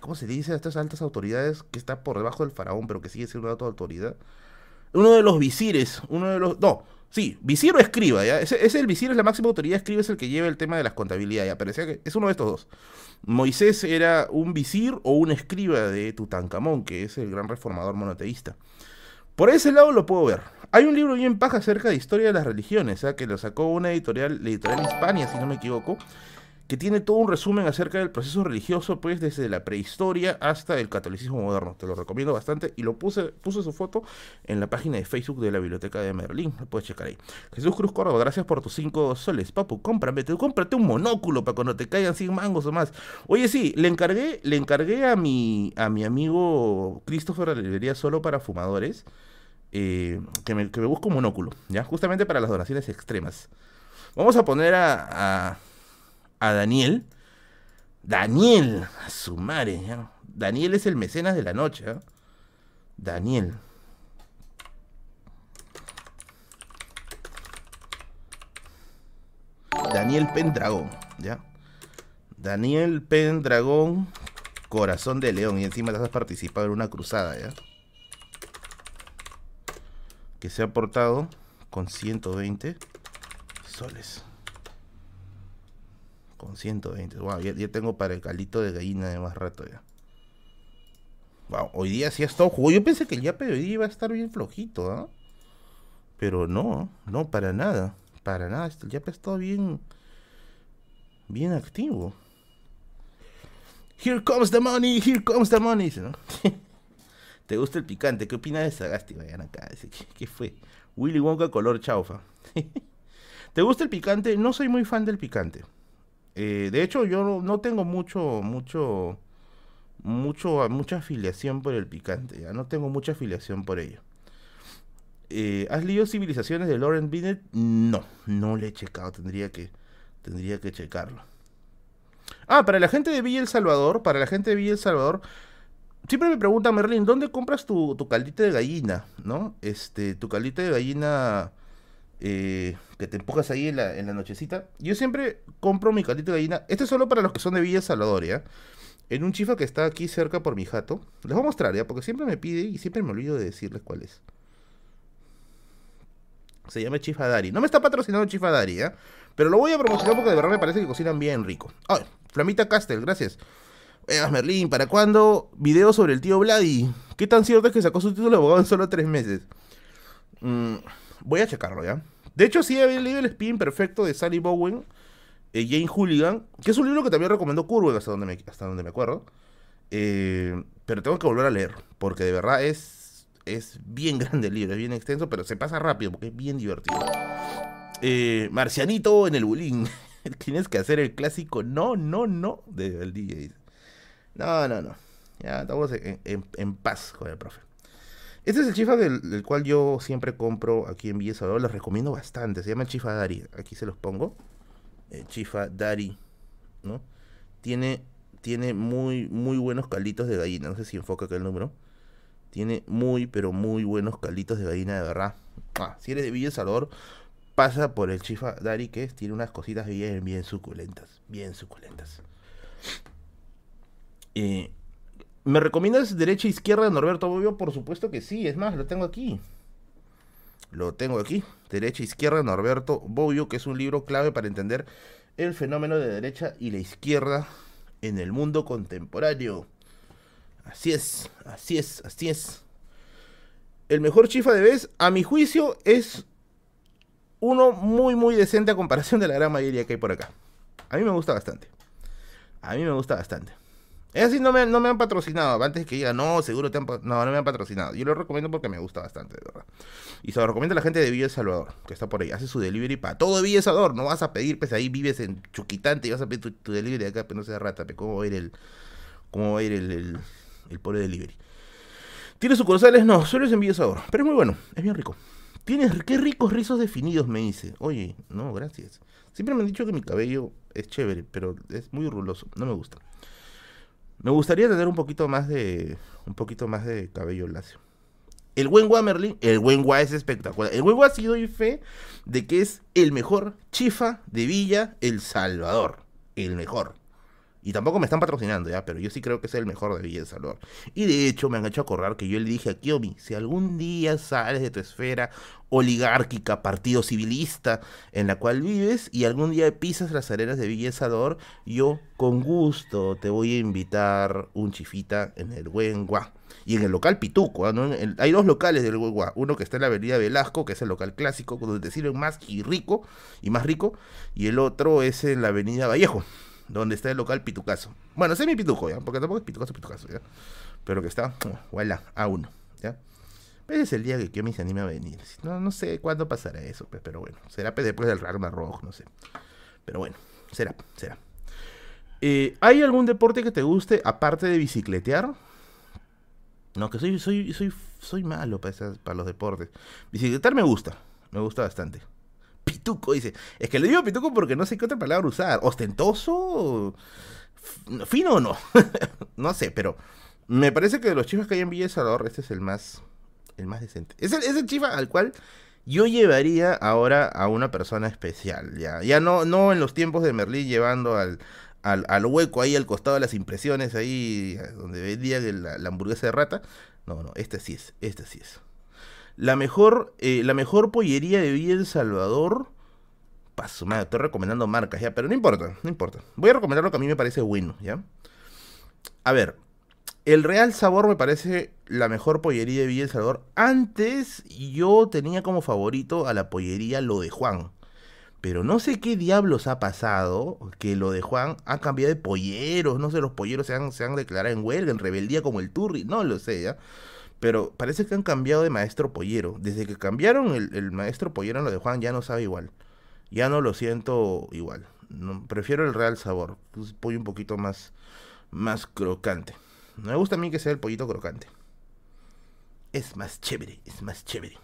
¿cómo se dice a estas altas autoridades que está por debajo del faraón, pero que sigue siendo una alta autoridad? Uno de los visires, uno de los, no, sí, visir o escriba, ¿ya? Ese, el visir es la máxima autoridad, escriba es el que lleva el tema de las contabilidades, ya, que es uno de estos dos. Moisés era un visir o un escriba de Tutankamón, que es el gran reformador monoteísta. Por ese lado lo puedo ver. Hay un libro bien paja acerca de historia de las religiones, ¿eh? que lo sacó una editorial, la editorial Hispania, si no me equivoco, que tiene todo un resumen acerca del proceso religioso, pues desde la prehistoria hasta el catolicismo moderno. Te lo recomiendo bastante y lo puse, puse su foto en la página de Facebook de la Biblioteca de Merlín. Lo puedes checar ahí. Jesús Cruz Córdoba, gracias por tus 5 soles. Papu, cómprame, te, cómprate un monóculo para cuando te caigan 100 mangos o más. Oye, sí, le encargué, le encargué a mi, a mi amigo Christopher la librería solo para fumadores eh, que, me, que, me, busque un monóculo, ¿ya? Justamente para las donaciones extremas. Vamos a poner a, a, Daniel. Daniel, a su madre, Daniel es el mecenas de la noche, Daniel. Daniel Pendragón, ¿ya? Daniel Pendragón, corazón de león, y encima has participado en una cruzada, ¿ya? Se ha aportado con 120 soles. Con 120. Wow, ya, tengo para el calito de gallina de más rato ya. Wow, hoy día sí ha estado jugó. Yo pensé que el yape de hoy día iba a estar bien flojito, ¿ah? Pero no, no, para nada. Para nada. El yape ha estado bien. Bien activo. Here comes the money, here comes the money. ¿Te gusta el picante? ¿Qué opinas de Sagasti? Vayan acá. ¿Qué, fue? Willy Wonka color chaufa. ¿Te gusta el picante? No soy muy fan del picante. Eh, de hecho, yo no, tengo mucho, mucho, mucho, mucha afiliación por el picante. Ya no tengo mucha afiliación por ello. Eh, ¿Has leído Civilizaciones de Lauren Binet? No, no le he checado. Tendría que, tendría que checarlo. Ah, para la gente de Villa El Salvador, para la gente de Villa El Salvador, siempre me pregunta Merlin, ¿dónde compras tu, tu de gallina? ¿No? Este, tu caldito de gallina eh, que te empujas ahí en la, nochecita. Yo siempre compro mi caldito de gallina. Este es solo para los que son de Villa Salvador, ¿ya? En un chifa que está aquí cerca por mi jato. Les voy a mostrar, ¿ya? Porque siempre me pide y siempre me olvido de decirles cuál es. Se llama Chifa Dari. No me está patrocinando Chifa Dari, ¿ya? Pero lo voy a promocionar porque de verdad me parece que cocinan bien rico. Ay, Flamita Castel, gracias. Veas, Merlín, ¿para cuándo video sobre el tío Vladi? ¿Qué tan cierto es que sacó su título de abogado en solo tres meses? Mm, voy a checarlo, ¿ya? De hecho, sí había leído el spin perfecto de Sally Bowen, eh, Jane Hooligan, que es un libro que también recomendó Curwen hasta donde me, hasta me acuerdo. Eh, pero tengo que volver a leer, porque de verdad es, es bien grande el libro, es bien extenso, pero se pasa rápido porque es bien divertido. Eh, Marcianito en el bullying. Tienes que hacer el clásico no, no, no del DJ. No, no, no. Ya estamos en, paz con el profe. Este es el chifa del, cual yo siempre compro aquí en Villa Salvador. Les recomiendo bastante. Se llama Chifa Dari. Aquí se los pongo. Eh, chifa Dari. ¿no? Tiene, tiene muy, muy buenos calitos de gallina. No sé si enfoca acá el número. Tiene muy, pero muy buenos calitos de gallina de verdad. Ah, si eres de Villa Salvador, pasa por el Chifa Dari que tiene unas cositas bien, bien suculentas. Bien suculentas. Eh, ¿Me recomiendas derecha e izquierda de Norberto Bobbio? Por supuesto que sí, es más, lo tengo aquí. Lo tengo aquí. Derecha e izquierda de Norberto Bobbio, que es un libro clave para entender el fenómeno de derecha y la izquierda en el mundo contemporáneo. Así es, así es, así es. El mejor chifa de vez, a mi juicio, es uno muy, muy decente a comparación de la gran mayoría que hay por acá. A mí me gusta bastante. A mí me gusta bastante. Es así, no me, no me han patrocinado. Antes que diga, no, seguro te han No, no me han patrocinado. Yo lo recomiendo porque me gusta bastante, de verdad. Y se lo recomiendo a la gente de Villa Salvador, que está por ahí. Hace su delivery para todo Villa Salvador. No vas a pedir, pues ahí vives en Chuquitante y vas a pedir tu, delivery de acá, pero pues, no sea rata. Pues, ¿Cómo va a ir el. ¿Cómo va a ir el, el, el pobre delivery? ¿Tiene sucursales? No, solo es en Villa Salvador. Pero es muy bueno, es bien rico. Tienes qué ricos rizos definidos, me dice. Oye, no, gracias. Siempre me han dicho que mi cabello es chévere, pero es muy ruloso. No me gusta. Me gustaría tener un poquito más de. Un poquito más de cabello lacio. El buen Merlin, el buen es espectacular. El buen ha sido doy fe de que es el mejor chifa de Villa El Salvador. El mejor. Y tampoco me están patrocinando, ya, pero yo sí creo que es el mejor de Villa. Y de hecho me han hecho acordar que yo le dije a Kiomi, si algún día sales de tu esfera oligárquica, partido civilista en la cual vives y algún día pisas las arenas de Villa yo con gusto te voy a invitar un chifita en el Buen Y en el local Pituco, ¿no? hay dos locales del Buen Uno que está en la avenida Velasco, que es el local clásico, donde te sirven más y rico, y más rico. Y el otro es en la avenida Vallejo donde está el local Pitucazo. Bueno, ese es mi pituco, ¿ya? Porque tampoco es Pitucazo, Pitucazo. Pero que está, voilà, a uno, ¿ya? Pero es el día que me se anime a venir. No, no sé cuándo pasará eso, pues, pero bueno. Será pues, después del Ragnarok, no sé. Pero bueno, será, será. Eh, ¿Hay algún deporte que te guste aparte de bicicletear? No, que soy, soy, soy, soy malo para, para los deportes. Bicicletear me gusta, me gusta bastante pituco, dice. Es que le digo pituco porque no sé qué otra palabra usar. ¿Ostentoso? ¿Fino o no? no sé, pero me parece que de los chifas que hay en Villa Salvador, este es el más, el más decente. Es el, es el chifa al cual yo llevaría ahora a una persona especial. Ya, ya no, no en los tiempos de Merlín llevando al, al, hueco ahí al costado de las impresiones, ahí donde vendía la hamburguesa de rata. No, no, este sí es, este sí es. La mejor, eh, la mejor pollería de Villa El Salvador. Paso, me estoy recomendando marcas ya, pero no importa, no importa. Voy a recomendar lo que a mí me parece bueno, ¿ya? A ver, el Real Sabor me parece la mejor pollería de Villa El Salvador. Antes yo tenía como favorito a la pollería Lo de Juan. Pero no sé qué diablos ha pasado, que lo de Juan ha cambiado de polleros, no sé, los polleros se han, se han declarado en huelga, en rebeldía como el Turri, no lo sé, ¿ya? Pero parece que han cambiado de maestro pollero. Desde que cambiaron el, maestro pollero en lo de Juan ya no sabe igual. Ya no lo siento igual. Prefiero el real sabor. Un pollo un poquito más, más crocante. Me gusta a mí que sea el pollito crocante. Es más chévere, es más chévere.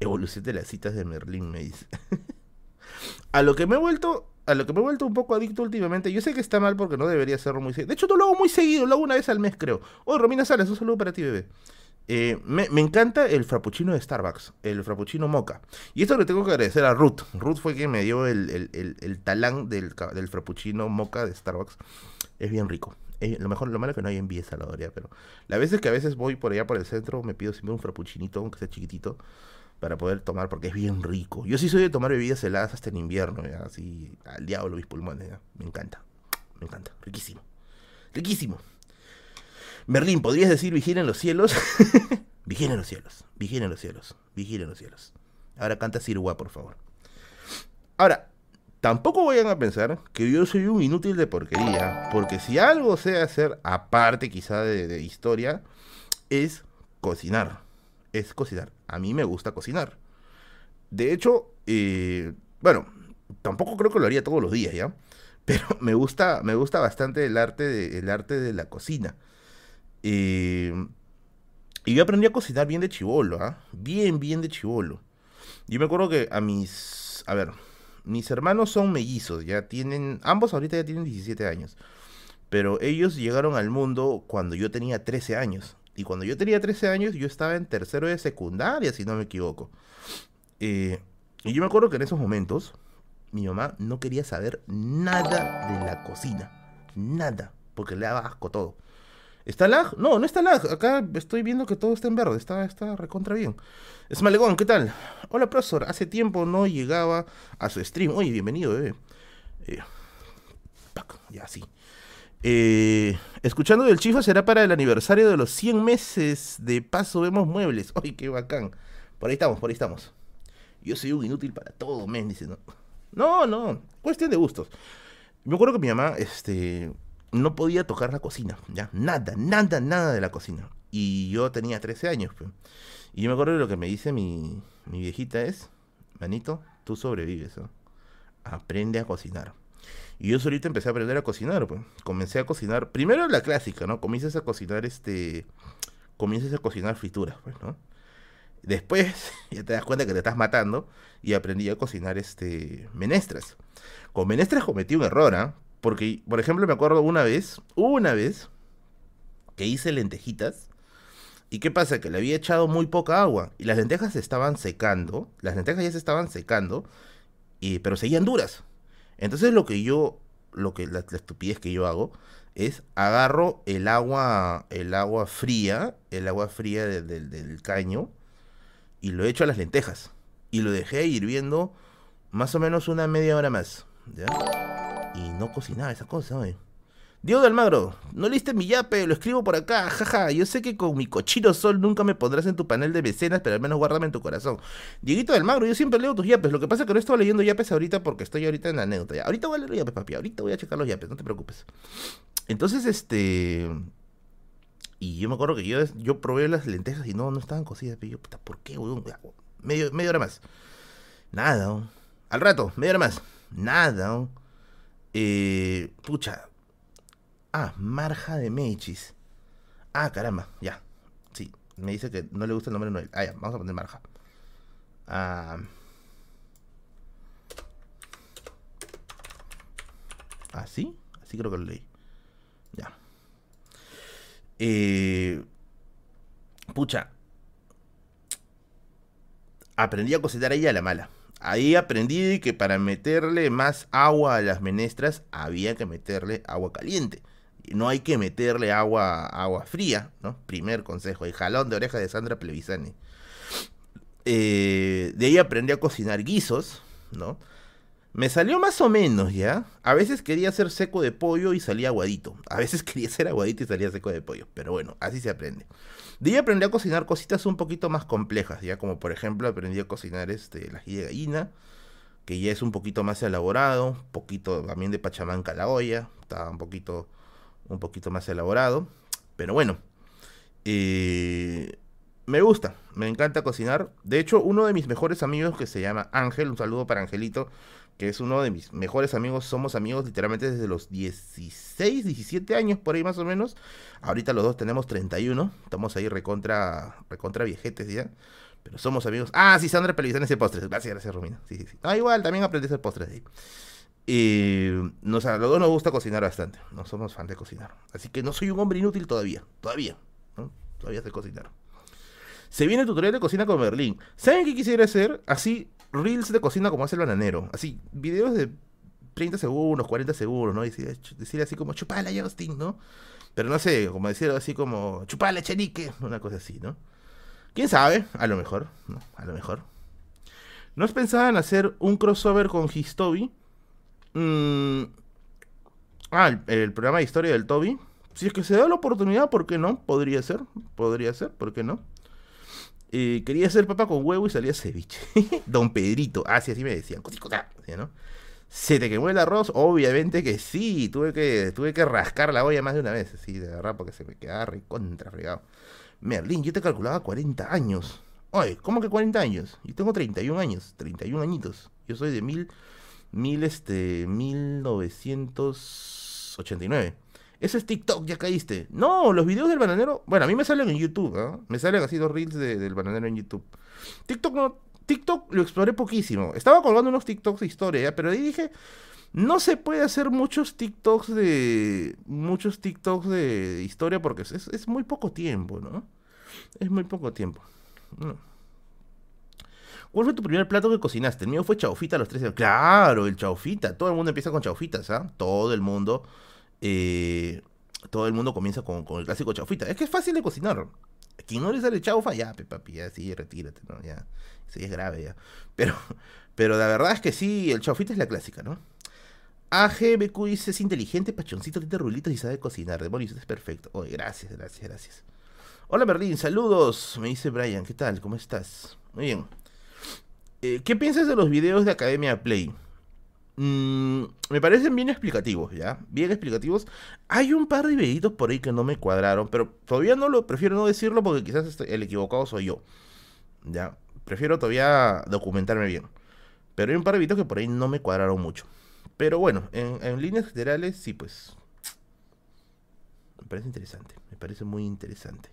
Evolución de las citas de Merlín, me dice. a lo que me he vuelto a lo que me he vuelto un poco adicto últimamente. Yo sé que está mal porque no debería hacerlo muy seguido. De hecho, no lo hago muy seguido, lo hago una vez al mes, creo. Oh, Romina Salas, un saludo para ti, bebé. Eh, me, encanta el frappuccino de Starbucks, el frappuccino moca. Y esto le tengo que agradecer a Ruth. Ruth fue quien me dio el, talán del, del frappuccino moca de Starbucks. Es bien rico. lo mejor, lo malo es que no hay envío Salvador, pero la veces que a veces voy por allá por el centro, me pido siempre un frappuccinito, aunque sea chiquitito, para poder tomar, porque es bien rico. Yo sí soy de tomar bebidas heladas hasta en invierno, así al diablo mis pulmones, me encanta, me encanta, riquísimo, riquísimo. Merlín, ¿podrías decir vigilen los cielos? vigilen los cielos, vigilen los cielos, vigilen los cielos. Ahora canta Sirua, por favor. Ahora, tampoco vayan a pensar que yo soy un inútil de porquería, porque si algo sé hacer, aparte quizá de, historia, es cocinar. Es cocinar. A mí me gusta cocinar. De hecho, eh, bueno, tampoco creo que lo haría todos los días, ¿ya? Pero me gusta, me gusta bastante el arte de, el arte de la cocina. Eh, y yo aprendí a cocinar bien de chivolo, ¿ah? Bien, bien de chivolo. Yo me acuerdo que a mis. A ver, mis hermanos son mellizos, ya tienen. Ambos ahorita ya tienen 17 años. Pero ellos llegaron al mundo cuando yo tenía 13 años. Y cuando yo tenía 13 años, yo estaba en tercero de secundaria, si no me equivoco. Eh, y yo me acuerdo que en esos momentos, mi mamá no quería saber nada de la cocina. Nada. Porque le daba asco todo. ¿Está lag? No, no está lag. Acá estoy viendo que todo está en verde. Está, está recontra bien. Es Malegón, ¿qué tal? Hola, profesor. Hace tiempo no llegaba a su stream. Oye, bienvenido. Eh, ya, sí. Eh, escuchando del Chifa será para el aniversario de los 100 meses de Paso Vemos Muebles. ¡Ay, qué bacán! Por ahí estamos, por ahí estamos. Yo soy un inútil para todo, men, dice, ¿no? No, no, cuestión de gustos. Me acuerdo que mi mamá, este, no podía tocar la cocina, ya, nada, nada, nada de la cocina. Y yo tenía 13 años, pues. Y yo me acuerdo de lo que me dice mi, viejita es, manito, tú sobrevives, aprende a cocinar. Y yo solito empecé a aprender a cocinar, pues. Comencé a cocinar, primero la clásica, ¿no? Comienzas a cocinar este, comienzas a cocinar frituras, pues, ¿no? Después ya te das cuenta que te estás matando y aprendí a cocinar este menestras. Con menestras cometí un error, ¿ah? Porque, por ejemplo, me acuerdo una vez, una vez, que hice lentejitas. ¿Y qué pasa? Que le había echado muy poca agua. Y las lentejas se estaban secando. Las lentejas ya se estaban secando. Y, pero seguían duras. Entonces lo que yo, lo que la, estupidez que yo hago es agarro el agua, el agua fría, el agua fría del caño y lo echo a las lentejas y lo dejé hirviendo más o menos una media hora más, ¿ya? Y no cocinaba esa cosa, ¿no? Diego de Almagro, no leíste mi yape, lo escribo por acá, jaja. Yo sé que con mi cochino sol nunca me pondrás en tu panel de mecenas, pero al menos guárdame en tu corazón. Dieguito de Almagro, yo siempre leo tus yapes. Lo que pasa es que no estaba leyendo yapes ahorita porque estoy ahorita en la anécdota. Ahorita voy a leer los yapes, papi. Ahorita voy a checar los yapes, no te preocupes. Entonces, este. Y yo me acuerdo que yo, yo probé las lentejas y no, no estaban cocidas. Pero yo, puta, ¿por qué, weón? Medio, media hora más. Nada, Al rato, media hora más. Nada, eh, pucha. Ah, Marja de Mechis. Ah, caramba, ya. Sí, me dice que no le gusta el nombre Noel. Ah, ya, vamos a poner Marja. Ah. ¿Así? ¿Ah, Así creo que lo leí. Ya. Eh, pucha. Aprendí a cocinar ella a la mala. Ahí aprendí que para meterle más agua a las menestras había que meterle agua caliente. No hay que meterle agua, agua fría, ¿no? Primer consejo, el jalón de oreja de Sandra Plevisani. Eh, de ahí aprendí a cocinar guisos, ¿no? Me salió más o menos, ¿ya? A veces quería hacer seco de pollo y salía aguadito. A veces quería hacer aguadito y salía seco de pollo. Pero bueno, así se aprende. De ahí aprendí a cocinar cositas un poquito más complejas, ya como por ejemplo aprendí a cocinar este, la de gallina, que ya es un poquito más elaborado, un poquito también de pachamanca la olla, está un poquito, un poquito más elaborado, pero bueno, eh, me gusta, me encanta cocinar. De hecho, uno de mis mejores amigos que se llama Ángel, un saludo para Angelito, que es uno de mis mejores amigos, somos amigos literalmente desde los 16, 17 años por ahí más o menos. Ahorita los dos tenemos 31, estamos ahí recontra, recontra viejetes ya. Pero somos amigos. Ah, sí, Sandra Pelizán ese postres. Gracias, gracias, Romina. Sí, sí, sí. Ah, igual, también aprendí a hacer postres ahí. Y nos, a los dos nos gusta cocinar bastante. No somos fan de cocinar. Así que no soy un hombre inútil todavía. Todavía. Todavía sé cocinar. Se viene el tutorial de cocina con Berlín. ¿Saben qué quisiera hacer? Así, reels de cocina como hace el bananero. Así, videos de 30 segundos, 40 segundos, ¿no? Decir, así como chupala Justin, ¿no? Pero no sé, como decir así como chupala Chenique, una cosa así, ¿no? ¿Quién sabe? A lo mejor, ¿no? A lo mejor. ¿No es pensaban hacer un crossover con Histobi? Mm, ah, el, programa de historia del Toby. Si es que se da la oportunidad, ¿por qué no? Podría ser, podría ser, ¿por qué no? Eh, quería hacer papa con huevo y salía ceviche. Don Pedrito, ah, sí, así me decían. ¿no? ¿Se te quemó el arroz? Obviamente que sí, tuve que, tuve que rascar la olla más de una vez, sí, de verdad, porque se me quedaba recontra fregado. Merlín, yo te calculaba 40 años. Oye, ¿cómo que 40 años? Yo tengo 31 años, 31 añitos. Yo soy de mil, mil, este, 1989. Eso es TikTok, ya caíste. No, los videos del bananero. Bueno, a mí me salen en YouTube, ¿ah? Me salen así dos reels del bananero en YouTube. TikTok no. TikTok lo exploré poquísimo. Estaba colgando unos TikToks de historia, pero ahí dije. No se puede hacer muchos TikToks de. Muchos TikToks de historia porque es, muy poco tiempo, ¿no? Es muy poco tiempo. ¿Cuál fue tu primer plato que cocinaste? El mío fue chaufita a los 13 años. Claro, el chaufita. Todo el mundo empieza con chaufitas, ¿ah? Todo el mundo. Eh, todo el mundo comienza con, el clásico chaufita. Es que es fácil de cocinar. Quien no le sale chaufa, ya, papi, ya, sí, retírate, ¿no? Ya. Sí, es grave ya. Pero, pero la verdad es que sí, el chaufita es la clásica, ¿no? AGBQ dice, es inteligente, pachoncito, tiene rulitos y sabe cocinar. Demonios, es perfecto. Oye, gracias, gracias, gracias. Hola Berlín, saludos. Me dice Brian, ¿qué tal? ¿Cómo estás? Muy bien. Eh, ¿Qué piensas de los videos de Academia Play? Mm, me parecen bien explicativos, ¿ya? Bien explicativos. Hay un par de videitos por ahí que no me cuadraron, pero todavía no lo, prefiero no decirlo porque quizás el equivocado soy yo. ¿Ya? Prefiero todavía documentarme bien. Pero hay un par de videitos que por ahí no me cuadraron mucho. Pero bueno, en, líneas generales, sí, pues. Me parece interesante. Me parece muy interesante.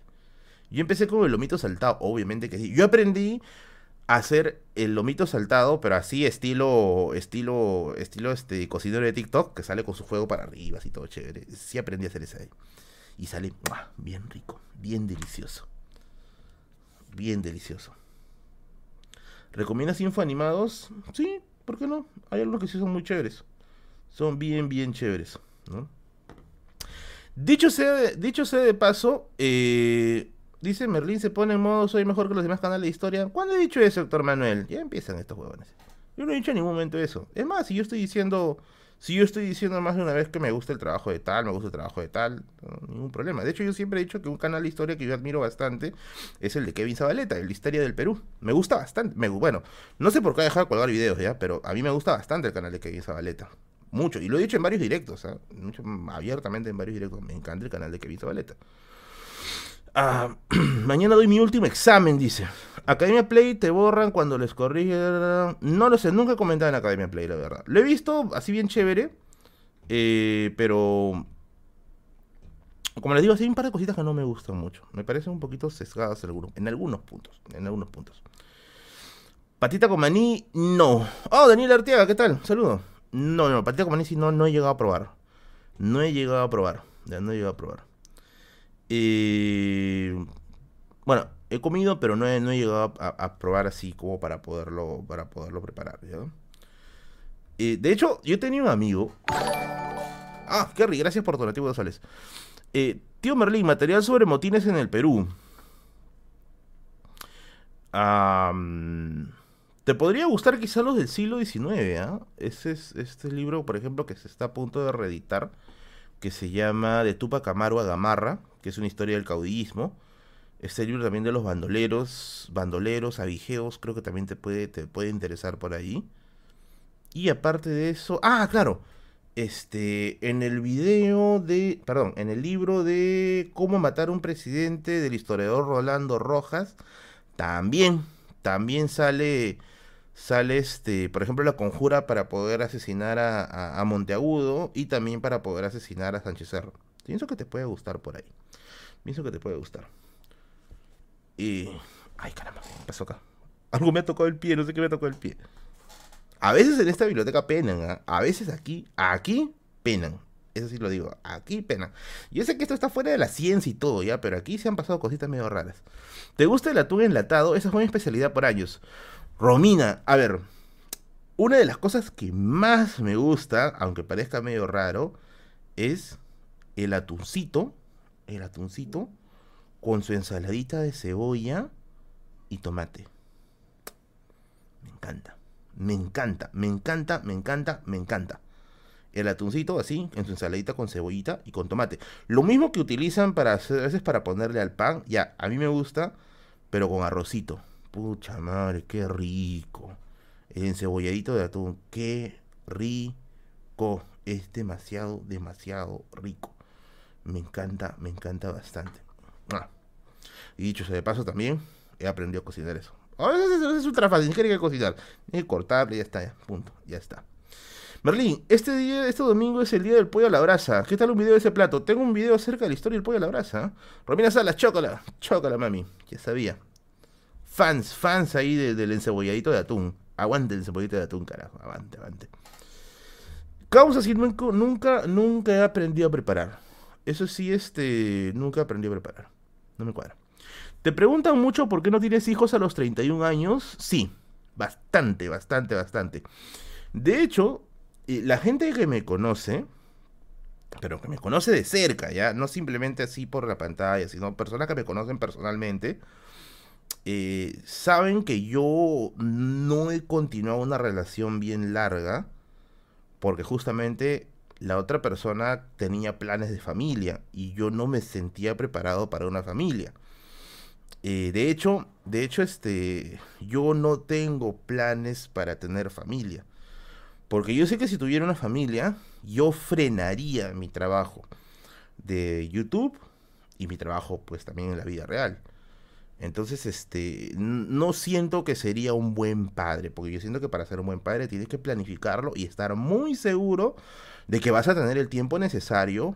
Yo empecé con el lomito saltado, obviamente que sí. Yo aprendí hacer el lomito saltado, pero así estilo, estilo, estilo este cocinero de TikTok, que sale con su fuego para arriba, así todo chévere. Sí aprendí a hacer ese ahí. Y sale bien rico, bien delicioso. Bien delicioso. ¿Recomiendas info animados? Sí, ¿por qué no? Hay algunos que sí son muy chéveres. Son bien, bien chéveres, Dicho sea, dicho sea de paso, eh, dice Merlín se pone en modo soy mejor que los demás canales de historia. ¿Cuándo he dicho eso, doctor Manuel? Ya empiezan estos huevones. Yo no he dicho en ningún momento eso. Es más, si yo estoy diciendo, si yo estoy diciendo más de una vez que me gusta el trabajo de tal, me gusta el trabajo de tal, ningún problema. De hecho, yo siempre he dicho que un canal de historia que yo admiro bastante es el de Kevin Zabaleta, el Historia del Perú. Me gusta bastante. Me, bueno, no sé por qué ha dejado de colgar videos ya, pero a mí me gusta bastante el canal de Kevin Zabaleta mucho. Y lo he dicho en varios directos, ¿eh? mucho, abiertamente en varios directos. Me encanta el canal de Kevin Zabaleta. Ah, mañana doy mi último examen, dice. Academia Play te borran cuando les corrige. No lo sé, nunca he comentado en Academia Play, la verdad. Lo he visto así bien chévere. Eh, pero. Como les digo, hay un par de cositas que no me gustan mucho. Me parecen un poquito sesgadas en algunos, puntos. En algunos puntos. Patita con maní, no. Oh, Daniel Arteaga, ¿qué tal? Saludos. No, no, patita con maní sí no, no he llegado a probar. No he llegado a probar. Ya no he llegado a probar. Eh, bueno, he comido, pero no he, llegado a, probar así como para poderlo, para poderlo preparar. Eh, de hecho, yo tenía un amigo. Ah, Kerry, gracias por donativo de soles. Eh, tío Merlín, material sobre motines en el Perú. Te podría gustar quizá los del siglo XIX, ¿ah? Ese es este libro, por ejemplo, que se está a punto de reeditar, que se llama De Tupac Amaru a Gamarra, que es una historia del caudillismo. Este libro también de los bandoleros, bandoleros, avigeos, creo que también te puede, te puede interesar por ahí. Y aparte de eso, ah, claro, este, en el video de, perdón, en el libro de cómo matar a un presidente del historiador Rolando Rojas, también, también sale, sale este, por ejemplo, la conjura para poder asesinar a, Monteagudo y también para poder asesinar a Sánchez Cerro. Pienso que te puede gustar por ahí. Pienso que te puede gustar. Y, ay caramba, ¿qué pasó acá? Algo me ha tocado el pie, no sé qué me ha tocado el pie. A veces en esta biblioteca penan, ¿ah? a veces aquí, aquí penan. Eso sí lo digo, aquí penan. Yo sé que esto está fuera de la ciencia y todo, ya, pero aquí se han pasado cositas medio raras. ¿Te gusta el atún enlatado? Esa fue mi especialidad por años. Romina, a ver, una de las cosas que más me gusta, aunque parezca medio raro, es el atuncito, el atuncito con su ensaladita de cebolla y tomate. Me encanta. Me encanta, me encanta, me encanta, me encanta. El atuncito así, en su ensaladita con cebollita y con tomate. Lo mismo que utilizan para hacer, a veces para ponerle al pan. Ya, a mí me gusta, pero con arrocito. Pucha madre, qué rico. El encebolladito de atún, qué rico. Es demasiado, demasiado rico. Me encanta, me encanta bastante. Ah. Y dicho sea de paso también, he aprendido a cocinar eso. A veces es ultra fácil, que cocinar. Ni cortarle, ya está, punto, ya está. Merlín, este día, este domingo es el día del pollo a la brasa. ¿Qué tal un video de ese plato? Tengo un video acerca de la historia del pollo a la brasa. Romina Salas, chócala, chócala, mami. Ya sabía. Fans, fans ahí del encebolladito de atún. Aguante el encebolladito de atún, carajo. Aguante, aguante. Causa si nunca, nunca, nunca he aprendido a preparar. Eso sí, este, nunca aprendí a preparar. No me cuadra. ¿Te preguntan mucho por qué no tienes hijos a los 31 años? Sí, bastante, bastante, bastante. De hecho, eh, la gente que me conoce, pero que me conoce de cerca, ya, no simplemente así por la pantalla, sino personas que me conocen personalmente, eh, saben que yo no he continuado una relación bien larga, porque justamente la otra persona tenía planes de familia y yo no me sentía preparado para una familia. Eh, de hecho, de hecho, este, yo no tengo planes para tener familia. Porque yo sé que si tuviera una familia, yo frenaría mi trabajo de YouTube y mi trabajo pues también en la vida real. Entonces, este, no siento que sería un buen padre, porque yo siento que para ser un buen padre tienes que planificarlo y estar muy seguro de que vas a tener el tiempo necesario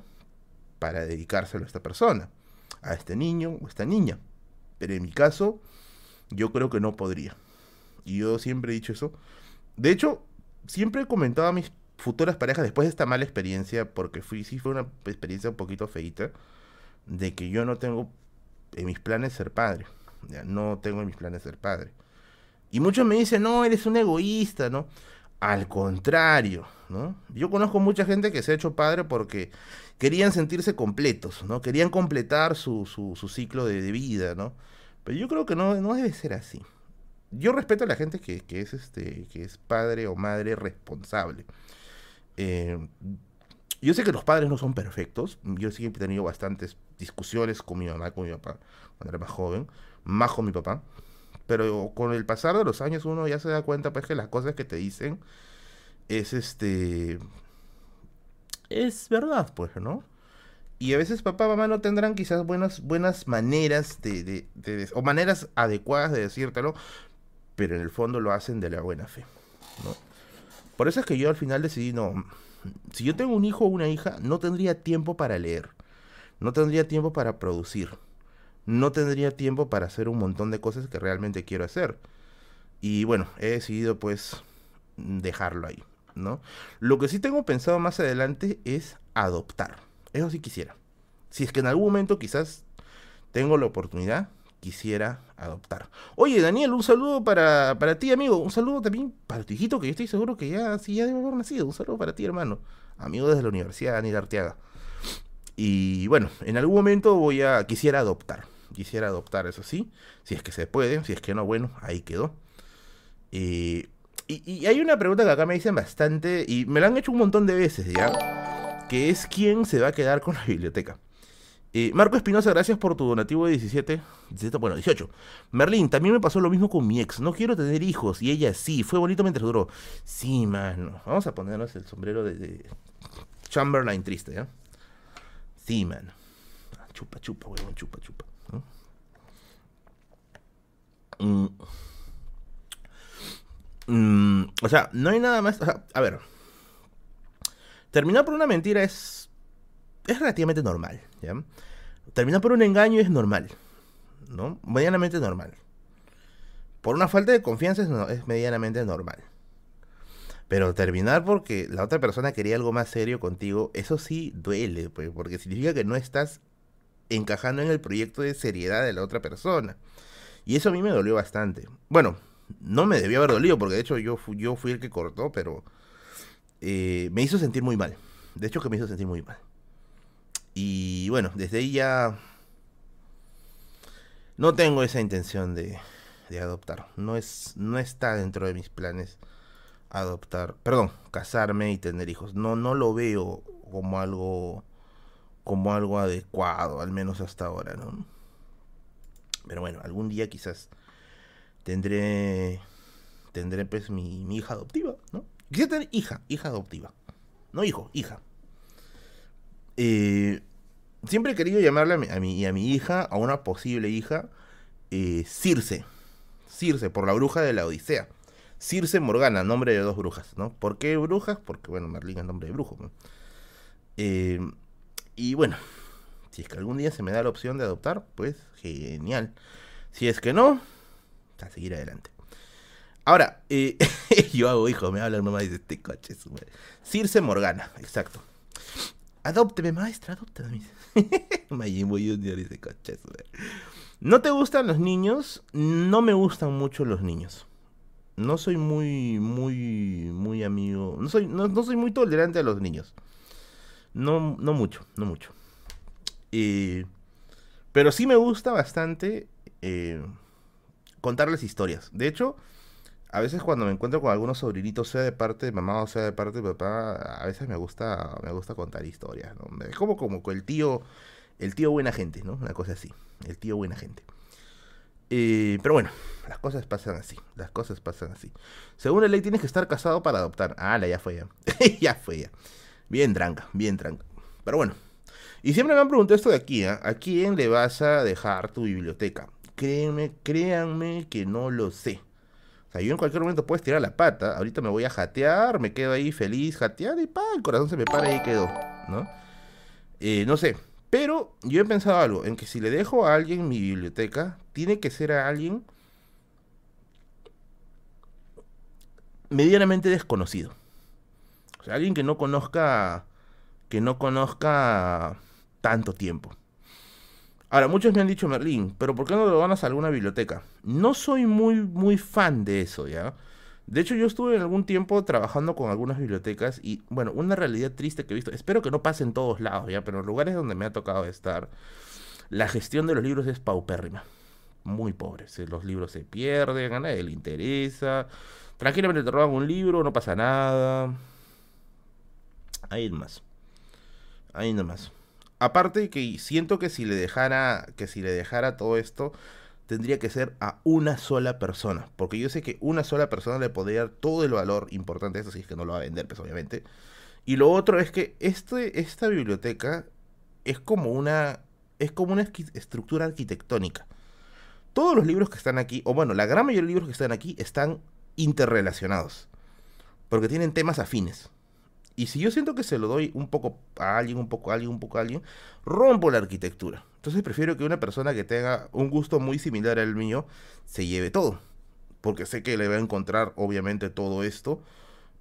para dedicárselo a esta persona, a este niño o esta niña. Pero en mi caso, yo creo que no podría. Y yo siempre he dicho eso. De hecho, siempre he comentado a mis futuras parejas después de esta mala experiencia, porque sí fue una experiencia un poquito feita, de que yo no tengo en mis planes ser padre. No tengo en mis planes ser padre. Y muchos me dicen, no, eres un egoísta, ¿no? Al contrario, ¿no? Yo conozco mucha gente que se ha hecho padre porque querían sentirse completos, ¿no? Querían completar su, su, ciclo de, vida, ¿no? Pero yo creo que no, no debe ser así. Yo respeto a la gente que, que es este que es padre o madre responsable. Eh, yo sé que los padres no son perfectos. Yo siempre he tenido bastantes discusiones con mi mamá, con mi papá, cuando era más joven. Más con mi papá. Pero con el pasar de los años uno ya se da cuenta pues que las cosas que te dicen es este es verdad, pues, ¿no? Y a veces papá, mamá no tendrán quizás buenas, buenas maneras de, o maneras adecuadas de decírtelo, pero en el fondo lo hacen de la buena fe. Por eso es que yo al final decidí, no, si yo tengo un hijo o una hija, no tendría tiempo para leer, no tendría tiempo para producir, no tendría tiempo para hacer un montón de cosas que realmente quiero hacer. Y bueno, he decidido pues dejarlo ahí. ¿no? Lo que sí tengo pensado más adelante es adoptar. Eso sí quisiera. Si es que en algún momento quizás tengo la oportunidad, quisiera adoptar. Oye, Daniel, un saludo para, para ti, amigo. Un saludo también para tu hijito, que yo estoy seguro que ya, sí, ya debe haber nacido. Un saludo para ti, hermano. Amigo desde la Universidad Daniel Arteaga. Y bueno, en algún momento voy a. quisiera adoptar. Quisiera adoptar, eso sí. Si es que se puede. Si es que no, bueno, ahí quedó. Eh, y, hay una pregunta que acá me dicen bastante, y me la han hecho un montón de veces ya, que es quién se va a quedar con la biblioteca. Eh, Marco Espinosa, gracias por tu donativo de 17, 17, bueno, 18. Merlín, también me pasó lo mismo con mi ex. No quiero tener hijos. Y ella sí, fue bonito mientras duró. Sí, mano. Vamos a ponernos el sombrero de, Chamberlain triste, ¿ya? Sí, mano. Chupa, chupa, huevón, chupa, chupa. Mm. Mm, o sea, no hay nada más. a ver. Terminar por una mentira es. Es relativamente normal, ¿ya? Terminar por un engaño es normal, ¿no? Medianamente normal. Por una falta de confianza es, medianamente normal. Pero terminar porque la otra persona quería algo más serio contigo, eso sí duele, pues, porque significa que no estás encajando en el proyecto de seriedad de la otra persona. Y eso a mí me dolió bastante. Bueno, no me debió haber dolido, porque de hecho yo, fui, el que cortó, pero eh, me hizo sentir muy mal. De hecho que me hizo sentir muy mal. Y bueno, desde ahí ya no tengo esa intención de, de adoptar. No, es, no está dentro de mis planes adoptar, perdón, casarme y tener hijos. No, no lo veo como algo como algo adecuado, al menos hasta ahora, ¿no? Pero bueno, algún día quizás tendré tendré pues mi, mi hija adoptiva, ¿no? Quisiera tener hija, hija adoptiva. No hijo, hija. Eh, siempre he querido llamarle a mi, y a mi hija, a una posible hija, eh, Circe. Circe, por la bruja de la Odisea. Circe Morgana, nombre de dos brujas, ¿no? ¿Por qué brujas? Porque, bueno, Merlín es nombre de brujo. Eh, y bueno, si es que algún día se me da la opción de adoptar, pues genial. Si es que no, a seguir adelante. Ahora, yo hago hijo, me habla mamá y dice, este coche, Circe Morgana, exacto. Adópteme, maestra, adópteme. Majin Junior dice coches. ¿No te gustan los niños? No me gustan mucho los niños. No soy muy, muy, muy amigo. No soy, no, soy muy tolerante a los niños. No, no mucho, no mucho. Eh, pero sí me gusta bastante eh, contarles historias. De hecho, a veces cuando me encuentro con algunos sobrinitos, sea de parte de mamá o sea de parte de papá, a veces me gusta, me gusta contar historias. Es como, como el tío, el tío buena gente, ¿no? Una cosa así, el tío buena gente. Eh, pero bueno, las cosas pasan así, las cosas pasan así. Según la ley tienes que estar casado para adoptar. Ah, la ya fue ya. ya fue ya. Bien tranca, bien tranca. Pero bueno. Y siempre me han preguntado esto de aquí, ¿eh? ¿A quién le vas a dejar tu biblioteca? Créanme, créanme que no lo sé yo en cualquier momento puedes tirar la pata. Ahorita me voy a jatear, me quedo ahí feliz jateando y pa, el corazón se me para y quedó, ¿no? Eh, no sé. Pero yo he pensado algo, en que si le dejo a alguien mi biblioteca, tiene que ser a alguien medianamente desconocido. O sea, alguien que no conozca, que no conozca tanto tiempo. Ahora, muchos me han dicho, Merlín, pero ¿por qué no lo van a alguna biblioteca? No soy muy, muy fan de eso, ¿ya? De hecho, yo estuve en algún tiempo trabajando con algunas bibliotecas y, bueno, una realidad triste que he visto, espero que no pase en todos lados, ¿ya? Pero en lugares donde me ha tocado estar, la gestión de los libros es paupérrima. Muy pobre. Los libros se pierden, a nadie le interesa. Tranquilamente te roban un libro, no pasa nada. Ahí nomás. Ahí nomás. Aparte que siento que si le dejara, que si le dejara todo esto, tendría que ser a una sola persona. Porque yo sé que una sola persona le podría dar todo el valor importante eso, si es que no lo va a vender, pues obviamente. Y lo otro es que este, esta biblioteca es como una. es como una estructura arquitectónica. Todos los libros que están aquí, o bueno, la gran mayoría de libros que están aquí están interrelacionados. Porque tienen temas afines. Y si yo siento que se lo doy un poco a alguien, un poco a alguien, un poco a alguien, rompo la arquitectura. Entonces prefiero que una persona que tenga un gusto muy similar al mío se lleve todo. Porque sé que le va a encontrar, obviamente, todo esto,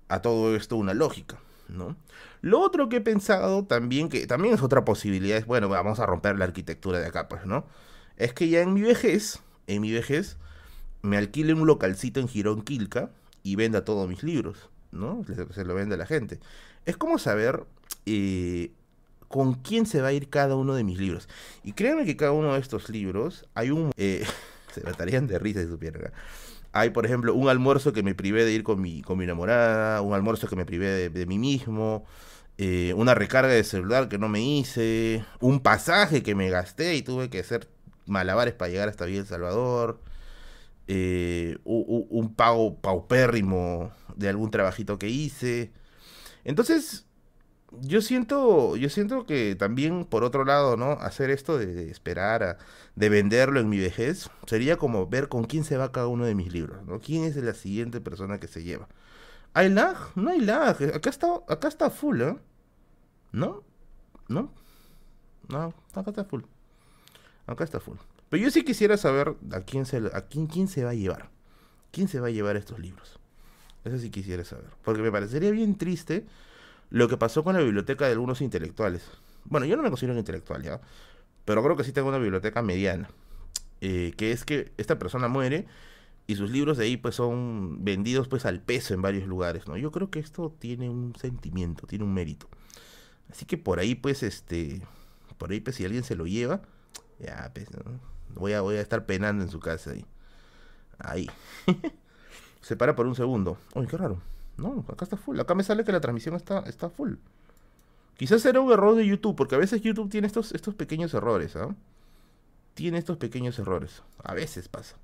a todo esto una lógica, ¿no? Lo otro que he pensado también, que también es otra posibilidad, es, bueno, vamos a romper la arquitectura de acá, pues, ¿no? Es que ya en mi vejez, en mi vejez, me alquile un localcito en Girón Quilca y venda todos mis libros. ¿No? Se, lo vende a la gente. Es como saber eh, con quién se va a ir cada uno de mis libros. Y créanme que cada uno de estos libros hay un... Eh, se tratarían de risa si supieran. Hay, por ejemplo, un almuerzo que me privé de ir con mi, con mi enamorada, un almuerzo que me privé de, mí mismo, eh, una recarga de celular que no me hice, un pasaje que me gasté y tuve que hacer malabares para llegar hasta Villa El Salvador, eh, un, pago paupérrimo de algún trabajito que hice. Entonces, yo siento, yo siento que también, por otro lado, ¿no? Hacer esto de, esperar, a, de venderlo en mi vejez, sería como ver con quién se va cada uno de mis libros, ¿no? ¿Quién es la siguiente persona que se lleva? ¿Hay lag? No hay lag. Acá está, acá está full, ¿eh? ¿No? ¿No? No, acá está full. Acá está full. Pero yo sí quisiera saber a quién se, a quién, quién se va a llevar. ¿Quién se va a llevar estos libros? Eso sí quisiera saber. Porque me parecería bien triste lo que pasó con la biblioteca de algunos intelectuales. Bueno, yo no me considero un intelectual ya. Pero creo que sí tengo una biblioteca mediana. Eh, que es que esta persona muere y sus libros de ahí pues son vendidos pues al peso en varios lugares, ¿no? Yo creo que esto tiene un sentimiento, tiene un mérito. Así que por ahí pues este, por ahí pues si alguien se lo lleva, ya pues, Voy a, voy a estar penando en su casa ahí. Ahí. Se para por un segundo. Uy, qué raro. No, acá está full. Acá me sale que la transmisión está, está full. Quizás era un error de YouTube, porque a veces YouTube tiene estos, estos pequeños errores, ¿ah? Tiene estos pequeños errores. A veces pasa.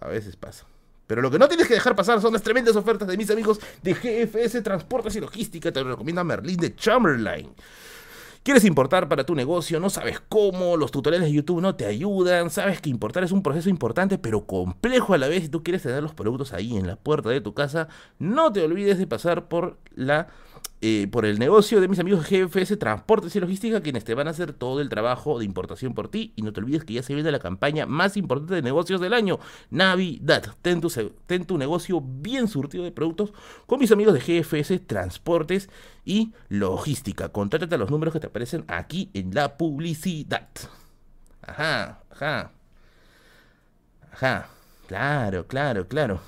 A veces pasa. Pero lo que no tienes que dejar pasar son las tremendas ofertas de mis amigos de GFS Transportes y Logística. Te lo recomienda Merlin de Chamberlain. ¿Quieres importar para tu negocio? No sabes cómo, los tutoriales de YouTube no te ayudan, sabes que importar es un proceso importante pero complejo a la vez. Y tú quieres tener los productos ahí en la puerta de tu casa, no te olvides de pasar por la eh, por el negocio de mis amigos GFS Transportes y Logística, quienes te van a hacer todo el trabajo de importación por ti. Y no te olvides que ya se viene la campaña más importante de negocios del año, Navidad. Ten tu, negocio bien surtido de productos con mis amigos de GFS Transportes y Logística. Contrátate a los números que te aparecen aquí en la publicidad. Ajá, ajá. Ajá. Claro, claro, claro.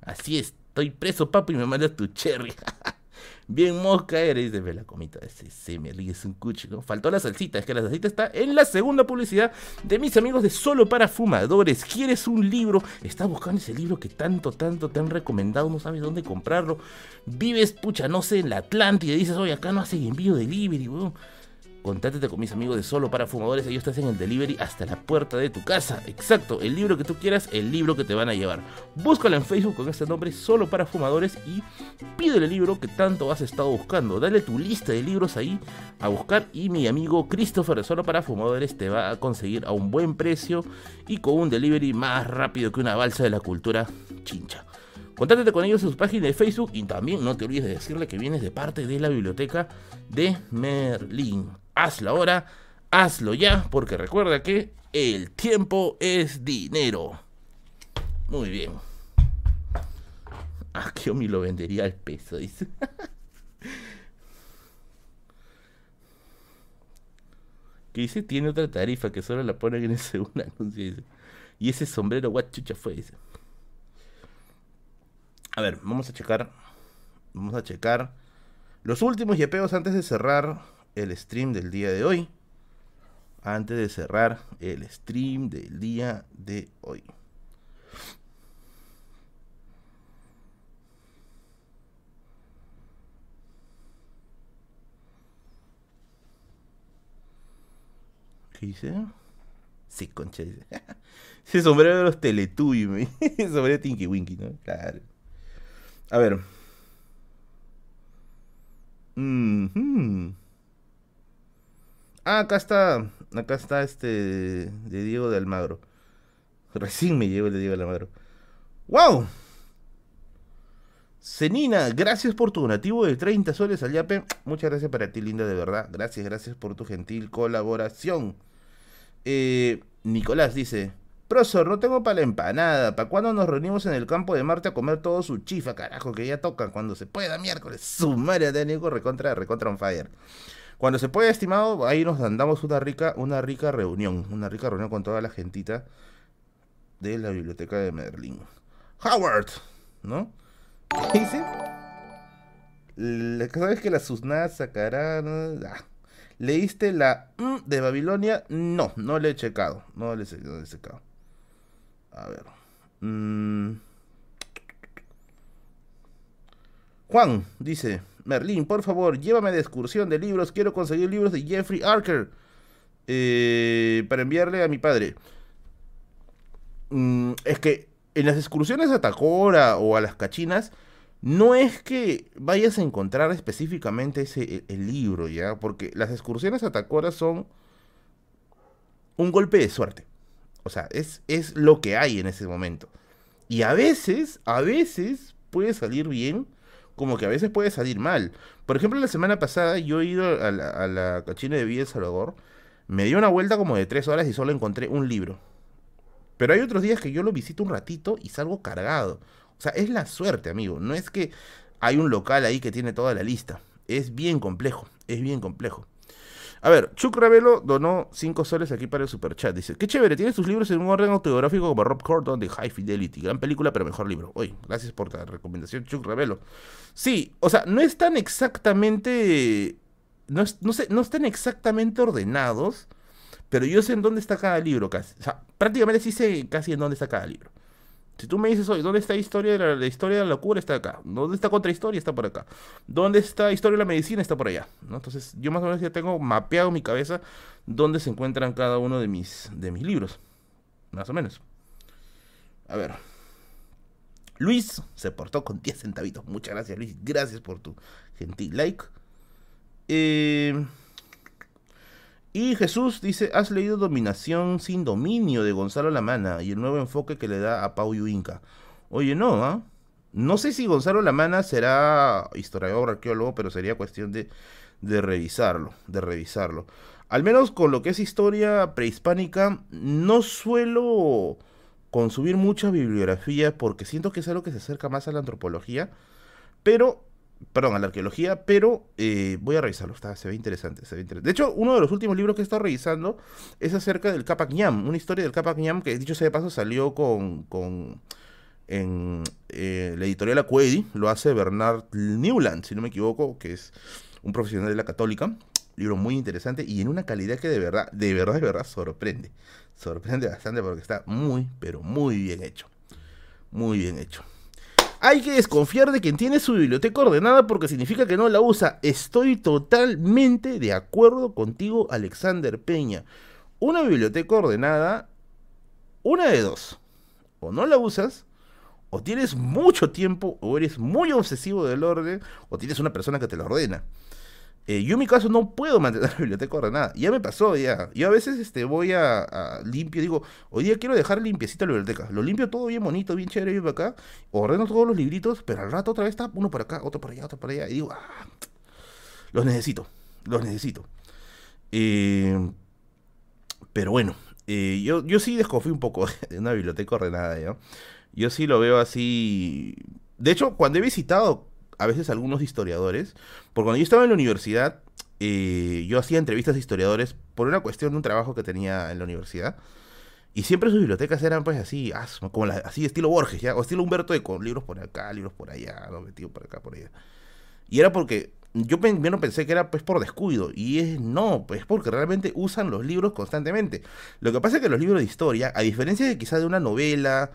Así es. Estoy preso, papi, y me mandas tu cherry. Bien mosca eres, dice, la comita se me es un cucho, ¿no? Faltó la salsita, es que la salsita está en la segunda publicidad de mis amigos de Solo para Fumadores. ¿Quieres un libro? Estás buscando ese libro que tanto, tanto te han recomendado, no sabes dónde comprarlo. Vives, pucha, no sé, en la Atlántida, dices, oye, acá no hacen envío delivery, weón contáctate con mis amigos de Solo para Fumadores, ellos te hacen el delivery hasta la puerta de tu casa. Exacto, el libro que tú quieras, el libro que te van a llevar. Búscalo en Facebook con este nombre, Solo para Fumadores, y pídele el libro que tanto has estado buscando. Dale tu lista de libros ahí a buscar y mi amigo Christopher de Solo para Fumadores te va a conseguir a un buen precio y con un delivery más rápido que una balsa de la cultura chincha. Contáctate con ellos en su página de Facebook y también no te olvides de decirle que vienes de parte de la biblioteca de Merlín hazlo ahora, hazlo ya, porque recuerda que el tiempo es dinero. Muy bien. Ah, que yo me lo vendería al peso, dice. que dice, tiene otra tarifa que solo la ponen en el segundo anuncio. Y ese sombrero, guachucha fue, dice. A ver, vamos a checar. Vamos a checar los últimos yepeos antes de cerrar el stream del día de hoy. Antes de cerrar el stream del día de hoy. ¿Qué dice? Sí, concha. Ese sombrero de los Teletubbies, Ese sombrero de Tinky Winky, ¿no? Claro. A ver. Mm Ah, acá está. Acá está este de Diego de Almagro. Recién me llegó el de Diego de Almagro. ¡Wow! Senina, gracias por tu donativo de 30 soles al Yape. Muchas gracias para ti, linda, de verdad. Gracias, gracias por tu gentil colaboración. Eh, Nicolás dice: Profesor, no tengo para la empanada. ¿Para cuándo nos reunimos en el campo de Marte a comer todo su chifa? Carajo, que ya toca cuando se pueda, miércoles. Su madre de Nico recontra, recontra on fire. Cuando se puede, estimado, ahí nos andamos una rica, una rica reunión, una rica reunión con toda la gentita de la biblioteca de Merlín. Howard, ¿no? ¿Qué dice? ¿Sabes que la Susna sacará? Ah. ¿Leíste la de Babilonia? No, no le he checado. No le, he checado. A ver. Mm. Juan dice, Merlin, por favor, llévame de excursión de libros. Quiero conseguir libros de Jeffrey Archer eh, para enviarle a mi padre. Mm, es que en las excursiones a Tacora o a las cachinas, no es que vayas a encontrar específicamente ese e, el, libro, ¿ya? Porque las excursiones a Tacora son un golpe de suerte. O sea, es, es lo que hay en ese momento. Y a veces, a veces puede salir bien, como que a veces puede salir mal. Por ejemplo, la semana pasada yo he ido a la, a de Villa El Salvador, me dio una vuelta como de tres horas y solo encontré un libro. Pero hay otros días que yo lo visito un ratito y salgo cargado. O sea, es la suerte, amigo. No es que hay un local ahí que tiene toda la lista. Es bien complejo, es bien complejo. A ver, Chuck Ravelo donó 5 soles aquí para el superchat. Dice, qué chévere, tienes tus libros en un orden autobiográfico como Rob Cordon de High Fidelity. Gran película, pero mejor libro. Oye, gracias por la recomendación, Chuck Ravelo. Sí, o sea, no están exactamente... No, no, sé, no están exactamente ordenados, pero yo sé en dónde está cada libro casi. O sea, prácticamente sí sé casi en dónde está cada libro. Si tú me dices, oye, ¿dónde está historia de la, historia de la locura? Está acá. ¿Dónde está contrahistoria? Está por acá. ¿Dónde está historia de la medicina? Está por allá. Entonces, yo más o menos ya tengo mapeado mi cabeza dónde se encuentran cada uno de mis, de mis libros. Más o menos. A ver. Luis se portó con 10 centavitos. Muchas gracias, Luis. Gracias por tu gentil like. Eh. Y Jesús dice, ¿has leído Dominación sin dominio de Gonzalo Lamana y el nuevo enfoque que le da a Pau Inca? Oye, no, ¿ah? No sé si Gonzalo Lamana será historiador, arqueólogo, pero sería cuestión de, de revisarlo, de revisarlo. Al menos con lo que es historia prehispánica, no suelo consumir mucha bibliografía porque siento que es algo que se acerca más a la antropología, pero perdón, a la arqueología, pero eh, voy a revisarlo, está, se, ve interesante, se ve interesante. De hecho, uno de los últimos libros que he estado revisando es acerca del Capac Ñam, una historia del Capac Ñam que, dicho sea de paso, salió con, con en eh, la editorial Acuedi, lo hace Bernard Newland, si no me equivoco, que es un profesional de la católica, libro muy interesante y en una calidad que de verdad, de verdad, de verdad sorprende, sorprende bastante porque está muy, pero muy bien hecho, muy bien hecho. Hay que desconfiar de quien tiene su biblioteca ordenada porque significa que no la usa. Estoy totalmente de acuerdo contigo, Alexander Peña. Una biblioteca ordenada, una de dos. O no la usas, o tienes mucho tiempo, o eres muy obsesivo del orden, o tienes una persona que te la ordena. Eh, yo en mi caso no puedo mantener la biblioteca ordenada. Ya me pasó, ya. Yo a veces este, voy a, a, limpio, digo, hoy día quiero dejar limpiecita la biblioteca. Lo limpio todo bien bonito, bien chévere, bien acá. Ordeno todos los libritos, pero al rato otra vez está uno por acá, otro por allá, otro por allá. Y digo, ah, los necesito, los necesito. Eh, pero bueno, eh, yo, yo sí desconfío un poco de una biblioteca ordenada, ¿ya? Yo sí lo veo así. De hecho, cuando he visitado a veces algunos historiadores, porque cuando yo estaba en la universidad, eh, yo hacía entrevistas a historiadores por una cuestión de un trabajo que tenía en la universidad. Y siempre sus bibliotecas eran pues así, como la, así estilo Borges, ¿ya? O estilo Humberto Eco, libros por acá, libros por allá, ¿no? metido por acá, por allá. Y era porque yo primero pensé que era pues por descuido. Y es no, pues porque realmente usan los libros constantemente. Lo que pasa es que los libros de historia, a diferencia de quizás de una novela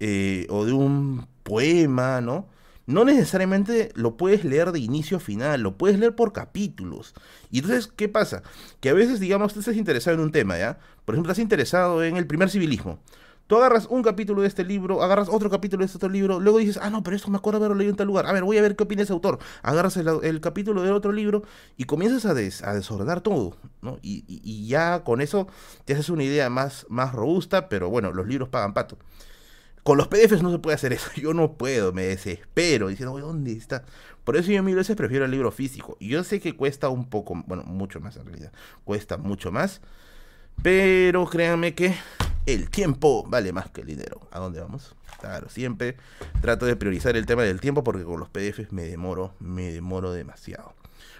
eh, o de un poema, ¿no? No necesariamente lo puedes leer de inicio a final, lo puedes leer por capítulos. Y entonces, ¿qué pasa? Que a veces, digamos, tú estás interesado en un tema, ¿ya? Por ejemplo, estás interesado en el primer civilismo. Tú agarras un capítulo de este libro, agarras otro capítulo de este otro libro, luego dices, ah, no, pero esto me acuerdo haberlo leído en tal lugar. A ver, voy a ver qué opina ese autor. Agarras el, capítulo del otro libro y comienzas a, a desordenar todo, ¿no? Y, y, ya con eso te haces una idea más, más robusta, pero bueno, los libros pagan pato. Con los PDFs no se puede hacer eso. Yo no puedo, me desespero diciendo, ¿dónde está? Por eso yo mil veces prefiero el libro físico. Yo sé que cuesta un poco, bueno, mucho más en realidad. Cuesta mucho más. Pero créanme que el tiempo vale más que el dinero. ¿A dónde vamos? Claro, siempre trato de priorizar el tema del tiempo porque con los PDFs me demoro, me demoro demasiado.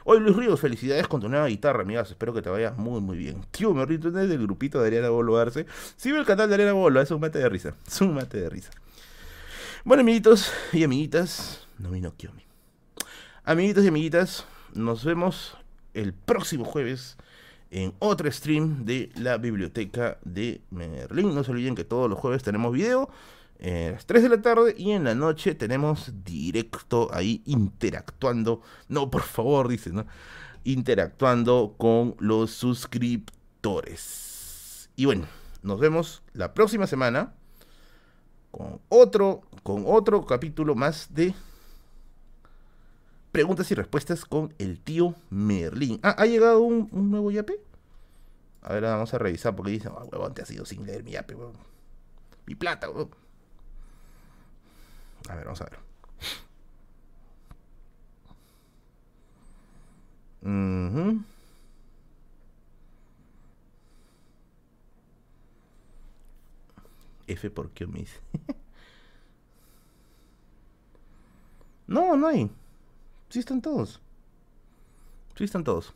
Hoy Luis Ríos, felicidades con tu nueva guitarra, amigas. Espero que te vayas muy, muy bien. Tío, me río del grupito de Ariana Bolo Arce. Sigue el canal de Ariana Bolo, es un mate de risa. Es un mate de risa. Bueno, amiguitos y amiguitas, no vino Kiomi. Amiguitos y amiguitas, nos vemos el próximo jueves en otro stream de la biblioteca de Merlín. No se olviden que todos los jueves tenemos video. Eh, las 3 de la tarde y en la noche tenemos directo ahí interactuando. No, por favor, dice, ¿no? Interactuando con los suscriptores. Y bueno, nos vemos la próxima semana con otro, con otro capítulo más de preguntas y respuestas con el tío Merlín. Ah, ¿ha llegado un, nuevo yape? A ver, vamos a revisar porque dice, ah, huevón, te has ido sin leer mi yape. Mi plata, huevón. A ver, vamos a ver. F por qué dice. no, no hay. Sí están todos. Sí están todos.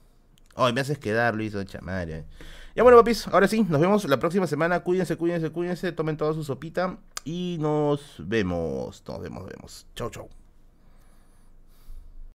Ay, me haces quedar, Luis, ocha madre. Ya bueno, papis, ahora sí, nos vemos la próxima semana. Cuídense, cuídense, cuídense. Tomen toda su sopita. Y nos vemos. Nos vemos, nos vemos. Chau, chau.